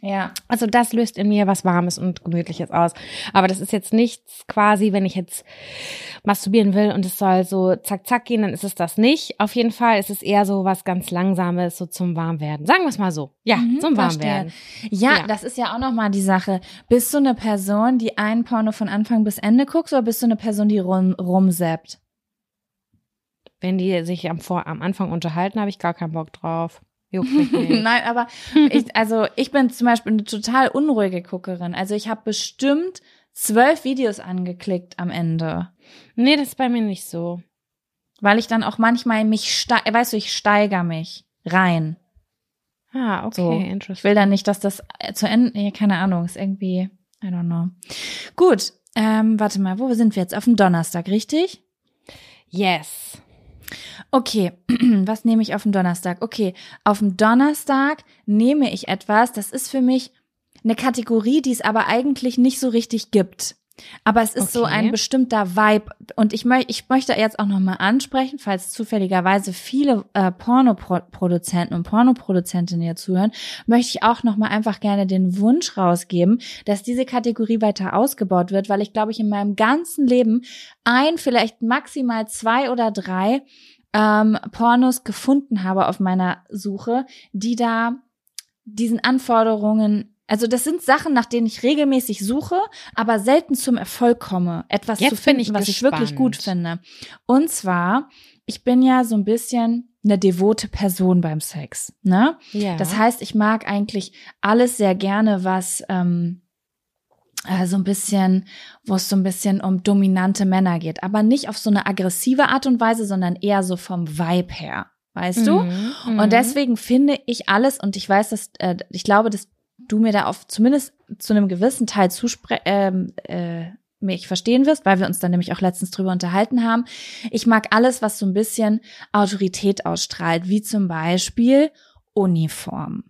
S2: Ja.
S1: Also das löst in mir was Warmes und Gemütliches aus. Aber das ist jetzt nichts quasi, wenn ich jetzt masturbieren will und es soll so zack, zack gehen, dann ist es das nicht. Auf jeden Fall ist es eher so was ganz Langsames, so zum Warmwerden. Sagen wir es mal so. Ja,
S2: Mhm,
S1: zum. Warmwerden.
S2: Ja,
S1: Ja.
S2: das ist ja auch nochmal die Sache. Bist du eine Person, die einen Porno von Anfang bis Ende guckst, oder bist du eine Person, die rum, rumsappt?
S1: Wenn die sich am, vor, am Anfang unterhalten, habe ich gar keinen Bock drauf. Juckt mich *laughs* nicht.
S2: Nein, aber ich, also ich bin zum Beispiel eine total unruhige Guckerin. Also ich habe bestimmt zwölf Videos angeklickt am Ende.
S1: nee, das ist bei mir nicht so.
S2: Weil ich dann auch manchmal mich, weißt du, ich steiger mich rein.
S1: Ah, okay,
S2: So. Ich
S1: interesting.
S2: will dann nicht, dass das äh, zu Ende, ja, keine Ahnung, ist irgendwie, I don't know. Gut, ähm, warte mal, wo sind wir jetzt? Auf dem Donnerstag, richtig?
S1: Yes.
S2: Okay, *clears throat* was nehme ich auf dem Donnerstag? Okay, auf dem Donnerstag nehme ich etwas, das ist für mich eine Kategorie, die es aber eigentlich nicht so richtig gibt. Aber es ist so
S1: Okay.
S2: ein bestimmter Vibe und ich, möchte ich möchte jetzt auch nochmal ansprechen, falls zufälligerweise viele äh, Pornoproduzenten und Pornoproduzentinnen hier zuhören, möchte ich auch nochmal einfach gerne den Wunsch rausgeben, dass diese Kategorie weiter ausgebaut wird, weil ich glaube ich in meinem ganzen Leben ein, vielleicht maximal zwei oder drei ähm, Pornos gefunden habe auf meiner Suche, die da diesen Anforderungen Also das sind Sachen, nach denen ich regelmäßig suche, aber selten zum Erfolg komme, etwas
S1: Jetzt
S2: zu finden,
S1: ich
S2: was ich wirklich
S1: gespannt.
S2: gut finde. Und zwar, ich bin ja so ein bisschen eine devote Person beim Sex, ne?
S1: Ja.
S2: Das heißt, ich mag eigentlich alles sehr gerne, was ähm, äh, so ein bisschen, wo es so ein bisschen um dominante Männer geht, aber nicht auf so eine aggressive Art und Weise, sondern eher so vom Vibe her, weißt du?
S1: Mhm, mhm.
S2: Und deswegen finde ich alles, und ich weiß, dass, äh, ich glaube, dass du mir da auf zumindest zu einem gewissen Teil zuspre ähm, äh, mich verstehen wirst, weil wir uns dann nämlich auch letztens drüber unterhalten haben. Ich mag alles, was so ein bisschen Autorität ausstrahlt, wie zum Beispiel Uniform.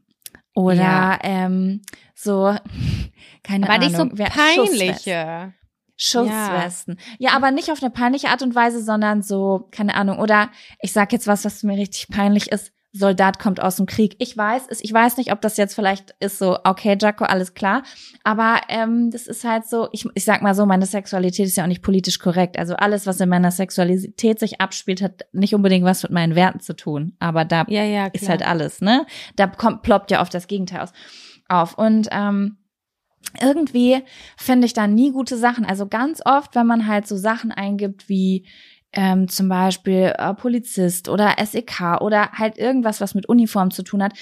S2: Oder
S1: Ja.
S2: ähm, so, *laughs* keine
S1: aber
S2: Ahnung.
S1: nicht so peinliche.
S2: Schusswesten. Ja. aber nicht auf eine peinliche Art und Weise, sondern so, keine Ahnung. Oder ich sag jetzt was, was mir richtig peinlich ist. Soldat kommt aus dem Krieg. Ich weiß es, ich weiß nicht, ob das jetzt vielleicht ist so, okay, Jaco, alles klar. Aber ähm, das ist halt so, ich, ich sag mal so, meine Sexualität ist ja auch nicht politisch korrekt. Also alles, was in meiner Sexualität sich abspielt, hat nicht unbedingt was mit meinen Werten zu tun. Aber da
S1: Ja, ja,
S2: ist halt alles, ne? Da kommt, ploppt ja oft das Gegenteil aus, auf. Und ähm, irgendwie finde ich da nie gute Sachen. Also ganz oft, wenn man halt so Sachen eingibt wie ähm, zum Beispiel äh, Polizist oder SEK oder halt irgendwas, was mit Uniform zu tun hat,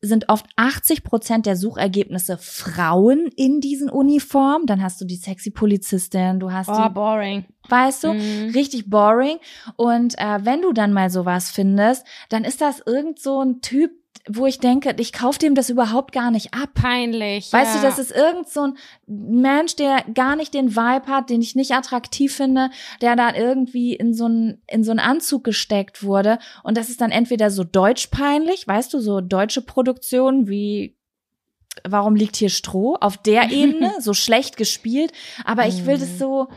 S2: sind oft 80 Prozent der Suchergebnisse Frauen in diesen Uniformen. Dann hast du die sexy Polizistin, du hast
S1: Oh,
S2: die
S1: boring.
S2: weißt du,
S1: Mhm.
S2: richtig boring. Und äh, wenn du dann mal sowas findest, dann ist das irgend so ein Typ, wo ich denke, ich kauf dem das überhaupt gar nicht ab.
S1: Peinlich.
S2: Weißt
S1: ja.
S2: du, das ist irgend so ein Mensch, der gar nicht den Vibe hat, den ich nicht attraktiv finde, der da irgendwie in so einen in so einen Anzug gesteckt wurde und das ist dann entweder so deutsch peinlich, weißt du, so deutsche Produktionen wie Warum liegt hier Stroh auf der *laughs* Ebene so schlecht gespielt, aber ich will
S1: Mhm.
S2: das so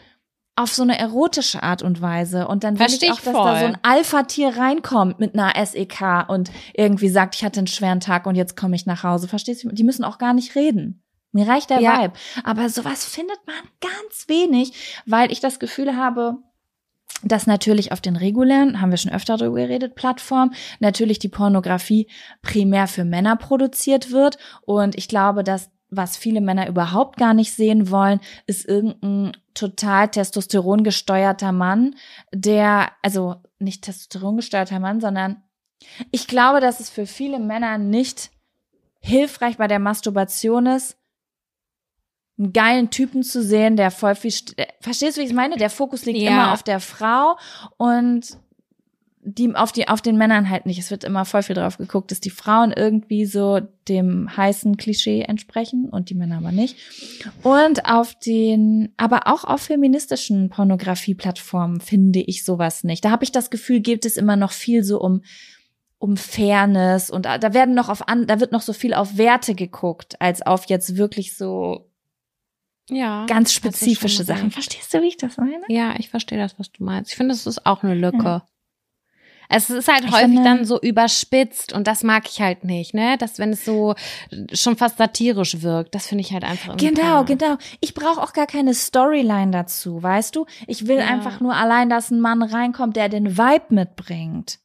S2: auf so eine erotische Art und Weise und dann will
S1: Versteh
S2: ich
S1: ich
S2: auch, dass da so ein Alpha-Tier reinkommt mit einer SEK und irgendwie sagt, ich hatte einen schweren Tag und jetzt komme ich nach Hause. Verstehst du? Die müssen auch gar nicht reden. Mir reicht der
S1: Ja.
S2: Vibe. Aber sowas findet man ganz wenig, weil ich das Gefühl habe, dass natürlich auf den regulären, haben wir schon öfter darüber geredet, Plattformen, natürlich die Pornografie primär für Männer produziert wird. Und ich glaube, dass was viele Männer überhaupt gar nicht sehen wollen, ist irgendein total Testosteron gesteuerter Mann, der, also nicht Testosteron gesteuerter Mann, sondern ich glaube, dass es für viele Männer nicht hilfreich bei der Masturbation ist, einen geilen Typen zu sehen, der voll viel, st- verstehst du, wie ich meine? Der Fokus liegt
S1: Ja.
S2: immer auf der Frau und die auf die auf den Männern halt nicht. Es wird immer voll viel drauf geguckt, dass die Frauen irgendwie so dem heißen Klischee entsprechen und die Männer aber nicht. Und auf den, aber auch auf feministischen Pornografie-Plattformen finde ich sowas nicht. Da habe ich das Gefühl, geht es immer noch viel so um um Fairness und da werden noch auf an, da wird noch so viel auf Werte geguckt, als auf jetzt wirklich so
S1: ja,
S2: ganz spezifische Sachen. Verstehst du, wie ich das meine?
S1: Ja, ich verstehe das, was du meinst. Ich finde, das ist auch eine Lücke. Es ist halt
S2: Ich
S1: häufig
S2: finde-
S1: dann so überspitzt und das mag ich halt nicht, ne? Dass wenn es so schon fast satirisch wirkt, das finde ich halt einfach
S2: Genau, genau. Ich brauche auch gar keine Storyline dazu, weißt du? Ich will
S1: Ja.
S2: einfach nur allein, dass ein Mann reinkommt, der den Vibe mitbringt.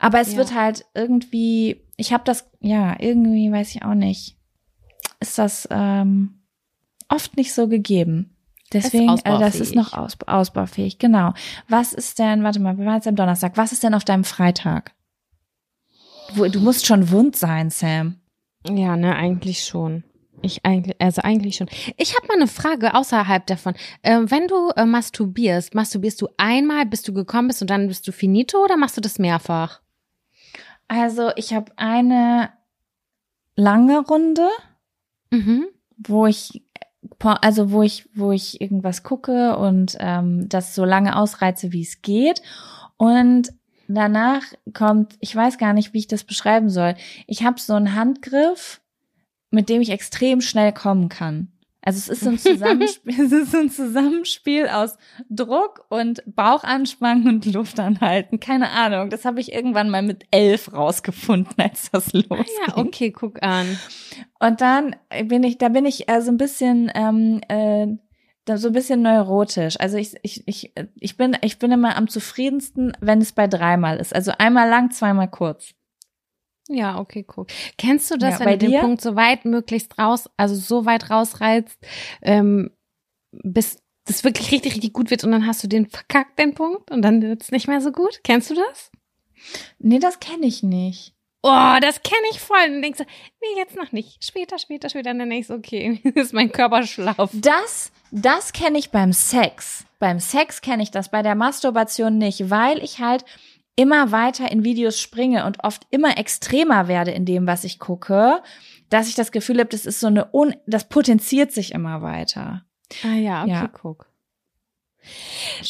S2: Aber es
S1: Ja.
S2: wird halt irgendwie, ich habe das, ja, irgendwie weiß ich auch nicht, ist das ähm, oft nicht so gegeben. Deswegen, äh, das ist noch aus, ausbaufähig, genau. Was ist denn, warte mal, wir waren jetzt am Donnerstag, was ist denn auf deinem Freitag? Wo, du musst schon wund sein, Sam.
S1: Ja, ne, eigentlich schon. Ich eigentlich, also eigentlich schon. Ich habe mal eine Frage außerhalb davon. Ähm, wenn du äh, masturbierst, masturbierst du einmal, bis du gekommen bist und dann bist du finito oder machst du das mehrfach?
S2: Also, ich habe eine lange Runde,
S1: Mhm.
S2: wo ich also wo ich wo ich irgendwas gucke und ähm, das so lange ausreize, wie es geht und danach kommt, ich weiß gar nicht, wie ich das beschreiben soll. Ich habe so einen Handgriff, mit dem ich extrem schnell kommen kann. Also es ist ein Zusammenspiel, *laughs* es ist ein Zusammenspiel aus Druck und Bauchanspannen und Luft anhalten. Keine Ahnung. Das habe ich irgendwann mal mit elf rausgefunden, *laughs* als das losging.
S1: Ja, okay, guck an.
S2: Und dann bin ich, da bin ich äh, so ein bisschen, ähm, äh, so ein bisschen neurotisch. Also ich, ich, ich, ich bin, ich bin immer am zufriedensten, wenn es bei dreimal ist. Also einmal lang, zweimal kurz.
S1: Ja, okay, guck. Kennst du das,
S2: Ja,
S1: wenn du den
S2: dir?
S1: Punkt so weit möglichst raus, also so weit rausreizt, ähm, bis das wirklich richtig, richtig gut wird und dann hast du den verkackt, den Punkt, und dann wird's nicht mehr so gut? Kennst du das?
S2: Nee, das kenne ich nicht.
S1: Oh, das kenne ich voll. Und dann denkst du, nee, jetzt noch nicht. Später, später, später. Und dann denkst du, okay, *laughs* ist mein Körper schlaff.
S2: Das, das kenne ich beim Sex. Beim Sex kenne ich das, bei der Masturbation nicht, weil ich halt immer weiter in Videos springe und oft immer extremer werde in dem, was ich gucke, dass ich das Gefühl habe, das ist so eine, Un das potenziert sich immer weiter.
S1: Ah ja, okay,
S2: Ja.
S1: guck.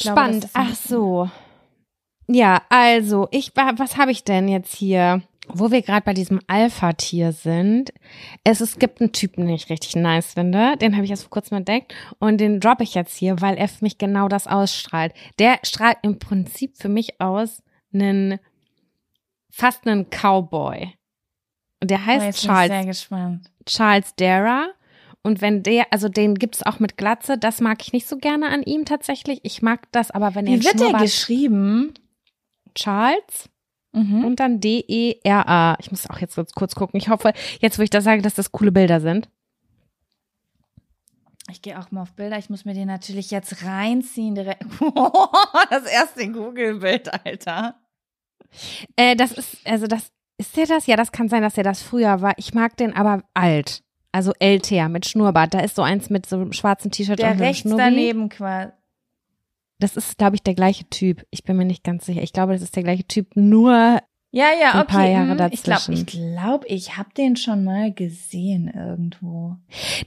S2: Glaube,
S1: Spannend. Ach so. Ja, also, ich was habe ich denn jetzt hier? Wo wir gerade bei diesem Alpha-Tier sind. Es, es gibt einen Typen, den ich richtig nice finde. Den habe ich erst vor kurzem entdeckt. Und den droppe ich jetzt hier, weil er für mich genau das ausstrahlt. Der strahlt im Prinzip für mich aus einen, fast einen Cowboy. Und der
S2: Oh,
S1: heißt
S2: ich
S1: Charles
S2: sehr gespannt.
S1: Charles Dara. Und wenn der, also den gibt's auch mit Glatze, das mag ich nicht so gerne an ihm tatsächlich. Ich mag das, aber wenn er
S2: Wie wird der geschrieben?
S1: Charles
S2: Mhm.
S1: und dann D-E-R-A. Ich muss auch jetzt kurz- kurz gucken. Ich hoffe, jetzt wo ich das sage, dass das coole Bilder sind.
S2: Ich gehe auch mal auf Bilder. Ich muss mir den natürlich jetzt reinziehen. Direkt. *laughs* das erste Google-Bild, Alter.
S1: Äh, das ist, also das, ist der das? Ja, das kann sein, dass der das früher war. Ich mag den aber alt. Also älter, mit Schnurrbart. Da ist so eins mit so einem schwarzen T-Shirt und
S2: Der
S1: einem
S2: rechts
S1: Schnurri.
S2: daneben quasi.
S1: Das ist, glaube ich, der gleiche Typ. Ich bin mir nicht ganz sicher. Ich glaube, das ist der gleiche Typ, nur
S2: Ja, ja, okay.
S1: Ein paar Jahre
S2: hm, Ich glaube,
S1: dazwischen.
S2: ich, glaub, ich habe den schon mal gesehen irgendwo.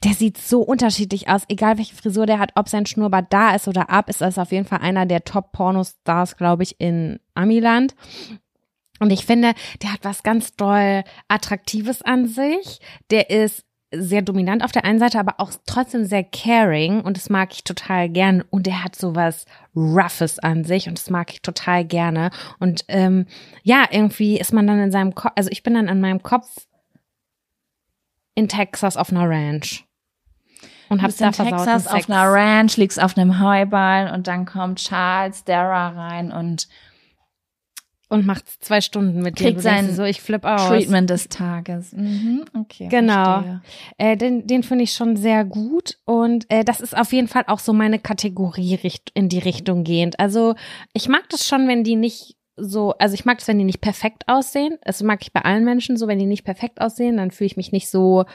S1: Der sieht so unterschiedlich aus, egal welche Frisur der hat, ob sein Schnurrbart da ist oder ab, ist das auf jeden Fall einer der Top-Pornostars, glaube ich, in Amiland. Und ich finde, der hat was ganz doll Attraktives an sich. Der ist sehr dominant auf der einen Seite, aber auch trotzdem sehr caring und das mag ich total gern. Und der hat sowas Roughes an sich und das mag ich total gerne. Und ähm, ja, irgendwie ist man dann in seinem Kopf, also ich bin dann in meinem Kopf in Texas auf einer Ranch. Und hab's da
S2: in Texas auf einer Ranch, liegst auf einem Heuballen und dann kommt Charles Dara rein und
S1: und macht zwei Stunden mit dir.
S2: Kriegt sein
S1: dir so, ich flipp aus.
S2: Treatment des Tages. Mhm, okay.
S1: Genau. Äh, den den finde ich schon sehr gut und äh, das ist auf jeden Fall auch so meine Kategorie richt in die Richtung gehend. Also ich mag das schon, wenn die nicht so, also ich mag es, wenn die nicht perfekt aussehen. Das mag ich bei allen Menschen so, wenn die nicht perfekt aussehen, dann fühle ich mich nicht so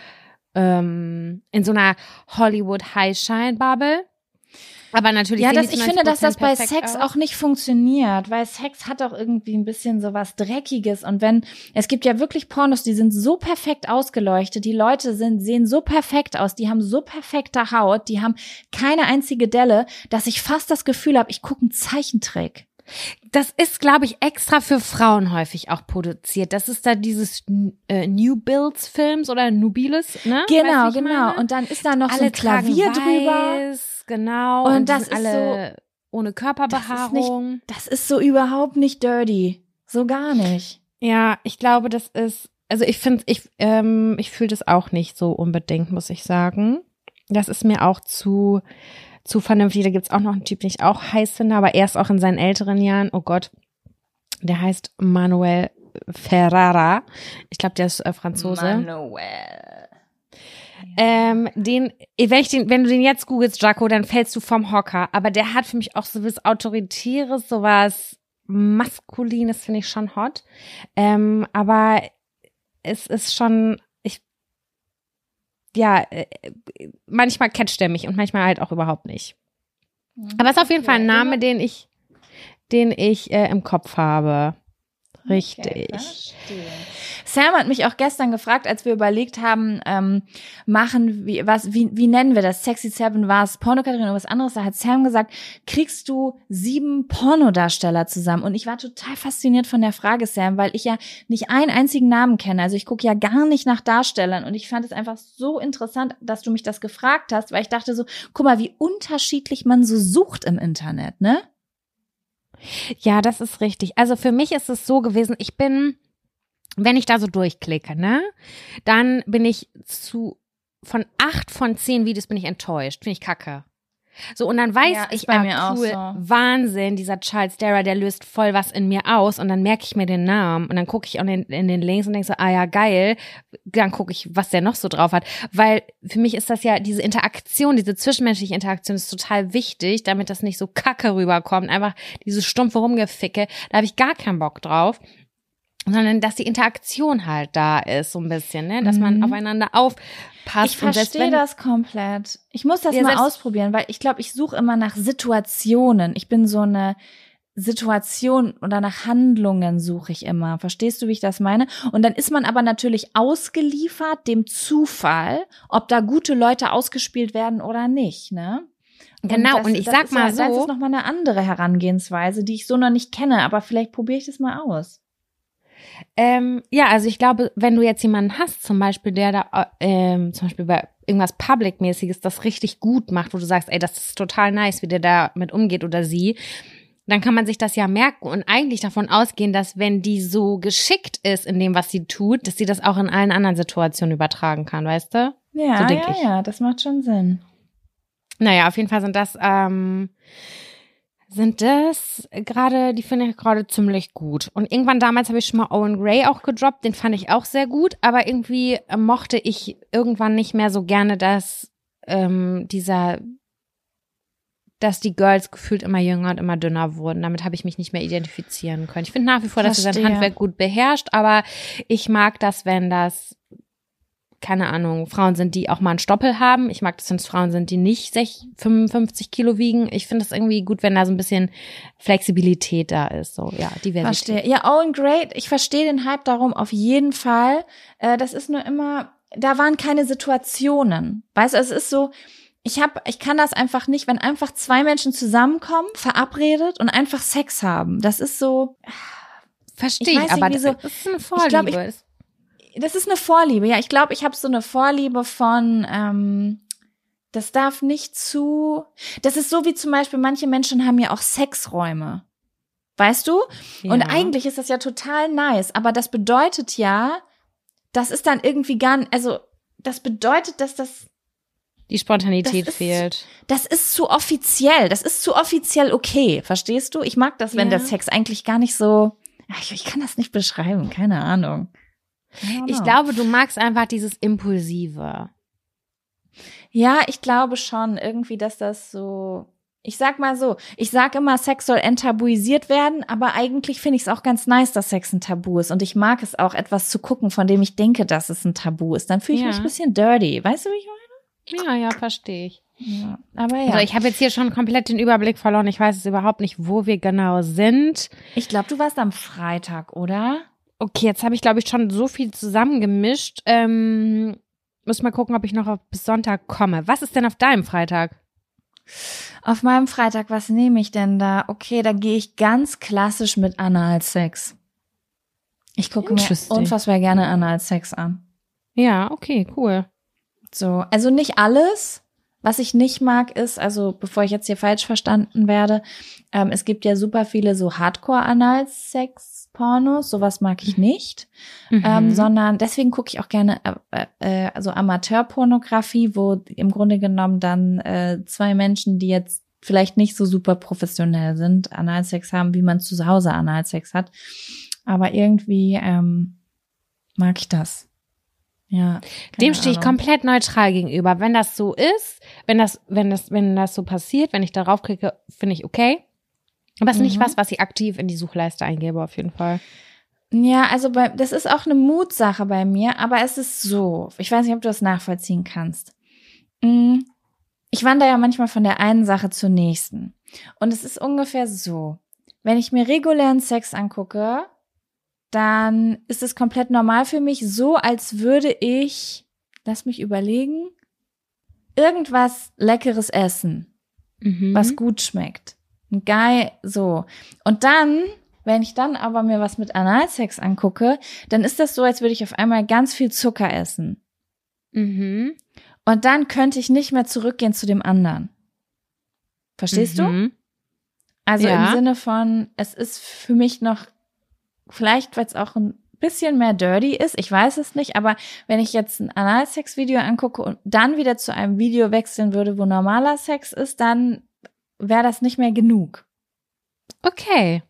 S1: ähm, in so einer Hollywood High Shine Bubble. Aber natürlich
S2: Ja, das, ich finde, dass das
S1: 90%
S2: bei Sex
S1: aus.
S2: auch nicht funktioniert, weil Sex hat auch irgendwie ein bisschen so was Dreckiges. Und wenn, es gibt ja wirklich Pornos, die sind so perfekt ausgeleuchtet, die Leute sind, sehen so perfekt aus, die haben so perfekte Haut, die haben keine einzige Delle, dass ich fast das Gefühl habe, ich gucke einen Zeichentrick.
S1: Das ist, glaube ich, extra für Frauen häufig auch produziert. Das ist da dieses äh, New Builds Films oder Nubiles, ne?
S2: Genau, genau.
S1: meine?
S2: Und dann ist da noch so
S1: alle
S2: ein Klavier drüber.
S1: Genau.
S2: Und
S1: Und,
S2: das ist
S1: alle ohne
S2: Das ist
S1: Körperbehaarung.
S2: Das ist so überhaupt nicht dirty. So gar nicht.
S1: Ja, ich glaube, das ist, also ich finde, ich, ähm, ich fühle das auch nicht so unbedingt, muss ich sagen. Das ist mir auch zu, zu vernünftig. Da gibt's auch noch einen Typ, den ich auch heiß finde, aber erst auch in seinen älteren Jahren. Oh Gott. Der heißt Manuel Ferrara. Ich glaube, der ist äh, Franzose.
S2: Manuel.
S1: Ähm, den, wenn ich den, wenn du den jetzt googelst, Jaco, dann fällst du vom Hocker. Aber der hat für mich auch so was Autoritäres, sowas Maskulines, finde ich schon hot. Ähm, aber es ist schon, ja, äh, manchmal catcht er mich und manchmal halt auch überhaupt nicht. Aber es ist auf jeden Fall ein Name, den ich, den ich äh, im Kopf habe. Richtig.
S2: Sam hat mich auch gestern gefragt, als wir überlegt haben, ähm, machen wie was wie wie nennen wir das? Sexy Seven war es Pornokategorie oder was anderes? Da hat Sam gesagt, kriegst du sieben Pornodarsteller zusammen? Und ich war total fasziniert von der Frage, Sam, weil ich ja nicht einen einzigen Namen kenne. Also ich gucke ja gar nicht nach Darstellern und ich fand es einfach so interessant, dass du mich das gefragt hast, weil ich dachte so, guck mal, wie unterschiedlich man so sucht im Internet, ne?
S1: Ja, das ist richtig. Also für mich ist es so gewesen, ich bin, wenn ich da so durchklicke, ne, dann bin ich zu, von acht von zehn Videos bin ich enttäuscht, finde ich kacke. So, und dann weiß
S2: Ja,
S1: ich,
S2: bei
S1: ah,
S2: mir auch
S1: cool,
S2: so.
S1: Wahnsinn, dieser Charles Dara, der löst voll was in mir aus und dann merke ich mir den Namen und dann gucke ich in den, in den Links und denke so, ah ja, geil, dann gucke ich, was der noch so drauf hat. Weil für mich ist das ja, diese Interaktion, diese zwischenmenschliche Interaktion ist total wichtig, damit das nicht so kacke rüberkommt, einfach dieses stumpfe Rumgeficke, da habe ich gar keinen Bock drauf sondern dass die Interaktion halt da ist, so ein bisschen, ne? dass man
S2: Mhm.
S1: aufeinander aufpasst.
S2: Ich
S1: und
S2: verstehe das komplett. Ich muss das
S1: Ja,
S2: mal ausprobieren, weil ich glaube, ich suche immer nach Situationen. Ich bin so eine Situation oder nach Handlungen suche ich immer. Verstehst du, wie ich das meine? Und dann ist man aber natürlich ausgeliefert dem Zufall, ob da gute Leute ausgespielt werden oder nicht, ne?
S1: Genau,
S2: das-
S1: und ich
S2: das
S1: sag mal
S2: ja, Das
S1: so-
S2: ist nochmal eine andere Herangehensweise, die ich so noch nicht kenne, aber vielleicht probiere ich das mal aus.
S1: Ähm, ja, also ich glaube, wenn du jetzt jemanden hast, zum Beispiel, der da, äh, ähm, zum Beispiel bei irgendwas Public-mäßiges das richtig gut macht, wo du sagst, ey, das ist total nice, wie der damit umgeht oder sie, dann kann man sich das ja merken und eigentlich davon ausgehen, dass wenn die so geschickt ist in dem, was sie tut, dass sie das auch in allen anderen Situationen übertragen kann, weißt du?
S2: Ja,
S1: So
S2: ja,
S1: ich.
S2: ja, das macht schon Sinn.
S1: Naja, auf jeden Fall sind das, ähm, sind das gerade, die finde ich gerade ziemlich gut. Und irgendwann damals habe ich schon mal Owen Gray auch gedroppt, den fand ich auch sehr gut, aber irgendwie äh, mochte ich irgendwann nicht mehr so gerne, dass ähm, dieser, dass die Girls gefühlt immer jünger und immer dünner wurden. Damit habe ich mich nicht mehr identifizieren können. Ich finde nach wie vor, dass er sein
S2: Verstehe.
S1: Handwerk gut beherrscht, aber ich mag das, wenn das keine Ahnung, Frauen sind, die auch mal einen Stoppel haben. Ich mag das, wenn es Frauen sind, die nicht sech- 55 Kilo wiegen. Ich finde das irgendwie gut, wenn da so ein bisschen Flexibilität da ist. So, ja, Diversität.
S2: Verstehe. Ja, Owen Great, ich verstehe den Hype darum auf jeden Fall. Äh, das ist nur immer, da waren keine Situationen. Weißt du, es ist so, ich hab, ich kann das einfach nicht, wenn einfach zwei Menschen zusammenkommen, verabredet und einfach Sex haben. Das ist so,
S1: Verstehe
S2: Ich
S1: ich,
S2: weiß
S1: aber
S2: nicht,
S1: das,
S2: wieso-
S1: das ist eine
S2: Ich
S1: Vorliebe.
S2: glaub, ich- das ist eine Vorliebe. Ja, ich glaube, ich habe so eine Vorliebe von, ähm, das darf nicht zu, das ist so wie zum Beispiel, manche Menschen haben ja auch Sexräume. Weißt du? Und
S1: Ja.
S2: eigentlich ist das ja total nice, aber das bedeutet ja, das ist dann irgendwie gar nicht, also das bedeutet, dass das,
S1: die Spontanität
S2: das ist-
S1: fehlt.
S2: das ist zu offiziell, das ist zu offiziell okay, verstehst du? Ich mag das, wenn
S1: Ja.
S2: der Sex eigentlich gar nicht so, ich, ich kann das nicht beschreiben, keine Ahnung.
S1: Ich
S2: know.
S1: glaube, du magst einfach dieses Impulsive.
S2: Ja, ich glaube schon irgendwie, dass das so. Ich sag mal so, ich sag immer, Sex soll enttabuisiert werden, aber eigentlich finde ich es auch ganz nice, dass Sex ein Tabu ist. Und ich mag es auch, etwas zu gucken, von dem ich denke, dass es ein Tabu ist. Dann fühle ich
S1: Ja.
S2: mich ein bisschen dirty. Weißt du, wie ich
S1: Ja, ja, verstehe ich.
S2: meine? Ja. Aber ja.
S1: Also ich habe jetzt hier schon komplett den Überblick verloren. Ich weiß jetzt überhaupt nicht, wo wir genau sind.
S2: ich glaube, du warst am Freitag, oder?
S1: Okay, jetzt habe ich, glaube ich, schon so viel zusammengemischt. Ähm, muss mal gucken, ob ich noch auf bis Sonntag komme. Was ist denn auf deinem Freitag?
S2: Auf meinem Freitag, was nehme ich denn da? Okay, da gehe ich ganz klassisch mit Analsex. Ich gucke mir unfassbar gerne Analsex an.
S1: Ja, okay, cool.
S2: So, also nicht alles. Was ich nicht mag, ist, also bevor ich jetzt hier falsch verstanden werde, ähm, es gibt ja super viele so Hardcore-Analsex-Pornos, sowas mag ich nicht, ähm,
S1: Mhm.
S2: sondern deswegen gucke ich auch gerne äh, äh, also Amateurpornografie, wo im Grunde genommen dann äh, zwei Menschen, die jetzt vielleicht nicht so super professionell sind, Analsex haben, wie man zu Hause Analsex hat, aber irgendwie ähm, mag ich das. Ja.
S1: Dem stehe ich komplett neutral gegenüber. Wenn das so ist, wenn das, wenn das, wenn das so passiert, wenn ich darauf klicke, finde ich okay. Aber es ist nicht
S2: Mhm.
S1: was, was ich aktiv in die Suchleiste eingebe, auf jeden Fall.
S2: Ja, also bei, das ist auch eine Mutsache bei mir, aber es ist so. Ich weiß nicht, ob du das nachvollziehen kannst. Mm, Ich wandere ja manchmal von der einen Sache zur nächsten. Und es ist ungefähr so. Wenn ich mir regulären Sex angucke, dann ist es komplett normal für mich, so als würde ich, lass mich überlegen, irgendwas Leckeres essen
S1: Mhm.
S2: was gut schmeckt. Geil, so. Und dann, wenn ich dann aber mir was mit Analsex angucke, dann ist das so, als würde ich auf einmal ganz viel Zucker essen.
S1: Mhm.
S2: Und dann könnte ich nicht mehr zurückgehen zu dem anderen. Verstehst du?
S1: Mhm.
S2: Also
S1: Ja.
S2: im Sinne von, es ist für mich noch, vielleicht weil es auch ein bisschen mehr dirty ist. Ich weiß es nicht, aber wenn ich jetzt ein Analsex-Video angucke und dann wieder zu einem Video wechseln würde, wo normaler Sex ist, dann wäre das nicht mehr genug.
S1: Okay.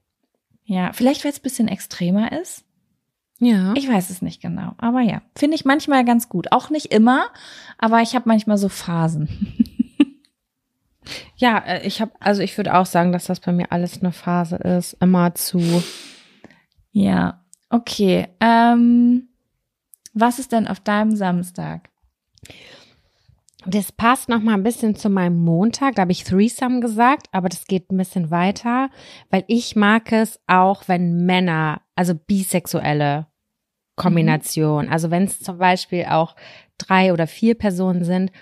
S2: Ja, vielleicht weil es ein bisschen extremer ist.
S1: Ja.
S2: Ich weiß es nicht genau. Aber ja, finde ich manchmal ganz gut. Auch nicht immer, aber ich habe manchmal so Phasen.
S1: Ja, äh, ich habe, also ich würde auch sagen, dass das bei mir alles eine Phase ist, immer zu.
S2: Ja, okay. Ähm, was ist denn auf deinem Samstag?
S1: Das passt noch mal ein bisschen zu meinem Montag, da habe ich Threesome gesagt, aber das geht ein bisschen weiter, weil ich mag es auch, wenn Männer, also bisexuelle Kombination, also wenn es zum Beispiel auch drei oder vier Personen sind,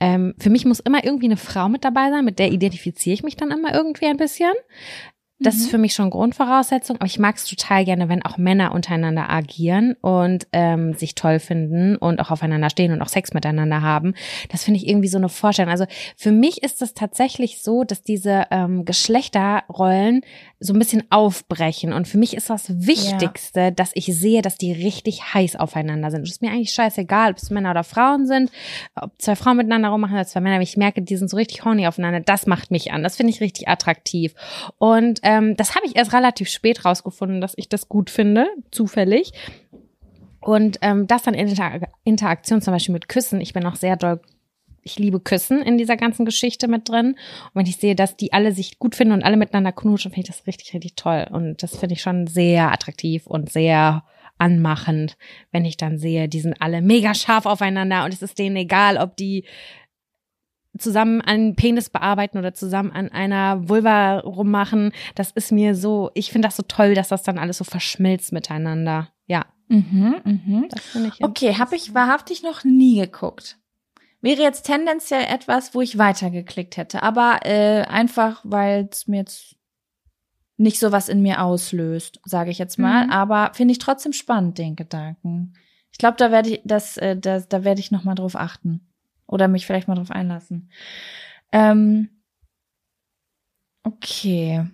S1: ähm, für mich muss immer irgendwie eine Frau mit dabei sein, mit der identifiziere ich mich dann immer irgendwie ein bisschen. Das ist für mich schon Grundvoraussetzung, aber ich mag es total gerne, wenn auch Männer untereinander agieren und ähm, sich toll finden und auch aufeinander stehen und auch Sex miteinander haben. Das finde ich irgendwie so eine Vorstellung. Also für mich ist es tatsächlich so, dass diese ähm, Geschlechterrollen so ein bisschen aufbrechen. Und für mich ist das Wichtigste, dass ich sehe, dass die richtig heiß aufeinander sind. Es ist mir eigentlich scheißegal, ob es Männer oder Frauen sind, ob zwei Frauen miteinander rummachen oder zwei Männer. Aber ich merke, die sind so richtig horny aufeinander. Das macht mich an. Das finde ich richtig attraktiv. Und ähm, das habe ich erst relativ spät rausgefunden, dass ich das gut finde, zufällig. Und ähm, das dann in Inter Interaktion zum Beispiel mit Küssen. Ich bin auch sehr doll ich liebe Küssen in dieser ganzen Geschichte mit drin. Und wenn ich sehe, dass die alle sich gut finden und alle miteinander knutschen, finde ich das richtig, richtig toll. Und das finde ich schon sehr attraktiv und sehr anmachend, wenn ich dann sehe, die sind alle mega scharf aufeinander und es ist denen egal, ob die zusammen einen Penis bearbeiten oder zusammen an einer Vulva rummachen. Das ist mir so, ich finde das so toll, dass das dann alles so verschmilzt miteinander. Ja.
S2: Mhm, mhm.
S1: Das finde ich.
S2: Okay, habe ich wahrhaftig noch nie geguckt. Wäre jetzt tendenziell etwas, wo ich weitergeklickt hätte, aber äh, einfach, weil es mir jetzt nicht so was in mir auslöst, sage ich jetzt mal.
S1: Mhm.
S2: Aber finde ich trotzdem spannend den Gedanken. Ich glaube, da werde ich das, äh, das, da werde ich noch mal drauf achten oder mich vielleicht mal drauf einlassen. Ähm, okay,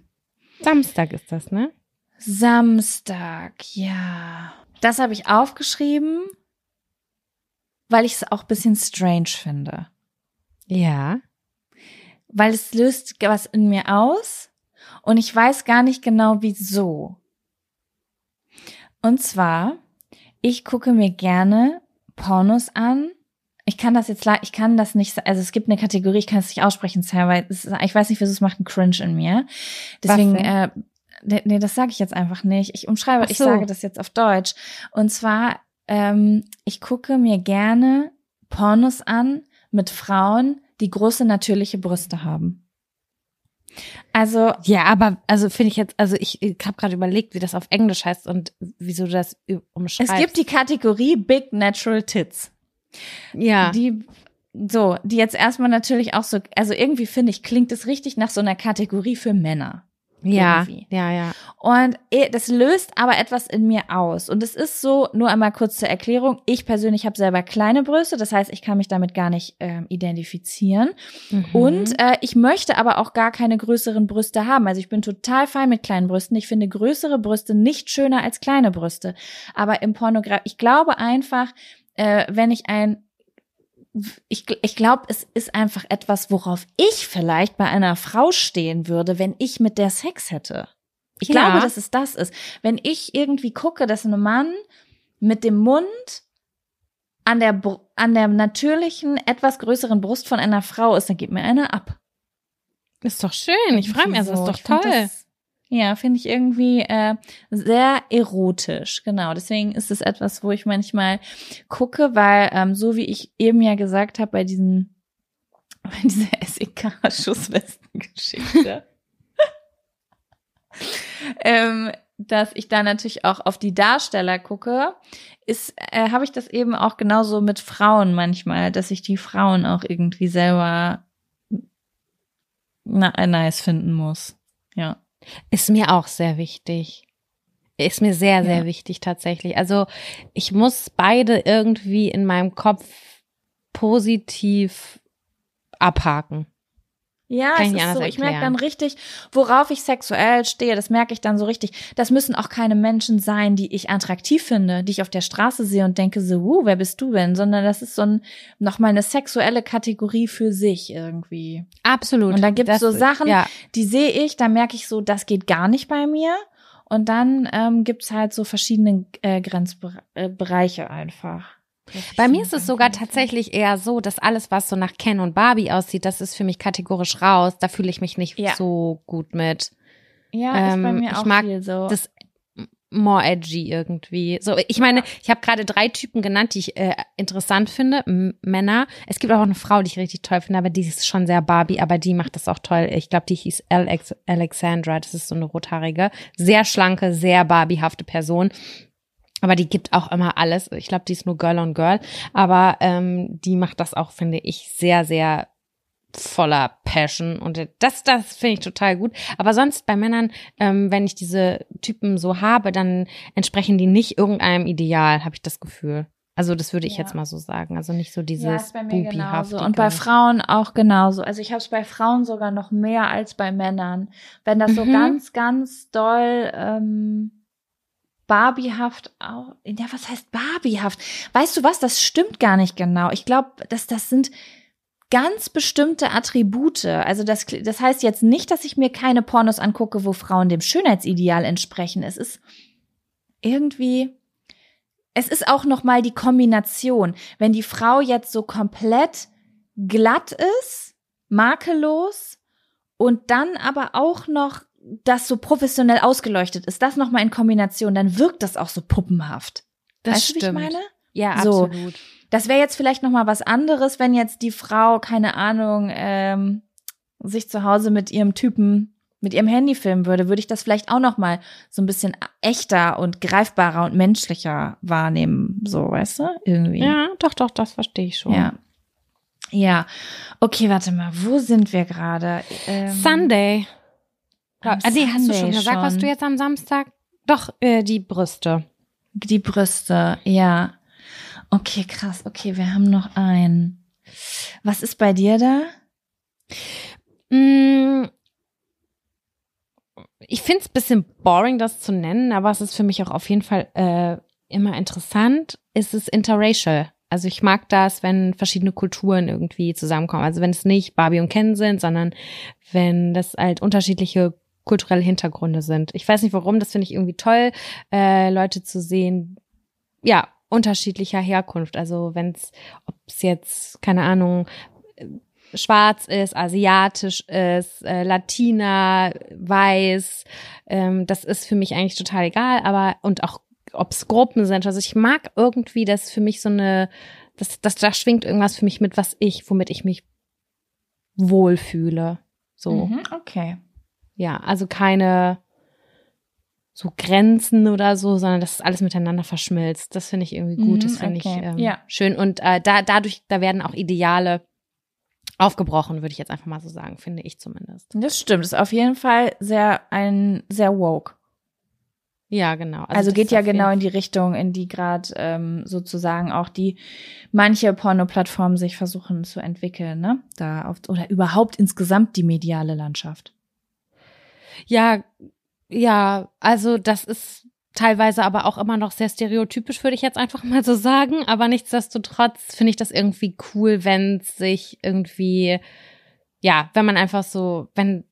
S1: Samstag ist das, ne?
S2: Samstag, ja. Das habe ich aufgeschrieben, weil ich es auch ein bisschen strange finde.
S1: Ja.
S2: Weil es löst was in mir aus und ich weiß gar nicht genau wieso. Und zwar, ich gucke mir gerne Pornos an. Ich kann das jetzt, ich kann das nicht, also es gibt eine Kategorie, ich kann es nicht aussprechen, Sarah, weil es ich weiß nicht, wieso es macht einen Cringe in mir. Deswegen, äh, nee, nee, das sage ich jetzt einfach nicht. Ich umschreibe,
S1: Ach
S2: ich
S1: so.
S2: sage das jetzt auf Deutsch. Und zwar, ähm, ich gucke mir gerne Pornos an mit Frauen, die große natürliche Brüste haben. Also
S1: Ja, aber also finde ich jetzt, also ich, ich habe gerade überlegt, wie das auf Englisch heißt und wieso du das umschreibst.
S2: es gibt die Kategorie Big Natural Tits.
S1: Ja,
S2: Die so, die jetzt erstmal natürlich auch so, also irgendwie finde ich, klingt es richtig nach so einer Kategorie für Männer.
S1: ja,
S2: irgendwie.
S1: ja, ja.
S2: Und eh, das löst aber etwas in mir aus. Und es ist so, nur einmal kurz zur Erklärung, ich persönlich habe selber kleine Brüste, das heißt, ich kann mich damit gar nicht ähm, identifizieren.
S1: Mhm.
S2: Und äh, ich möchte aber auch gar keine größeren Brüste haben. Also ich bin total fein mit kleinen Brüsten. Ich finde größere Brüste nicht schöner als kleine Brüste. Aber im Pornograf, ich glaube einfach, äh, wenn ich ein ich, ich glaube, es ist einfach etwas, worauf ich vielleicht bei einer Frau stehen würde, wenn ich mit der Sex hätte. Ich
S1: Ja.
S2: glaube, dass es das ist. Wenn ich irgendwie gucke, dass ein Mann mit dem Mund an der, an der natürlichen, etwas größeren Brust von einer Frau ist, dann gibt mir einer ab.
S1: ist doch schön. Ich freue mich, also
S2: so.
S1: ist doch toll.
S2: Ja, finde ich irgendwie äh, sehr erotisch. Genau, deswegen ist es etwas, wo ich manchmal gucke, weil ähm, so wie ich eben ja gesagt habe bei diesen *laughs* bei dieser SEK-Schusswesten-Geschichte, *laughs* ähm, dass ich da natürlich auch auf die Darsteller gucke, ist, äh, habe ich das eben auch genauso mit Frauen manchmal, dass ich die Frauen auch irgendwie selber na, nice finden muss. Ja.
S1: Ist mir auch sehr wichtig. Ist mir sehr, sehr
S2: Ja.
S1: wichtig tatsächlich. Also ich muss beide irgendwie in meinem Kopf positiv abhaken.
S2: Ja,
S1: Kann
S2: es
S1: ich
S2: ist so, ich merke dann richtig, worauf ich sexuell stehe, das merke ich dann so richtig. Das müssen auch keine Menschen sein, die ich attraktiv finde, die ich auf der Straße sehe und denke so, uh, wer bist du denn? Sondern das ist so ein, noch mal eine sexuelle Kategorie für sich irgendwie.
S1: Absolut.
S2: Und da gibt's
S1: Das-
S2: so Sachen,
S1: Ja,
S2: die sehe ich, da merke ich so, das geht gar nicht bei mir. Und dann ähm, gibt's halt so verschiedene äh, Grenzbereiche einfach.
S1: Bei mir ist es sogar tatsächlich eher so, dass alles, was so nach Ken und Barbie aussieht, das ist für mich kategorisch raus. Da fühle ich mich nicht
S2: Ja.
S1: so gut mit.
S2: Ja, ist bei
S1: Ähm,
S2: mir
S1: ich
S2: auch
S1: mag
S2: viel so.
S1: Das more edgy irgendwie. So, ich meine, ich habe gerade drei Typen genannt, die ich äh, interessant finde. M Männer. Es gibt auch eine Frau, die ich richtig toll finde, aber die ist schon sehr Barbie, aber die macht das auch toll. Ich glaube, die hieß Alex Alexandra. Das ist so eine rothaarige, sehr schlanke, sehr Barbiehafte Person. Aber die gibt auch immer alles. Ich glaube, die ist nur Girl on Girl. Aber ähm, die macht das auch, finde ich, sehr, sehr voller Passion. Und das, das finde ich total gut. Aber sonst bei Männern, ähm, wenn ich diese Typen so habe, dann entsprechen die nicht irgendeinem Ideal, habe ich das Gefühl. Also das würde ich
S2: Ja.
S1: jetzt mal so sagen. Also nicht so dieses
S2: ja, genauso. Und bei Frauen auch genauso. Also ich habe es bei Frauen sogar noch mehr als bei Männern. Wenn das so
S1: Mhm.
S2: ganz, ganz doll ähm, Barbiehaft auch. Ja, was heißt Barbiehaft? Weißt du was? Das stimmt gar nicht genau. Ich glaube, dass das sind ganz bestimmte Attribute. Also das, das heißt jetzt nicht, dass ich mir keine Pornos angucke, wo Frauen dem Schönheitsideal entsprechen. Es ist irgendwie, es ist auch noch mal die Kombination. Wenn die Frau jetzt so komplett glatt ist, makellos und dann aber auch noch das so professionell ausgeleuchtet ist, das noch mal in Kombination, dann wirkt das auch so puppenhaft.
S1: das
S2: weißt du, wie ich
S1: stimmt.
S2: meine?
S1: Ja,
S2: So.
S1: absolut.
S2: Das wäre jetzt vielleicht noch mal was anderes, wenn jetzt die Frau, keine Ahnung, ähm, sich zu Hause mit ihrem Typen, mit ihrem Handy filmen würde, würde ich das vielleicht auch noch mal so ein bisschen echter und greifbarer und menschlicher wahrnehmen, so, weißt du? Irgendwie.
S1: Ja, doch, doch, das verstehe ich schon.
S2: Ja. Ja. Okay, warte mal, wo sind wir gerade? Ähm,
S1: Sunday.
S2: Am
S1: ah, nee, hast du schon gesagt, was
S2: schon.
S1: du jetzt am Samstag? Doch, äh, die Brüste.
S2: Die Brüste, ja. Okay, krass. Okay, wir haben noch einen. Was ist bei dir da?
S1: Mm, Ich finde es ein bisschen boring, das zu nennen, aber es ist für mich auch auf jeden Fall äh, immer interessant. Es ist interracial. Also ich mag das, wenn verschiedene Kulturen irgendwie zusammenkommen. Also wenn es nicht Barbie und Ken sind, sondern wenn das halt unterschiedliche kulturelle Hintergründe sind. Ich weiß nicht warum, das finde ich irgendwie toll, äh, Leute zu sehen, ja, unterschiedlicher Herkunft. Also wenn es, ob es jetzt, keine Ahnung, schwarz ist, asiatisch ist, äh, Latina, weiß, ähm, das ist für mich eigentlich total egal, aber und auch ob es Gruppen sind. Also ich mag irgendwie, dass für mich so eine, das, das, da schwingt irgendwas für mich mit, was ich, womit ich mich wohlfühle. So,
S2: Mhm, okay.
S1: Ja, also keine so Grenzen oder so, sondern dass alles miteinander verschmilzt. Das finde ich irgendwie gut,
S2: Mhm,
S1: das finde
S2: okay,
S1: ich ähm,
S2: ja.
S1: schön. Und äh, da, dadurch, da werden auch Ideale aufgebrochen, würde ich jetzt einfach mal so sagen, finde ich zumindest.
S2: Das stimmt. Ist auf jeden Fall sehr ein sehr woke.
S1: Ja, genau.
S2: Also,
S1: das
S2: geht ja genau in die Richtung, in die gerade ähm, sozusagen auch die manche Porno-Plattformen sich versuchen zu entwickeln, ne? Da auf, oder überhaupt insgesamt die mediale Landschaft.
S1: Ja, ja, also das ist teilweise aber auch immer noch sehr stereotypisch, würde ich jetzt einfach mal so sagen. Aber nichtsdestotrotz finde ich das irgendwie cool, wenn sich irgendwie, ja, wenn man einfach so, wenn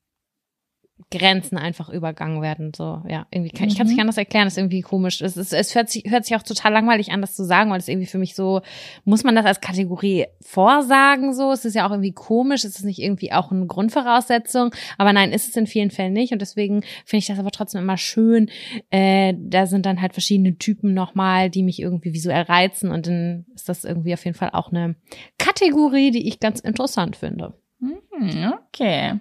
S1: Grenzen einfach übergangen werden. So, ja, irgendwie kann, ich kann es
S2: Mhm.
S1: nicht anders erklären, das ist irgendwie komisch. Es, ist, es hört, sich, hört sich auch total langweilig an, das zu sagen, weil es irgendwie für mich so, muss man das als Kategorie vorsagen, so? Es ist ja auch irgendwie komisch, es ist nicht irgendwie auch eine Grundvoraussetzung, aber nein, ist es in vielen Fällen nicht und deswegen finde ich das aber trotzdem immer schön. Äh, da sind dann halt verschiedene Typen nochmal, die mich irgendwie visuell reizen und dann ist das irgendwie auf jeden Fall auch eine Kategorie, die ich ganz interessant finde.
S2: Mhm, okay.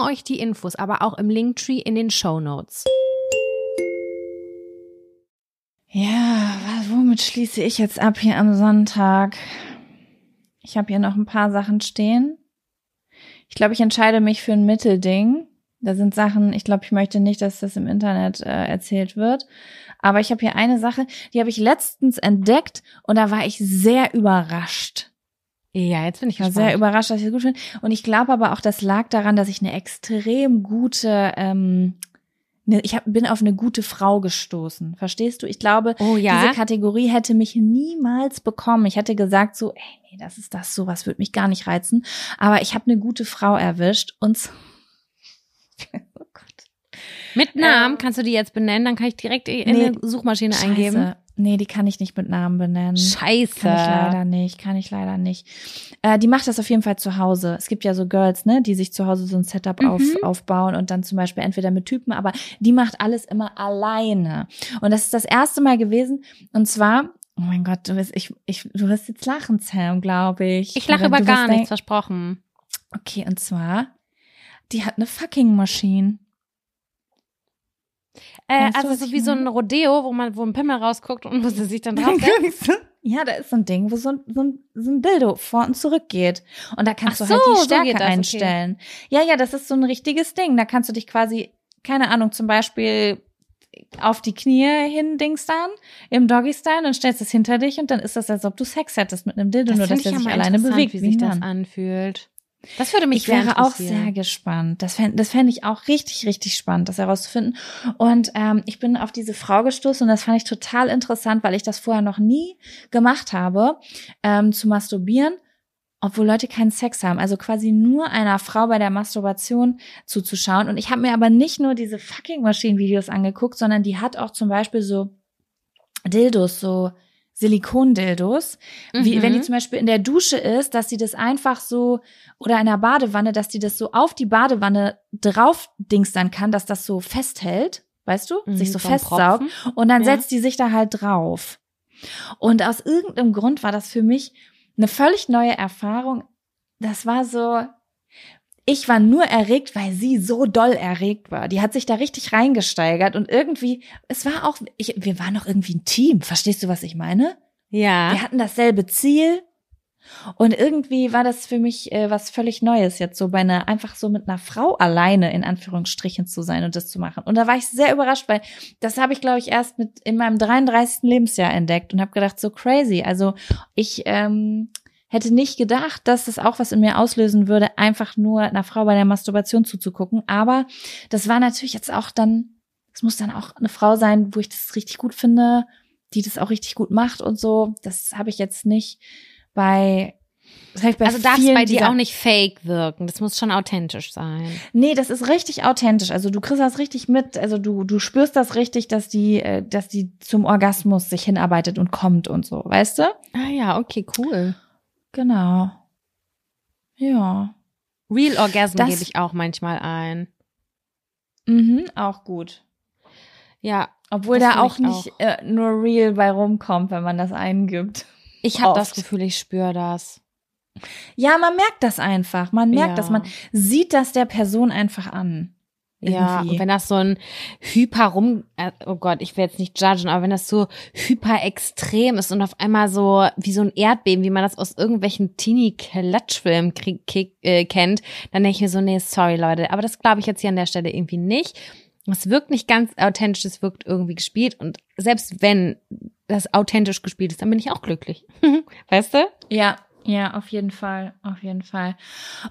S1: euch die Infos aber auch im Linktree in den Show Notes.
S2: Ja, womit schließe ich jetzt ab hier am Sonntag? Ich habe hier noch ein paar Sachen stehen. Ich glaube, ich entscheide mich für ein Mittelding. Da sind Sachen, ich glaube, ich möchte nicht, dass das im Internet äh, erzählt wird. Aber ich habe hier eine Sache, die habe ich letztens entdeckt und da war ich sehr überrascht.
S1: Ja, jetzt bin ich
S2: war
S1: gespannt.
S2: sehr überrascht, dass ich es gut finde. Und ich glaube aber auch, das lag daran, dass ich eine extrem gute, ähm, ne, ich hab, bin auf eine gute Frau gestoßen. Verstehst du? Ich glaube,
S1: oh ja.
S2: diese Kategorie hätte mich niemals bekommen. Ich hätte gesagt so, ey, nee, das ist das, sowas würde mich gar nicht reizen. Aber ich habe eine gute Frau erwischt und so, *laughs* oh Gott.
S1: Mit Namen
S2: Ähm,
S1: kannst du die jetzt benennen, dann kann ich direkt in
S2: nee,
S1: eine Suchmaschine
S2: Scheiße.
S1: eingeben.
S2: Nee, die kann ich nicht mit Namen benennen.
S1: Scheiße.
S2: Kann ich leider nicht, kann ich leider nicht. Äh, die macht das auf jeden Fall zu Hause. Es gibt ja so Girls, ne, die sich zu Hause so ein Setup
S1: Mhm.
S2: auf, aufbauen und dann zum Beispiel entweder mit Typen, aber die macht alles immer alleine. Und das ist das erste Mal gewesen. Und zwar, oh mein Gott, du wirst, ich, ich, du wirst jetzt lachen, Sam, glaube ich.
S1: Ich lache über gar nichts, versprochen.
S2: Okay, und zwar, die hat eine fucking Maschine.
S1: Äh,
S2: Weißt
S1: also so wie so ein Rodeo, wo man, wo ein Pimmel rausguckt und wo sie sich dann draufsetzt. *laughs*
S2: Ja, da ist so ein Ding, wo so ein, so ein, so ein Dildo vor und zurück geht. Und da kannst
S1: Ach
S2: du halt
S1: so,
S2: die
S1: so
S2: Stärke
S1: geht das, okay.
S2: einstellen. Ja, ja, das ist so ein richtiges Ding. Da kannst du dich quasi, keine Ahnung, zum Beispiel auf die Knie hin Dings dann im Doggy-Style, dann stellst du es hinter dich und dann ist das, als ob du Sex hättest mit einem Dildo, nur dass der sich alleine bewegt.
S1: wie sich das anfühlt. Das würde mich
S2: Ich wäre auch sehr gespannt. Das fände das fänd ich auch richtig, richtig spannend, das herauszufinden. Und ähm, ich bin auf diese Frau gestoßen und das fand ich total interessant, weil ich das vorher noch nie gemacht habe, ähm, zu masturbieren, obwohl Leute keinen Sex haben. Also quasi nur einer Frau bei der Masturbation zuzuschauen. Und ich habe mir aber nicht nur diese fucking Maschinenvideos angeguckt, sondern die hat auch zum Beispiel so Dildos, so Silikondildos, wie
S1: Mhm.
S2: wenn die zum Beispiel in der Dusche ist, dass sie das einfach so oder in der Badewanne, dass die das so auf die Badewanne drauf dingstern kann, dass das so festhält, weißt du,
S1: Mhm,
S2: sich so festsaugt und dann
S1: Ja.
S2: setzt die sich da halt drauf. Und aus irgendeinem Grund war das für mich eine völlig neue Erfahrung. Das war so, ich war nur erregt, weil sie so doll erregt war. Die hat sich da richtig reingesteigert und irgendwie, es war auch, ich, wir waren auch irgendwie ein Team. Verstehst du, was ich meine?
S1: Ja.
S2: Wir hatten dasselbe Ziel. Und irgendwie war das für mich äh, was völlig Neues, jetzt so bei einer, einfach so mit einer Frau alleine in Anführungsstrichen zu sein und das zu machen. Und da war ich sehr überrascht, weil das habe ich, glaube ich, erst mit in meinem 33. Lebensjahr entdeckt und habe gedacht, so crazy. Also ich ähm, hätte nicht gedacht, dass das auch was in mir auslösen würde, einfach nur einer Frau bei der Masturbation zuzugucken. Aber das war natürlich jetzt auch dann, es muss dann auch eine Frau sein, wo ich das richtig gut finde, die das auch richtig gut macht und so. Das habe ich jetzt nicht bei. Das
S1: also darf es bei dir auch nicht fake wirken. Das muss schon authentisch sein.
S2: Nee, das ist richtig authentisch. Also du kriegst das richtig mit. Also du, du spürst das richtig, dass die, äh, dass die zum Orgasmus sich hinarbeitet und kommt und so, weißt du?
S1: Ah ja, okay, cool.
S2: Genau. Ja.
S1: Real Orgasm gebe ich auch manchmal ein.
S2: Mhm, auch gut.
S1: Ja,
S2: Obwohl da auch
S1: ich
S2: nicht Äh, nur real bei rumkommt, wenn man das eingibt.
S1: ich habe das. Gefühl, ich spüre das.
S2: Ja, man merkt das einfach. Man merkt
S1: Ja.
S2: das. Man sieht das der Person einfach an.
S1: Ja,
S2: Irgendwie.
S1: und wenn das so ein hyper rum, äh, oh Gott, ich will jetzt nicht judgen, aber wenn das so hyper extrem ist und auf einmal so wie so ein Erdbeben, wie man das aus irgendwelchen Teenie-Klatschfilmen äh, kennt, dann denke ich mir so, nee, sorry Leute, aber das glaube ich jetzt hier an der Stelle irgendwie nicht. Es wirkt nicht ganz authentisch, es wirkt irgendwie gespielt und selbst wenn das authentisch gespielt ist, dann bin ich auch glücklich. *laughs* weißt du?
S2: Ja, ja, auf jeden Fall, auf jeden Fall.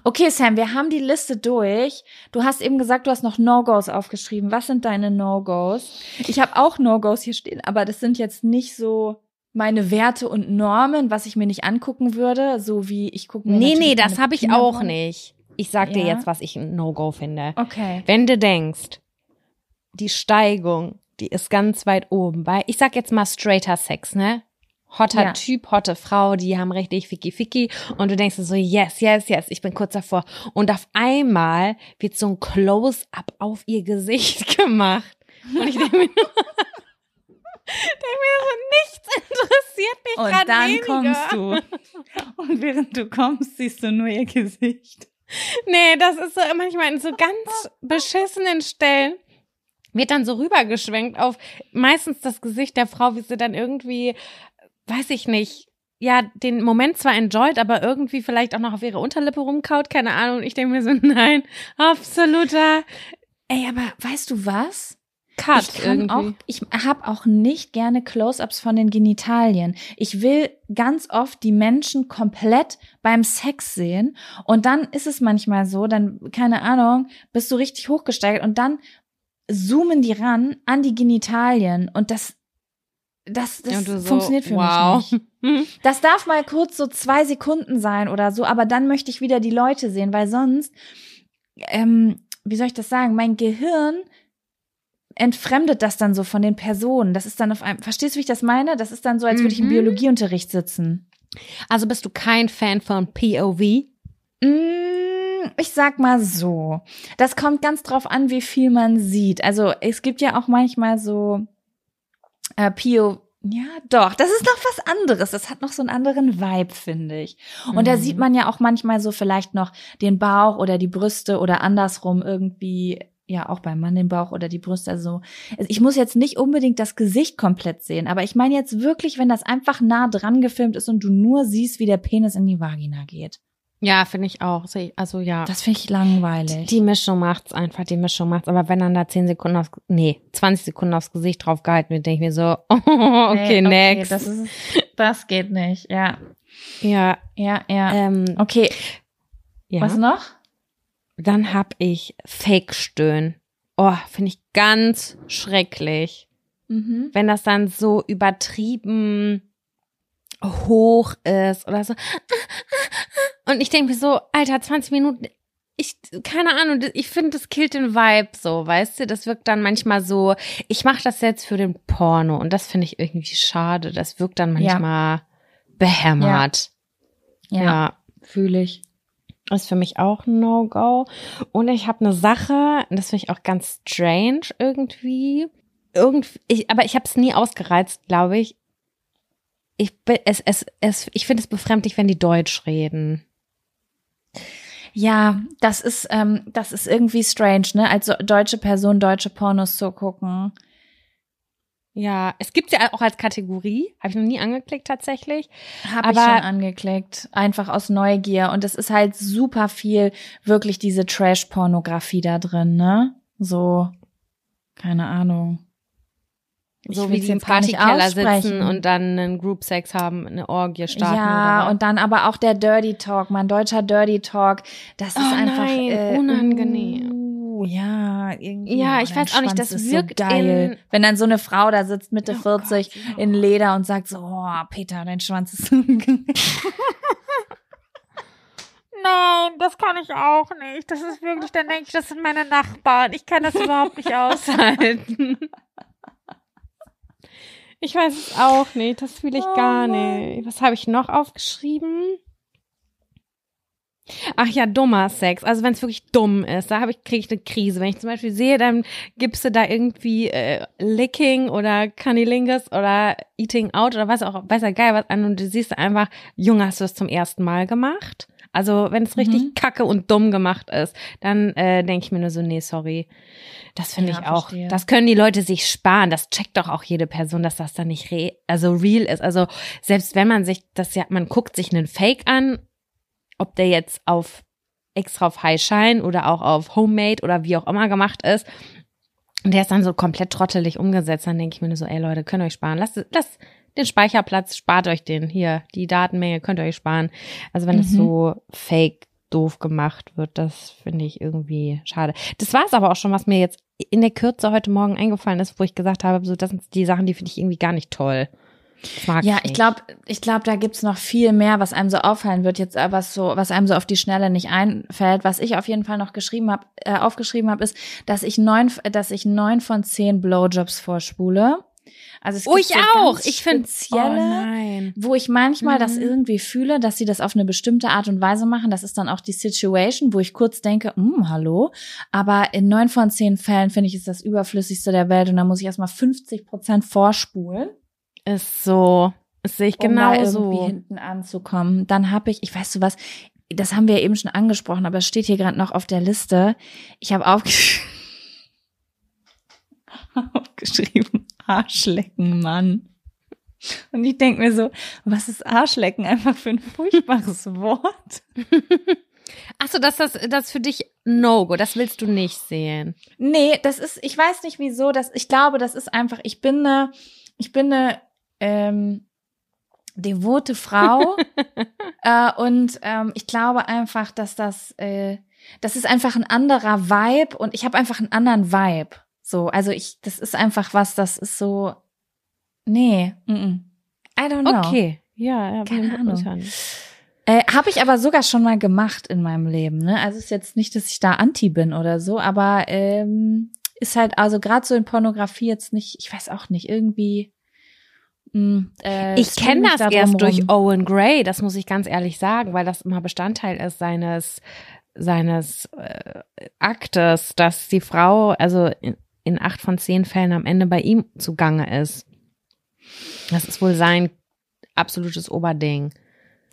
S2: Okay, Sam, wir haben die Liste durch. Du hast eben gesagt, du hast noch No-Gos aufgeschrieben. Was sind deine No-Gos? Ich habe auch No-Gos hier stehen, aber das sind jetzt nicht so meine Werte und Normen, was ich mir nicht angucken würde, so wie ich gucke mir
S1: Nee, nee, das habe ich auch nicht. Ich sag dir
S2: Ja.
S1: jetzt, was ich ein No-Go finde.
S2: Okay.
S1: Wenn du denkst, die Steigung, die ist ganz weit oben bei, ich sag jetzt mal straighter Sex, ne? Hotter
S2: Ja.
S1: Typ, hotte Frau, die haben richtig ficky ficky und du denkst so, yes, yes, yes, ich bin kurz davor. Und auf einmal wird so ein Close-up auf ihr Gesicht *laughs* gemacht. Und ich denke mir nur, *laughs* denk mir so, nichts interessiert mich
S2: Und
S1: grad
S2: dann
S1: weniger.
S2: kommst du. *laughs* Und während du kommst, siehst du nur ihr Gesicht.
S1: Nee, das ist so manchmal in so ganz beschissenen Stellen wird dann so rübergeschwenkt auf meistens das Gesicht der Frau, wie sie dann irgendwie, weiß ich nicht, ja, den Moment zwar enjoyt, aber irgendwie vielleicht auch noch auf ihre Unterlippe rumkaut, keine Ahnung. Ich denke mir so, *laughs* nein, absoluter
S2: Ey, aber weißt du was?
S1: Cut
S2: ich kann
S1: irgendwie.
S2: auch, ich habe auch nicht gerne Close-ups von den Genitalien. Ich will ganz oft die Menschen komplett beim Sex sehen und dann ist es manchmal so, dann keine Ahnung, bist du richtig hochgesteigert und dann zoomen die ran an die Genitalien und das das, das
S1: so,
S2: funktioniert für
S1: wow.
S2: mich nicht. *laughs* Das darf mal kurz so zwei Sekunden sein oder so, aber dann möchte ich wieder die Leute sehen, weil sonst, ähm, wie soll ich das sagen, mein Gehirn entfremdet das dann so von den Personen. Das ist dann auf einem, verstehst du, wie ich das meine? Das ist dann so, als würde ich im
S1: Mhm.
S2: Biologieunterricht sitzen.
S1: Also bist du kein Fan von POV?
S2: Mm, Ich sag mal so. Das kommt ganz drauf an, wie viel man sieht. Also es gibt ja auch manchmal so äh, Pio. Ja, doch, das ist noch was anderes. Das hat noch so einen anderen Vibe, finde ich. Und da
S1: Mhm.
S2: sieht man ja auch manchmal so vielleicht noch den Bauch oder die Brüste oder andersrum irgendwie, ja, auch beim Mann den Bauch oder die Brüste. Also also ich muss jetzt nicht unbedingt das Gesicht komplett sehen, aber ich meine jetzt wirklich, wenn das einfach nah dran gefilmt ist und du nur siehst, wie der Penis in die Vagina geht.
S1: Ja, finde ich auch. Also ja.
S2: Das finde ich langweilig.
S1: Die Mischung macht's einfach, die Mischung macht's. Aber wenn dann da 10 Sekunden aufs, nee, 20 Sekunden aufs Gesicht drauf gehalten wird, denke ich mir so, oh, *laughs* okay,
S2: Nee,
S1: next.
S2: das, ist, das geht nicht. Ja,
S1: ja,
S2: ja, ja.
S1: ähm,
S2: Okay,
S1: ja.
S2: was noch?
S1: Dann hab ich Fake-Stöhn. Oh, finde ich ganz schrecklich.
S2: Mhm.
S1: Wenn das dann so übertrieben hoch ist oder so. Und ich denke mir so, Alter, 20 Minuten, ich, keine Ahnung, ich finde, das killt den Vibe so, weißt du? Das wirkt dann manchmal so, ich mache das jetzt für den Porno und das finde ich irgendwie schade. Das wirkt dann
S2: Ja.
S1: manchmal behämmert.
S2: Ja,
S1: ja.
S2: fühle ich.
S1: Ist für mich auch ein No-Go. Und ich habe eine Sache, das finde ich auch ganz strange irgendwie. Irgendwie, ich, aber ich habe es nie ausgereizt, glaube ich. Ich bin, es, es, es, ich finde es befremdlich, wenn die Deutsch reden.
S2: Ja, das ist, ähm, das ist irgendwie strange, ne? Als deutsche Person deutsche Pornos zu gucken.
S1: Ja, es gibt's ja auch als Kategorie. Habe ich noch nie angeklickt tatsächlich.
S2: Habe ich schon angeklickt, einfach aus Neugier. Und es ist halt super viel wirklich diese Trash-Pornografie da drin, ne? So, keine Ahnung. Ich
S1: So wie die im Partykeller sitzen und dann einen Group Sex haben, eine Orgie starten.
S2: Ja, und dann aber auch der Dirty Talk, mein deutscher Dirty Talk, das ist
S1: Oh
S2: einfach
S1: nein,
S2: äh,
S1: unangenehm.
S2: Uh, ja, irgendwie.
S1: Ja, ich weiß auch nicht, das
S2: ist
S1: wirkt
S2: so geil.
S1: in-
S2: Wenn dann so eine Frau da sitzt Mitte
S1: Oh
S2: 40
S1: Gott, ja.
S2: in Leder und sagt so, oh, Peter, dein Schwanz ist *laughs* so.
S1: Nein, das kann ich auch nicht. Das ist wirklich, dann denke ich, das sind meine Nachbarn. Ich kann das überhaupt nicht *laughs* aushalten. Ich weiß es auch nicht. Das fühle ich
S2: Oh
S1: gar nicht. Was habe ich noch aufgeschrieben? Ach ja, dummer Sex. Also wenn es wirklich dumm ist, da habe ich kriege ich eine Krise. Wenn ich zum Beispiel sehe, dann gibst du da irgendwie äh, Licking oder Cunnilingus oder Eating Out oder was auch, weiß ja geil was an und du siehst einfach, Junge, hast du das zum ersten Mal gemacht? Also wenn es richtig
S2: Mhm.
S1: kacke und dumm gemacht ist, dann äh, denke ich mir nur so, nee, sorry. Das finde
S2: Ja,
S1: ich auch.
S2: verstehe.
S1: Das können die Leute sich sparen. Das checkt doch auch jede Person, dass das dann nicht re also real ist. Also selbst wenn man sich das ja, man guckt sich einen Fake an, ob der jetzt auf extra auf Highshine oder auch auf Homemade oder wie auch immer gemacht ist. Und der ist dann so komplett trottelig umgesetzt. Dann denke ich mir nur so, ey Leute, könnt ihr euch sparen. Lasst, lasst den Speicherplatz, spart euch den. Hier, die Datenmenge könnt ihr euch sparen. Also wenn es
S2: Mhm.
S1: so fake doof gemacht wird, das finde ich irgendwie schade. Das war es aber auch schon, was mir jetzt in der Kürze heute Morgen eingefallen ist, wo ich gesagt habe, so das sind die Sachen, die finde ich irgendwie gar nicht toll.
S2: Ja,
S1: ich
S2: glaube, ich glaube, da gibt's noch viel mehr, was einem so auffallen wird jetzt, was so, was einem so auf die Schnelle nicht einfällt. Was ich auf jeden Fall noch geschrieben habe, äh, aufgeschrieben habe, ist, dass ich neun, dass ich neun von zehn Blowjobs vorspule. Also es
S1: Oh,
S2: gibt
S1: ich
S2: so
S1: auch. Ich finde
S2: spezielle,
S1: Oh
S2: wo ich manchmal das
S1: Mhm.
S2: irgendwie fühle, dass sie das auf eine bestimmte Art und Weise machen. Das ist dann auch die Situation, wo ich kurz denke, hm, hallo. Aber in neun von zehn Fällen finde ich, ist das überflüssigste der Welt und da muss ich erstmal 50 Prozent vorspulen
S1: Ist so. Das sehe ich
S2: um da irgendwie
S1: genauso.
S2: hinten anzukommen. Dann habe ich, ich weiß du was, das haben wir eben schon angesprochen, aber es steht hier gerade noch auf der Liste. Ich habe aufgesch *laughs* aufgeschrieben, Arschlecken, Mann. Und ich denke mir so, was ist Arschlecken einfach für ein furchtbares *laughs* Wort?
S1: Ach so, dass das, das für dich No-Go, das willst du nicht sehen.
S2: Nee, das ist, ich weiß nicht wieso, das, ich glaube, das ist einfach, ich bin eine, ich bin eine ähm, devote Frau *laughs* äh, und ähm, ich glaube einfach, dass das, äh, das ist einfach ein anderer Vibe und ich habe einfach einen anderen Vibe. So, also ich, das ist einfach was, das ist so, nee, mm -mm. I don't know.
S1: Okay. Ja, ja,
S2: Keine Ahnung. Äh, habe ich aber sogar schon mal gemacht in meinem Leben. Ne? Also ist jetzt nicht, dass ich da anti bin oder so, aber ähm, ist halt also gerade so in Pornografie jetzt nicht, ich weiß auch nicht, irgendwie. Mh, äh,
S1: Ich kenne das
S2: da
S1: erst durch
S2: rum.
S1: Owen Gray, das muss ich ganz ehrlich sagen, weil das immer Bestandteil ist seines seines äh, Aktes, dass die Frau also in, acht von zehn Fällen am Ende bei ihm zugange ist. Das ist wohl sein absolutes Oberding.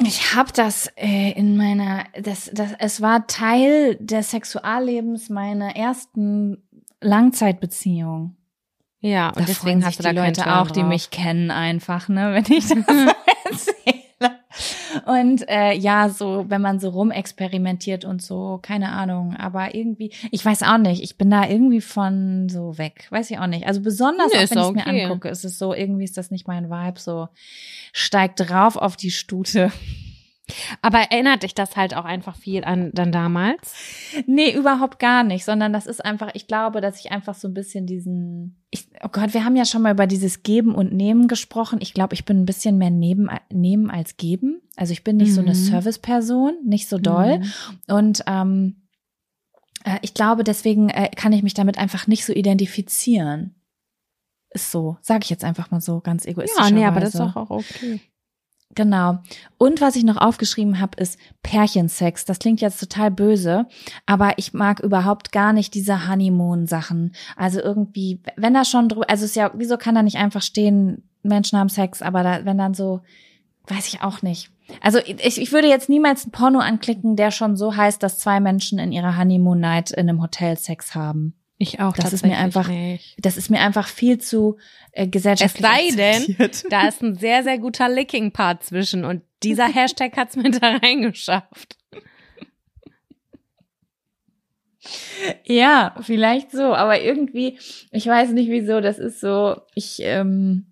S2: Ich habe das äh, in meiner, das, das, es war Teil des Sexuallebens meiner ersten Langzeitbeziehung.
S1: Ja, und
S2: Da
S1: deswegen hast du da
S2: die Leute auch, die
S1: drauf.
S2: mich kennen, einfach, ne, wenn ich das *laughs* erzähle. Und äh, ja, so, wenn man so rumexperimentiert und so, keine Ahnung, aber irgendwie, ich weiß auch nicht, ich bin da irgendwie von so weg, weiß ich auch nicht. Also besonders,
S1: Nee,
S2: auch wenn ich es
S1: okay.
S2: mir angucke, ist es so, irgendwie ist das nicht mein Vibe, so steigt drauf auf die Stute.
S1: Aber erinnert dich das halt auch einfach viel an dann damals?
S2: Nee, überhaupt gar nicht, sondern das ist einfach, ich glaube, dass ich einfach so ein bisschen diesen, ich, oh Gott, wir haben ja schon mal über dieses Geben und Nehmen gesprochen. Ich glaube, ich bin ein bisschen mehr neben, nehmen als geben. Also ich bin nicht so eine
S1: Mhm.
S2: Service-Person, nicht so doll.
S1: Mhm.
S2: Und ähm, äh, ich glaube, deswegen äh, kann ich mich damit einfach nicht so identifizieren. Ist so, sage ich jetzt einfach mal so, ganz egoistisch.
S1: Ja, nee, aber das ist doch auch okay.
S2: Genau. Und was ich noch aufgeschrieben habe, ist Pärchensex. Das klingt jetzt total böse, aber ich mag überhaupt gar nicht diese Honeymoon-Sachen. Also irgendwie, wenn da schon drüber, also ist ja, wieso kann da nicht einfach stehen, Menschen haben Sex, aber da, wenn dann so, weiß ich auch nicht. Also ich, ich würde jetzt niemals ein Porno anklicken, der schon so heißt, dass zwei Menschen in ihrer Honeymoon-Night in einem Hotel Sex haben.
S1: Ich auch.
S2: Das ist mir einfach-
S1: Nicht.
S2: Das ist mir einfach viel zu äh, gesellschaftlich
S1: Es sei denn. Da ist ein sehr, sehr guter Licking-Part zwischen und dieser *laughs* Hashtag hat's mir da reingeschafft.
S2: Ja, vielleicht so, aber irgendwie, ich weiß nicht wieso, das ist so, ich, ähm,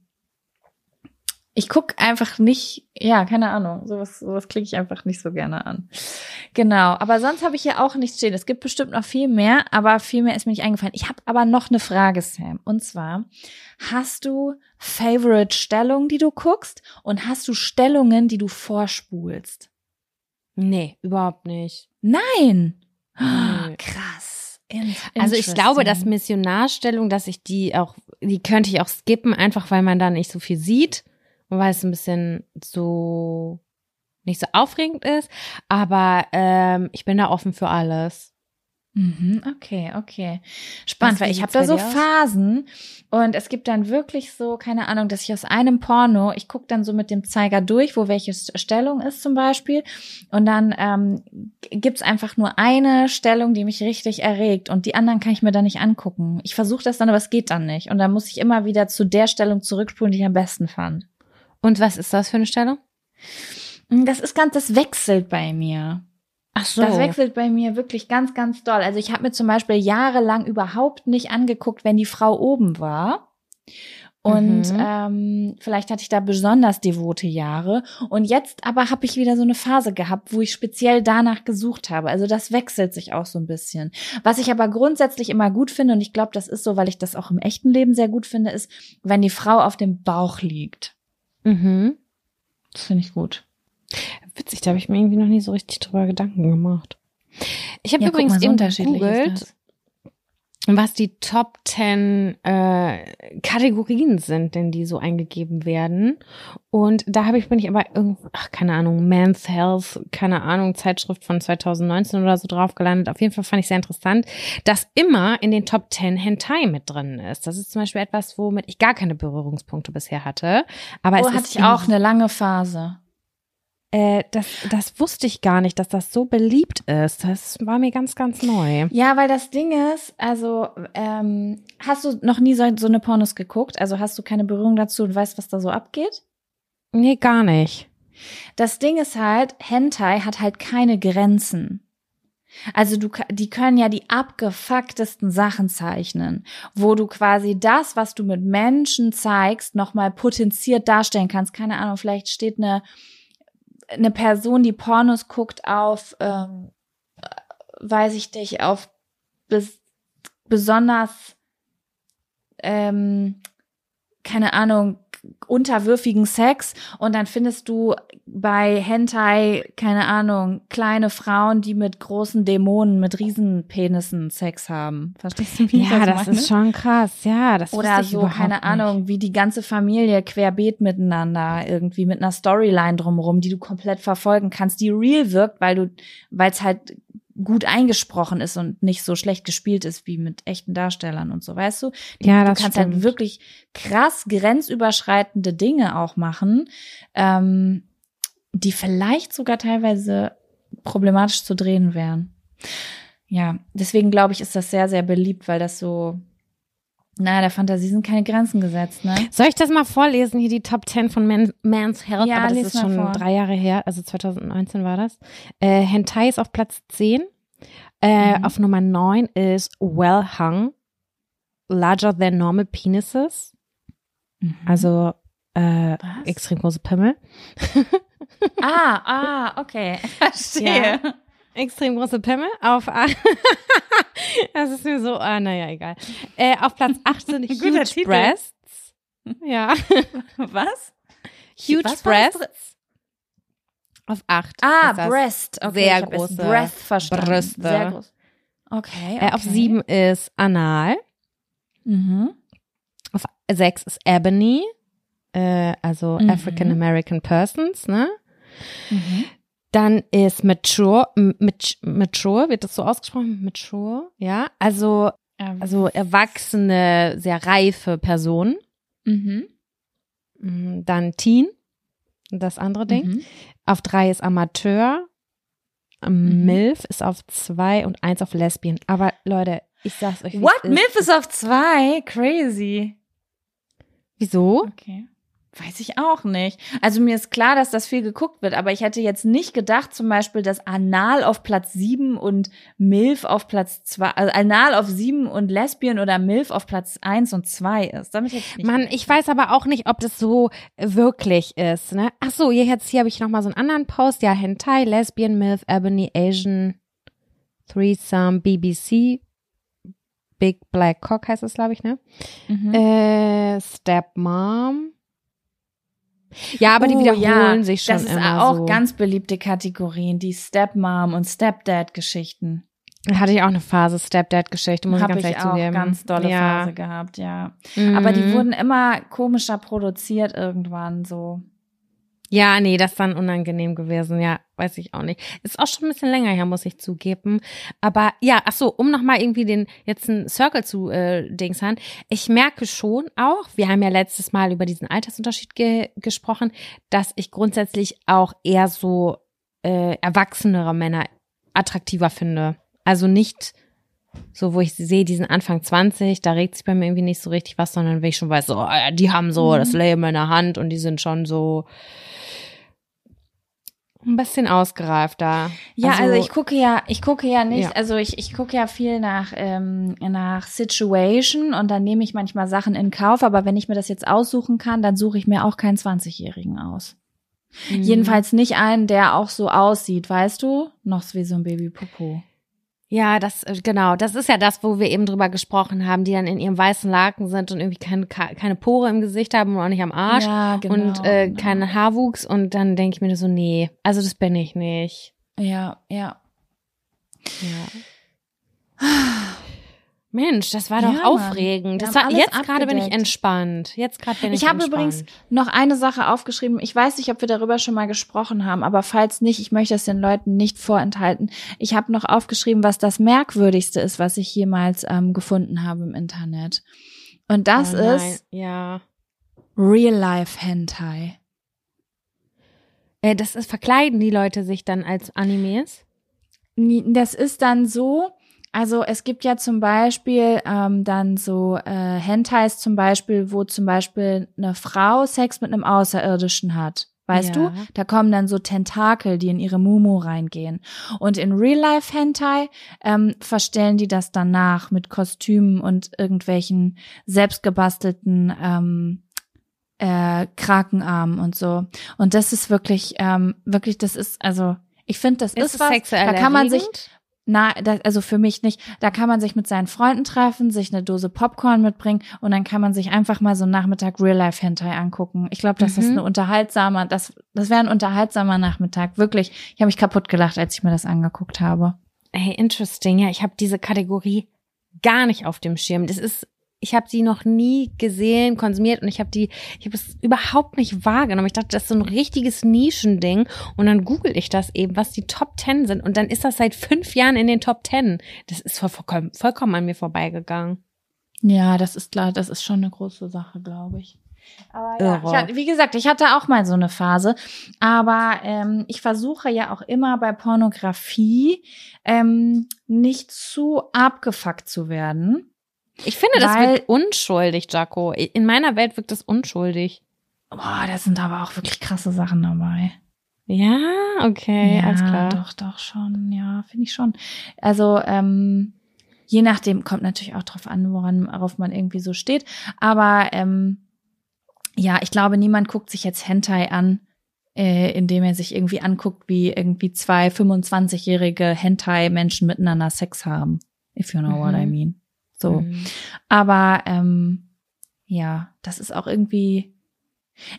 S2: ich guck einfach nicht, ja, keine Ahnung, sowas, sowas klicke ich einfach nicht so gerne an. Genau, aber sonst habe ich hier auch nichts stehen. Es gibt bestimmt noch viel mehr, aber viel mehr ist mir nicht eingefallen. Ich habe aber noch eine Frage, Sam, und zwar, hast du Favorite-Stellungen, die du guckst und hast du Stellungen, die du vorspulst?
S1: Nee, überhaupt nicht.
S2: Nein!
S1: Nee.
S2: Krass.
S1: Also ich glaube, dass. Missionarstellung, dass ich die auch, die könnte ich auch skippen, einfach weil man da nicht so viel sieht weil es ein bisschen so nicht so aufregend ist, aber ähm, ich bin da offen für alles.
S2: Mhm, okay, okay. Spannend, weil ich habe da so
S1: aus?
S2: Phasen und es gibt dann wirklich so, keine Ahnung, dass ich aus einem Porno, ich gucke dann so mit dem Zeiger durch, wo welche Stellung ist zum Beispiel und dann ähm, g- gibt's einfach nur eine Stellung, die mich richtig erregt und die anderen kann ich mir dann nicht angucken. Ich versuche das dann, aber es geht dann nicht und dann muss ich immer wieder zu der Stellung zurückspulen, die ich am besten fand.
S1: Und was ist das für eine Stellung?
S2: Das ist ganz, das wechselt bei mir.
S1: Ach so.
S2: Das wechselt bei mir wirklich ganz, ganz doll. Also ich habe mir zum Beispiel jahrelang überhaupt nicht angeguckt, wenn die Frau oben war. Und
S1: Mhm.
S2: ähm, vielleicht hatte ich da besonders devote Jahre. Und jetzt aber habe ich wieder so eine Phase gehabt, wo ich speziell danach gesucht habe. Also das wechselt sich auch so ein bisschen. Was ich aber grundsätzlich immer gut finde, und ich glaube, das ist so, weil ich das auch im echten Leben sehr gut finde, ist, wenn die Frau auf dem Bauch liegt.
S1: Mhm.
S2: Das finde ich gut.
S1: Witzig, da habe ich mir irgendwie noch nie so richtig drüber Gedanken gemacht. Ich habe
S2: Ja,
S1: übrigens
S2: mal, so
S1: eben gegoogelt. Was die Top 10 äh, Kategorien sind, denn die so eingegeben werden. Und da habe ich bin ich aber irgendwo, ach keine Ahnung, Men's Health, keine Ahnung, Zeitschrift von 2019 oder so drauf gelandet. Auf jeden Fall fand ich sehr interessant, dass immer in den Top 10 Hentai mit drin ist. Das ist zum Beispiel etwas, womit ich gar keine Berührungspunkte bisher hatte. Aber
S2: Oh,
S1: es
S2: hatte ich auch eine lange Phase.
S1: Äh, das, das wusste ich gar nicht, dass das so beliebt ist. Das war mir ganz, ganz neu.
S2: Ja, weil das Ding ist, also ähm, hast du noch nie so, so eine Pornos geguckt? Also hast du keine Berührung dazu und weißt, was da so abgeht?
S1: Nee, gar nicht.
S2: Das Ding ist halt, Hentai hat halt keine Grenzen. Also du, die können ja die abgefucktesten Sachen zeichnen, wo du quasi das, was du mit Menschen zeigst, nochmal potenziert darstellen kannst. Keine Ahnung, vielleicht steht eine, eine Person, die Pornos guckt, auf, ähm, äh, weiß ich nicht, auf bes besonders, ähm, keine Ahnung, unterwürfigen Sex und dann findest du bei Hentai, keine Ahnung, kleine Frauen, die mit großen Dämonen, mit Riesenpenissen Sex haben. Verstehst du, wie ich
S1: Ja,
S2: das
S1: das ist schon krass. Ja, das
S2: Oder
S1: ich
S2: so, keine
S1: nicht.
S2: Ahnung, wie die ganze Familie querbeet miteinander, irgendwie mit einer Storyline drumherum, die du komplett verfolgen kannst, die real wirkt, weil du, weil es halt gut eingesprochen ist und nicht so schlecht gespielt ist wie mit echten Darstellern und so, weißt du? Die,
S1: Ja,
S2: du
S1: das
S2: kannst
S1: stimmt.
S2: halt wirklich krass grenzüberschreitende Dinge auch machen, ähm, die vielleicht sogar teilweise problematisch zu drehen wären. Ja, deswegen glaube ich, ist das sehr, sehr beliebt, weil das so, naja, der Fantasie sind keine Grenzen gesetzt, ne?
S1: Soll ich das mal vorlesen, hier die Top 10 von Man, Man's Health?
S2: Ja,
S1: Aber das
S2: lies
S1: ist schon
S2: vor.
S1: drei Jahre her, also 2019 war das. Äh, Hentai ist auf Platz 10. Äh,
S2: Mhm.
S1: Auf Nummer 9 ist Well Hung, Larger Than Normal Penises. Also äh, extrem große Pimmel. *laughs*
S2: Ah, ah, okay. *laughs* Verstehe.
S1: Ja. Extrem große Pimmel auf *laughs* Das ist mir so, ah, naja, egal. Äh, auf Platz *laughs* 8 sind Huge
S2: Titel.
S1: Breasts. Ja. *laughs*
S2: Was?
S1: Huge
S2: Was
S1: Breasts. Auf 8.
S2: Ah. Breast. Okay,
S1: sehr große
S2: Breath verstanden.
S1: Brüste.
S2: Sehr groß. Okay, okay.
S1: Äh, auf 7 ist Anal.
S2: Mhm.
S1: Auf 6 ist Ebony. Äh, also
S2: Mhm.
S1: African American Persons, ne?
S2: Mhm.
S1: Dann ist Mature, Mature, wird das so ausgesprochen? Mature, ja. Also,
S2: Ähm,
S1: also erwachsene, sehr reife Personen.
S2: mhm.
S1: Mm, Dann Teen, das andere Ding.
S2: Mhm.
S1: Auf drei ist Amateur. Ähm,
S2: Mhm.
S1: MILF ist auf zwei und eins auf Lesbian. Aber Leute, ich sag's euch.
S2: What?
S1: ist.
S2: Milf ist auf zwei? Crazy.
S1: Wieso?
S2: Okay. Weiß ich auch nicht. Also mir ist klar, dass das viel geguckt wird, aber ich hätte jetzt nicht gedacht, zum Beispiel, dass Anal auf Platz sieben und Milf auf Platz zwei, also Anal auf sieben und Lesbian oder Milf auf Platz eins und zwei ist. Damit hätte ich nicht
S1: Mann, ich weiß aber auch nicht, ob das so wirklich ist, ne? Ach so, hier jetzt hier habe ich noch mal so einen anderen Post. Ja, Hentai, Lesbian, MILF, Ebony, Asian, Threesome, BBC, Big Black Cock heißt es, glaube ich, ne?
S2: Mhm.
S1: Äh, Stepmom. Ja, aber die
S2: Oh,
S1: wiederholen
S2: ja,
S1: sich schon
S2: Das ist
S1: immer
S2: auch
S1: so.
S2: ganz beliebte Kategorien, die Stepmom und Stepdad-Geschichten.
S1: Hatte ich auch eine Phase Stepdad-Geschichte, muss
S2: Habe
S1: ich ganz
S2: ich
S1: ehrlich
S2: auch
S1: zugeben.
S2: ganz dolle
S1: ja.
S2: Phase gehabt, ja. Aber die
S1: Mhm.
S2: wurden immer komischer produziert irgendwann so.
S1: Ja, nee, das ist dann unangenehm gewesen. Ja, weiß ich auch nicht. Ist auch schon ein bisschen länger her, muss ich zugeben. Aber ja, ach so, um nochmal irgendwie den jetzt einen Circle zu äh, dingshern. Ich merke schon auch, wir haben ja letztes Mal über diesen Altersunterschied ge gesprochen, dass ich grundsätzlich auch eher so äh, erwachsenere Männer attraktiver finde. Also nicht so, wo ich sehe, diesen Anfang 20, da regt sich bei mir irgendwie nicht so richtig was, sondern wenn ich schon weiß, so, ah, die haben so das Leben in der Hand und die sind schon so ein bisschen ausgereifter.
S2: Ja, also, ich gucke ja, ich gucke ja nicht,
S1: Ja.
S2: also ich, ich gucke ja viel nach, ähm, nach Situation und dann nehme ich manchmal Sachen in Kauf, aber wenn ich mir das jetzt aussuchen kann, dann suche ich mir auch keinen 20-Jährigen aus.
S1: Mhm.
S2: Jedenfalls nicht einen, der auch so aussieht, weißt du? Noch wie so ein Baby-Popo.
S1: Ja, das, äh, genau, das ist ja das, wo wir eben drüber gesprochen haben, die dann in ihrem weißen Laken sind und irgendwie keine, keine Pore im Gesicht haben und auch nicht am Arsch
S2: Ja, genau,
S1: und äh,
S2: genau.
S1: keinen Haarwuchs und dann denke ich mir so, nee, also das bin ich nicht.
S2: Ja, ja.
S1: Ja. Mensch, das war doch
S2: Ja,
S1: aufregend. Das war, jetzt gerade bin ich entspannt. Jetzt gerade bin ich,
S2: Ich habe
S1: entspannt.
S2: übrigens noch eine Sache aufgeschrieben. Ich weiß nicht, ob wir darüber schon mal gesprochen haben, aber falls nicht, ich möchte es den Leuten nicht vorenthalten. Ich habe noch aufgeschrieben, was das Merkwürdigste ist, was ich jemals ähm, gefunden habe im Internet. Und das
S1: oh
S2: ist
S1: ja.
S2: Real-Life Hentai.
S1: Äh, das ist verkleiden die Leute sich dann als Animes?
S2: Das ist dann so, also es gibt ja zum Beispiel ähm, dann so äh, Hentais zum Beispiel, wo zum Beispiel eine Frau Sex mit einem Außerirdischen hat. Weißt
S1: Ja.
S2: du? Da kommen dann so Tentakel, die in ihre Mumu reingehen. Und in Real-Life-Hentai ähm, verstellen die das dann nach mit Kostümen und irgendwelchen selbstgebastelten ähm, äh, Krakenarmen und so. Und das ist wirklich, ähm, wirklich, das ist, also ich finde, das ist,
S1: es
S2: was, da kann man sich,
S1: erregend?
S2: Na, das, also für mich nicht. Da kann man sich mit seinen Freunden treffen, sich eine Dose Popcorn mitbringen und dann kann man sich einfach mal so einen Nachmittag Real Life Hentai angucken. Ich glaube, das ist
S1: Mhm.
S2: eine unterhaltsamer, das, das wäre ein unterhaltsamer Nachmittag. Wirklich. Ich habe mich kaputt gelacht, als ich mir das angeguckt habe.
S1: Hey, interesting. Ja, ich habe diese Kategorie gar nicht auf dem Schirm. Das ist, ich habe die noch nie gesehen, konsumiert und ich habe die, ich habe es überhaupt nicht wahrgenommen. Ich dachte, das ist so ein richtiges Nischending und dann google ich das eben, was die Top Ten sind und dann ist das seit fünf Jahren in den Top Ten. Das ist voll, vollkommen, vollkommen an mir vorbeigegangen.
S2: Ja, das ist klar, das ist schon eine große Sache, glaube ich. Aber ja, ich hatte, wie gesagt, ich hatte auch mal so eine Phase. Aber ähm, ich versuche ja auch immer bei Pornografie ähm, nicht zu abgefuckt zu werden.
S1: Ich finde, das
S2: Weil-
S1: wirkt unschuldig, Jaco. In meiner Welt wirkt das unschuldig.
S2: Boah, da sind aber auch wirklich krasse Sachen dabei.
S1: Ja, okay,
S2: ja,
S1: alles klar.
S2: doch, doch schon. Ja, finde ich schon. Also ähm, je nachdem kommt natürlich auch drauf an, woran worauf man irgendwie so steht. Aber ähm, ja, ich glaube, niemand guckt sich jetzt Hentai an, äh, indem er sich irgendwie anguckt, wie irgendwie zwei 25-jährige Hentai-Menschen miteinander Sex haben. If you know what I
S1: Mhm.
S2: mean. So.
S1: Mhm.
S2: Aber ähm, ja, das ist auch irgendwie.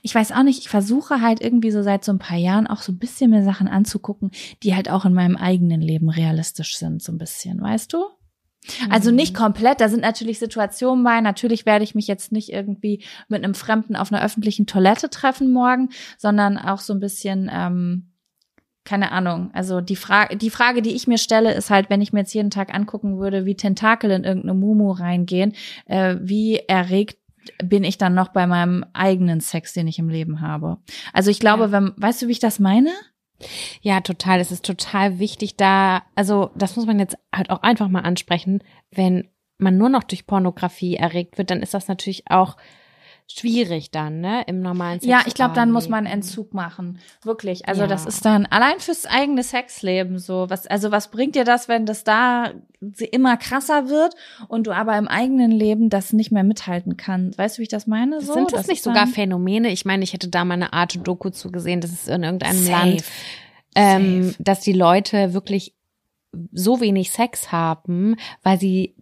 S2: Ich weiß auch nicht, ich versuche halt irgendwie so seit so ein paar Jahren auch so ein bisschen mir Sachen anzugucken, die halt auch in meinem eigenen Leben realistisch sind, so ein bisschen, weißt du? Also nicht komplett, da sind natürlich Situationen bei. Natürlich werde ich mich jetzt nicht irgendwie mit einem Fremden auf einer öffentlichen Toilette treffen morgen, sondern auch so ein bisschen, ähm, keine Ahnung. Also die Frage, die Frage, die ich mir stelle, ist halt, wenn ich mir jetzt jeden Tag angucken würde, wie Tentakel in irgendeine Mumu reingehen, äh, wie erregt bin ich dann noch bei meinem eigenen Sex, den ich im Leben habe. Also ich glaube,
S1: Ja.
S2: wenn, weißt du, wie ich das meine?
S1: Ja, total. Es ist total wichtig, da, also das muss man jetzt halt auch einfach mal ansprechen. Wenn man nur noch durch Pornografie erregt wird, dann ist das natürlich auch schwierig dann, ne, im normalen Sex.
S2: Ja, ich glaube, dann muss man Entzug machen. Wirklich. Also
S1: Ja.
S2: das ist dann allein fürs eigene Sexleben so. Was, also was bringt dir das, wenn das da immer krasser wird und du aber im eigenen Leben das nicht mehr mithalten kannst? Weißt du, wie ich das meine? So,
S1: Sind das,
S2: ist
S1: nicht sogar Phänomene? Ich meine, ich hätte da mal eine Art Doku zugesehen, das ist in irgendeinem
S2: Safe.
S1: Land, ähm,
S2: Safe.
S1: dass die Leute wirklich so wenig Sex haben, weil sie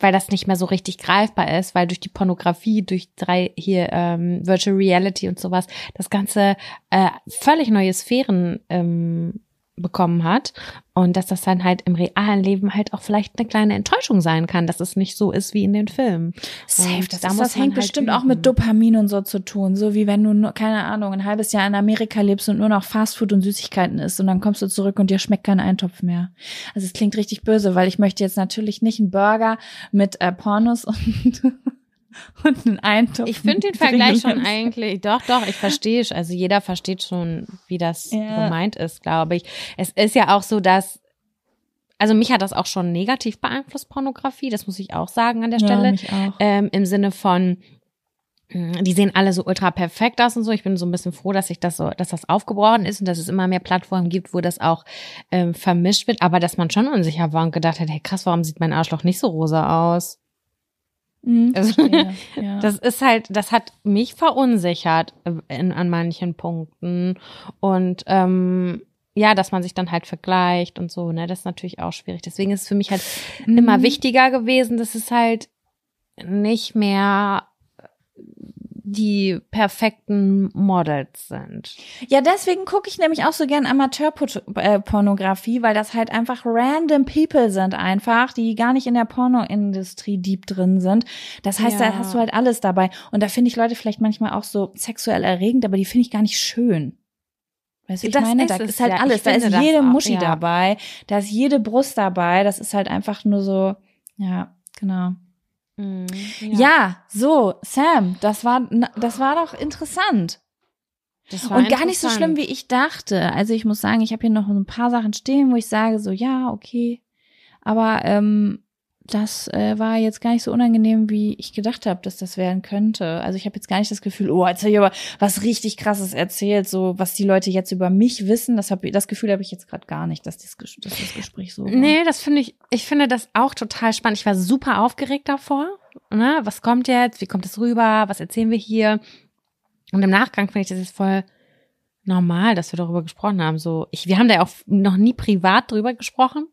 S1: weil das nicht mehr so richtig greifbar ist, weil durch die Pornografie, durch drei hier ähm, Virtual Reality und sowas, das ganze äh, völlig neue Sphären ähm, bekommen hat und dass das dann halt im realen Leben halt auch vielleicht eine kleine Enttäuschung sein kann, dass es nicht so ist wie in den Filmen.
S2: Safe, das,
S1: da
S2: ist, das hängt
S1: halt
S2: bestimmt auch
S1: üben.
S2: mit Dopamin und so zu tun. So wie wenn du, nur, keine Ahnung, ein halbes Jahr in Amerika lebst und nur noch Fastfood und Süßigkeiten isst und dann kommst du zurück und dir schmeckt kein Eintopf mehr. Also es klingt richtig böse, weil ich möchte jetzt natürlich nicht einen Burger mit äh, Pornos und, *laughs* und einen Eintopf.
S1: Ich finde den Vergleich schon eigentlich, doch, doch, ich verstehe, also jeder versteht schon, wie das
S2: Ja.
S1: gemeint ist, glaube ich. Es ist ja auch so, dass, also mich hat das auch schon negativ beeinflusst, Pornografie, das muss ich auch sagen an der
S2: Ja,
S1: Stelle.
S2: mich auch.
S1: ähm, im Sinne von mh, die sehen alle so ultra perfekt aus und so. Ich bin so ein bisschen froh, dass sich das so, dass das aufgebrochen ist und dass es immer mehr Plattformen gibt, wo das auch ähm, vermischt wird. Aber dass man schon unsicher war und gedacht hat, hey krass, warum sieht mein Arschloch nicht so rosa aus?
S2: Mhm,
S1: Also, *laughs*
S2: ja.
S1: Das ist halt, das hat mich verunsichert äh, in, an manchen Punkten und ähm, ja, dass man sich dann halt vergleicht und so, ne, das ist natürlich auch schwierig. Deswegen ist es für mich halt immer
S2: Mhm.
S1: wichtiger gewesen, dass es halt nicht mehr die perfekten Models sind.
S2: Ja, deswegen gucke ich nämlich auch so gern Amateurpornografie, weil das halt einfach random people sind einfach, die gar nicht in der Pornoindustrie deep drin sind. Das heißt, da
S1: Ja.
S2: hast du halt alles dabei. Und da finde ich Leute vielleicht manchmal auch so sexuell erregend, aber die finde ich gar nicht schön. Weißt du, ich
S1: Das
S2: meine?
S1: ist
S2: Da ist halt
S1: ja.
S2: alles.
S1: Ich
S2: Da ist jede
S1: auch,
S2: Muschi
S1: ja.
S2: dabei. Da ist jede Brust dabei. Das ist halt einfach nur so, ja, genau.
S1: Mhm,
S2: Ja, so, Sam, das war, das war doch interessant.
S1: das war
S2: Und gar nicht so schlimm, wie ich dachte. Also ich muss sagen, ich habe hier noch ein paar Sachen stehen, wo ich sage so, ja, okay. Aber ähm, das äh, war jetzt gar nicht so unangenehm, wie ich gedacht habe, dass das werden könnte. Also ich habe jetzt gar nicht das Gefühl, oh, jetzt habe ich aber was richtig Krasses erzählt, so was die Leute jetzt über mich wissen. Das, hab, das Gefühl habe ich jetzt gerade gar nicht, dass das, dass das Gespräch so war.
S1: Nee, das finde ich, ich finde das auch total spannend. Ich war super aufgeregt davor. Ne? Was kommt jetzt? Wie kommt es rüber? Was erzählen wir hier? Und im Nachgang finde ich das jetzt voll normal, dass wir darüber gesprochen haben. So, ich, wir haben da ja auch noch nie privat drüber gesprochen.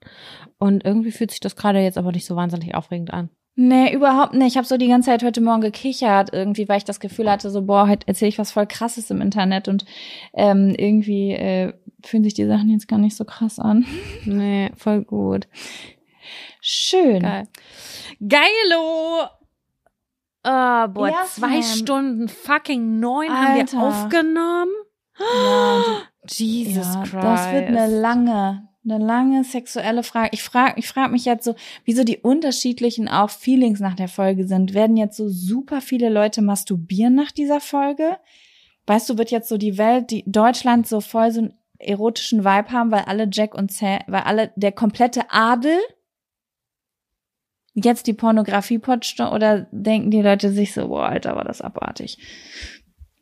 S1: Und irgendwie fühlt sich das gerade jetzt aber nicht so wahnsinnig aufregend an.
S2: Nee, überhaupt nicht. Ich habe so die ganze Zeit heute Morgen gekichert, irgendwie, weil ich das Gefühl hatte, so, boah, heute erzähle ich was voll krasses im Internet und ähm, irgendwie äh, fühlen sich die Sachen jetzt gar nicht so krass an. *laughs*
S1: Nee, voll gut.
S2: Schön.
S1: Geil. Geilo! Oh, boah,
S2: Ja,
S1: zwei. Stunden fucking neun haben
S2: Alter.
S1: wir aufgenommen.
S2: Ja,
S1: Jesus
S2: ja,
S1: Christ.
S2: das wird eine lange, eine lange sexuelle Frage. Ich frage ich frag mich jetzt so, wieso die unterschiedlichen auch Feelings nach der Folge sind. Werden jetzt so super viele Leute masturbieren nach dieser Folge? Weißt du, wird jetzt so die Welt, die Deutschland so voll so einen erotischen Vibe haben, weil alle Jack und Sam, weil alle, der komplette Adel jetzt die Pornografie potscht oder denken die Leute sich so, boah, Alter, war das abartig.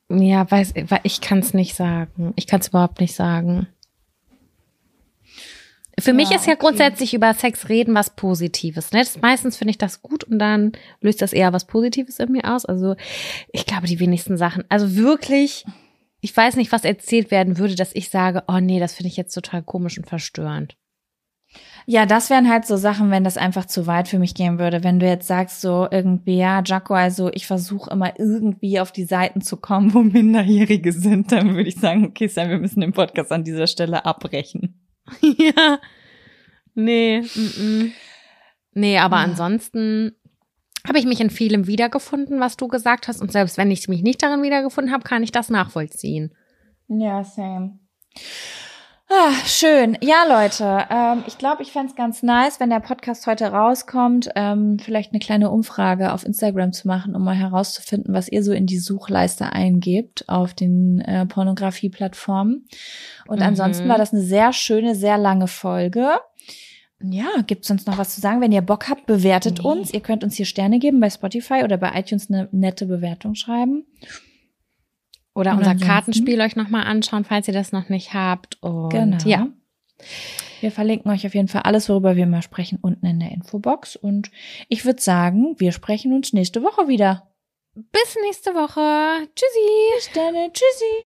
S1: Ja, weiß, ich kann es nicht sagen. Ich kann es überhaupt nicht sagen. Für mich
S2: Ja,
S1: ist ja
S2: okay.
S1: grundsätzlich über Sex reden was Positives. Ne? Das, meistens finde ich das gut und dann löst das eher was Positives in mir aus. Also ich glaube, die wenigsten Sachen. Also wirklich, ich weiß nicht, was erzählt werden würde, dass ich sage, oh nee, das finde ich jetzt total komisch und verstörend.
S2: Ja, das wären halt so Sachen, wenn das einfach zu weit für mich gehen würde. Wenn du jetzt sagst so irgendwie, ja, Jaco, also ich versuche immer irgendwie auf die Seiten zu kommen, wo Minderjährige sind, dann würde ich sagen, okay, Sam, wir müssen den Podcast an dieser Stelle abbrechen. *laughs*
S1: ja. Nee, mm. Nee, aber
S2: Ja.
S1: ansonsten habe ich mich in vielem wiedergefunden, was du gesagt hast. Und selbst wenn ich mich nicht darin wiedergefunden habe, kann ich das nachvollziehen.
S2: Ja, same. Ah, schön. Ja, Leute, ähm, ich glaube, ich fänd's ganz nice, wenn der Podcast heute rauskommt, ähm, vielleicht eine kleine Umfrage auf Instagram zu machen, um mal herauszufinden, was ihr so in die Suchleiste eingebt auf den äh, Pornografie-Plattformen. Und
S1: Mhm.
S2: ansonsten war das eine sehr schöne, sehr lange Folge. Ja, gibt's sonst noch was zu sagen? Wenn ihr Bock habt, bewertet
S1: Nee.
S2: uns. Ihr könnt uns hier Sterne geben bei Spotify oder bei iTunes eine nette Bewertung schreiben.
S1: Oder
S2: Und
S1: unser
S2: ansonsten?
S1: Kartenspiel euch nochmal anschauen, falls ihr das noch nicht habt. Und
S2: Genau.
S1: ja.
S2: Wir verlinken euch auf jeden Fall alles, worüber wir mal sprechen, unten in der Infobox. Und ich würde sagen, wir sprechen uns nächste Woche wieder.
S1: Bis nächste Woche. Tschüssi.
S2: Bis dann. Tschüssi.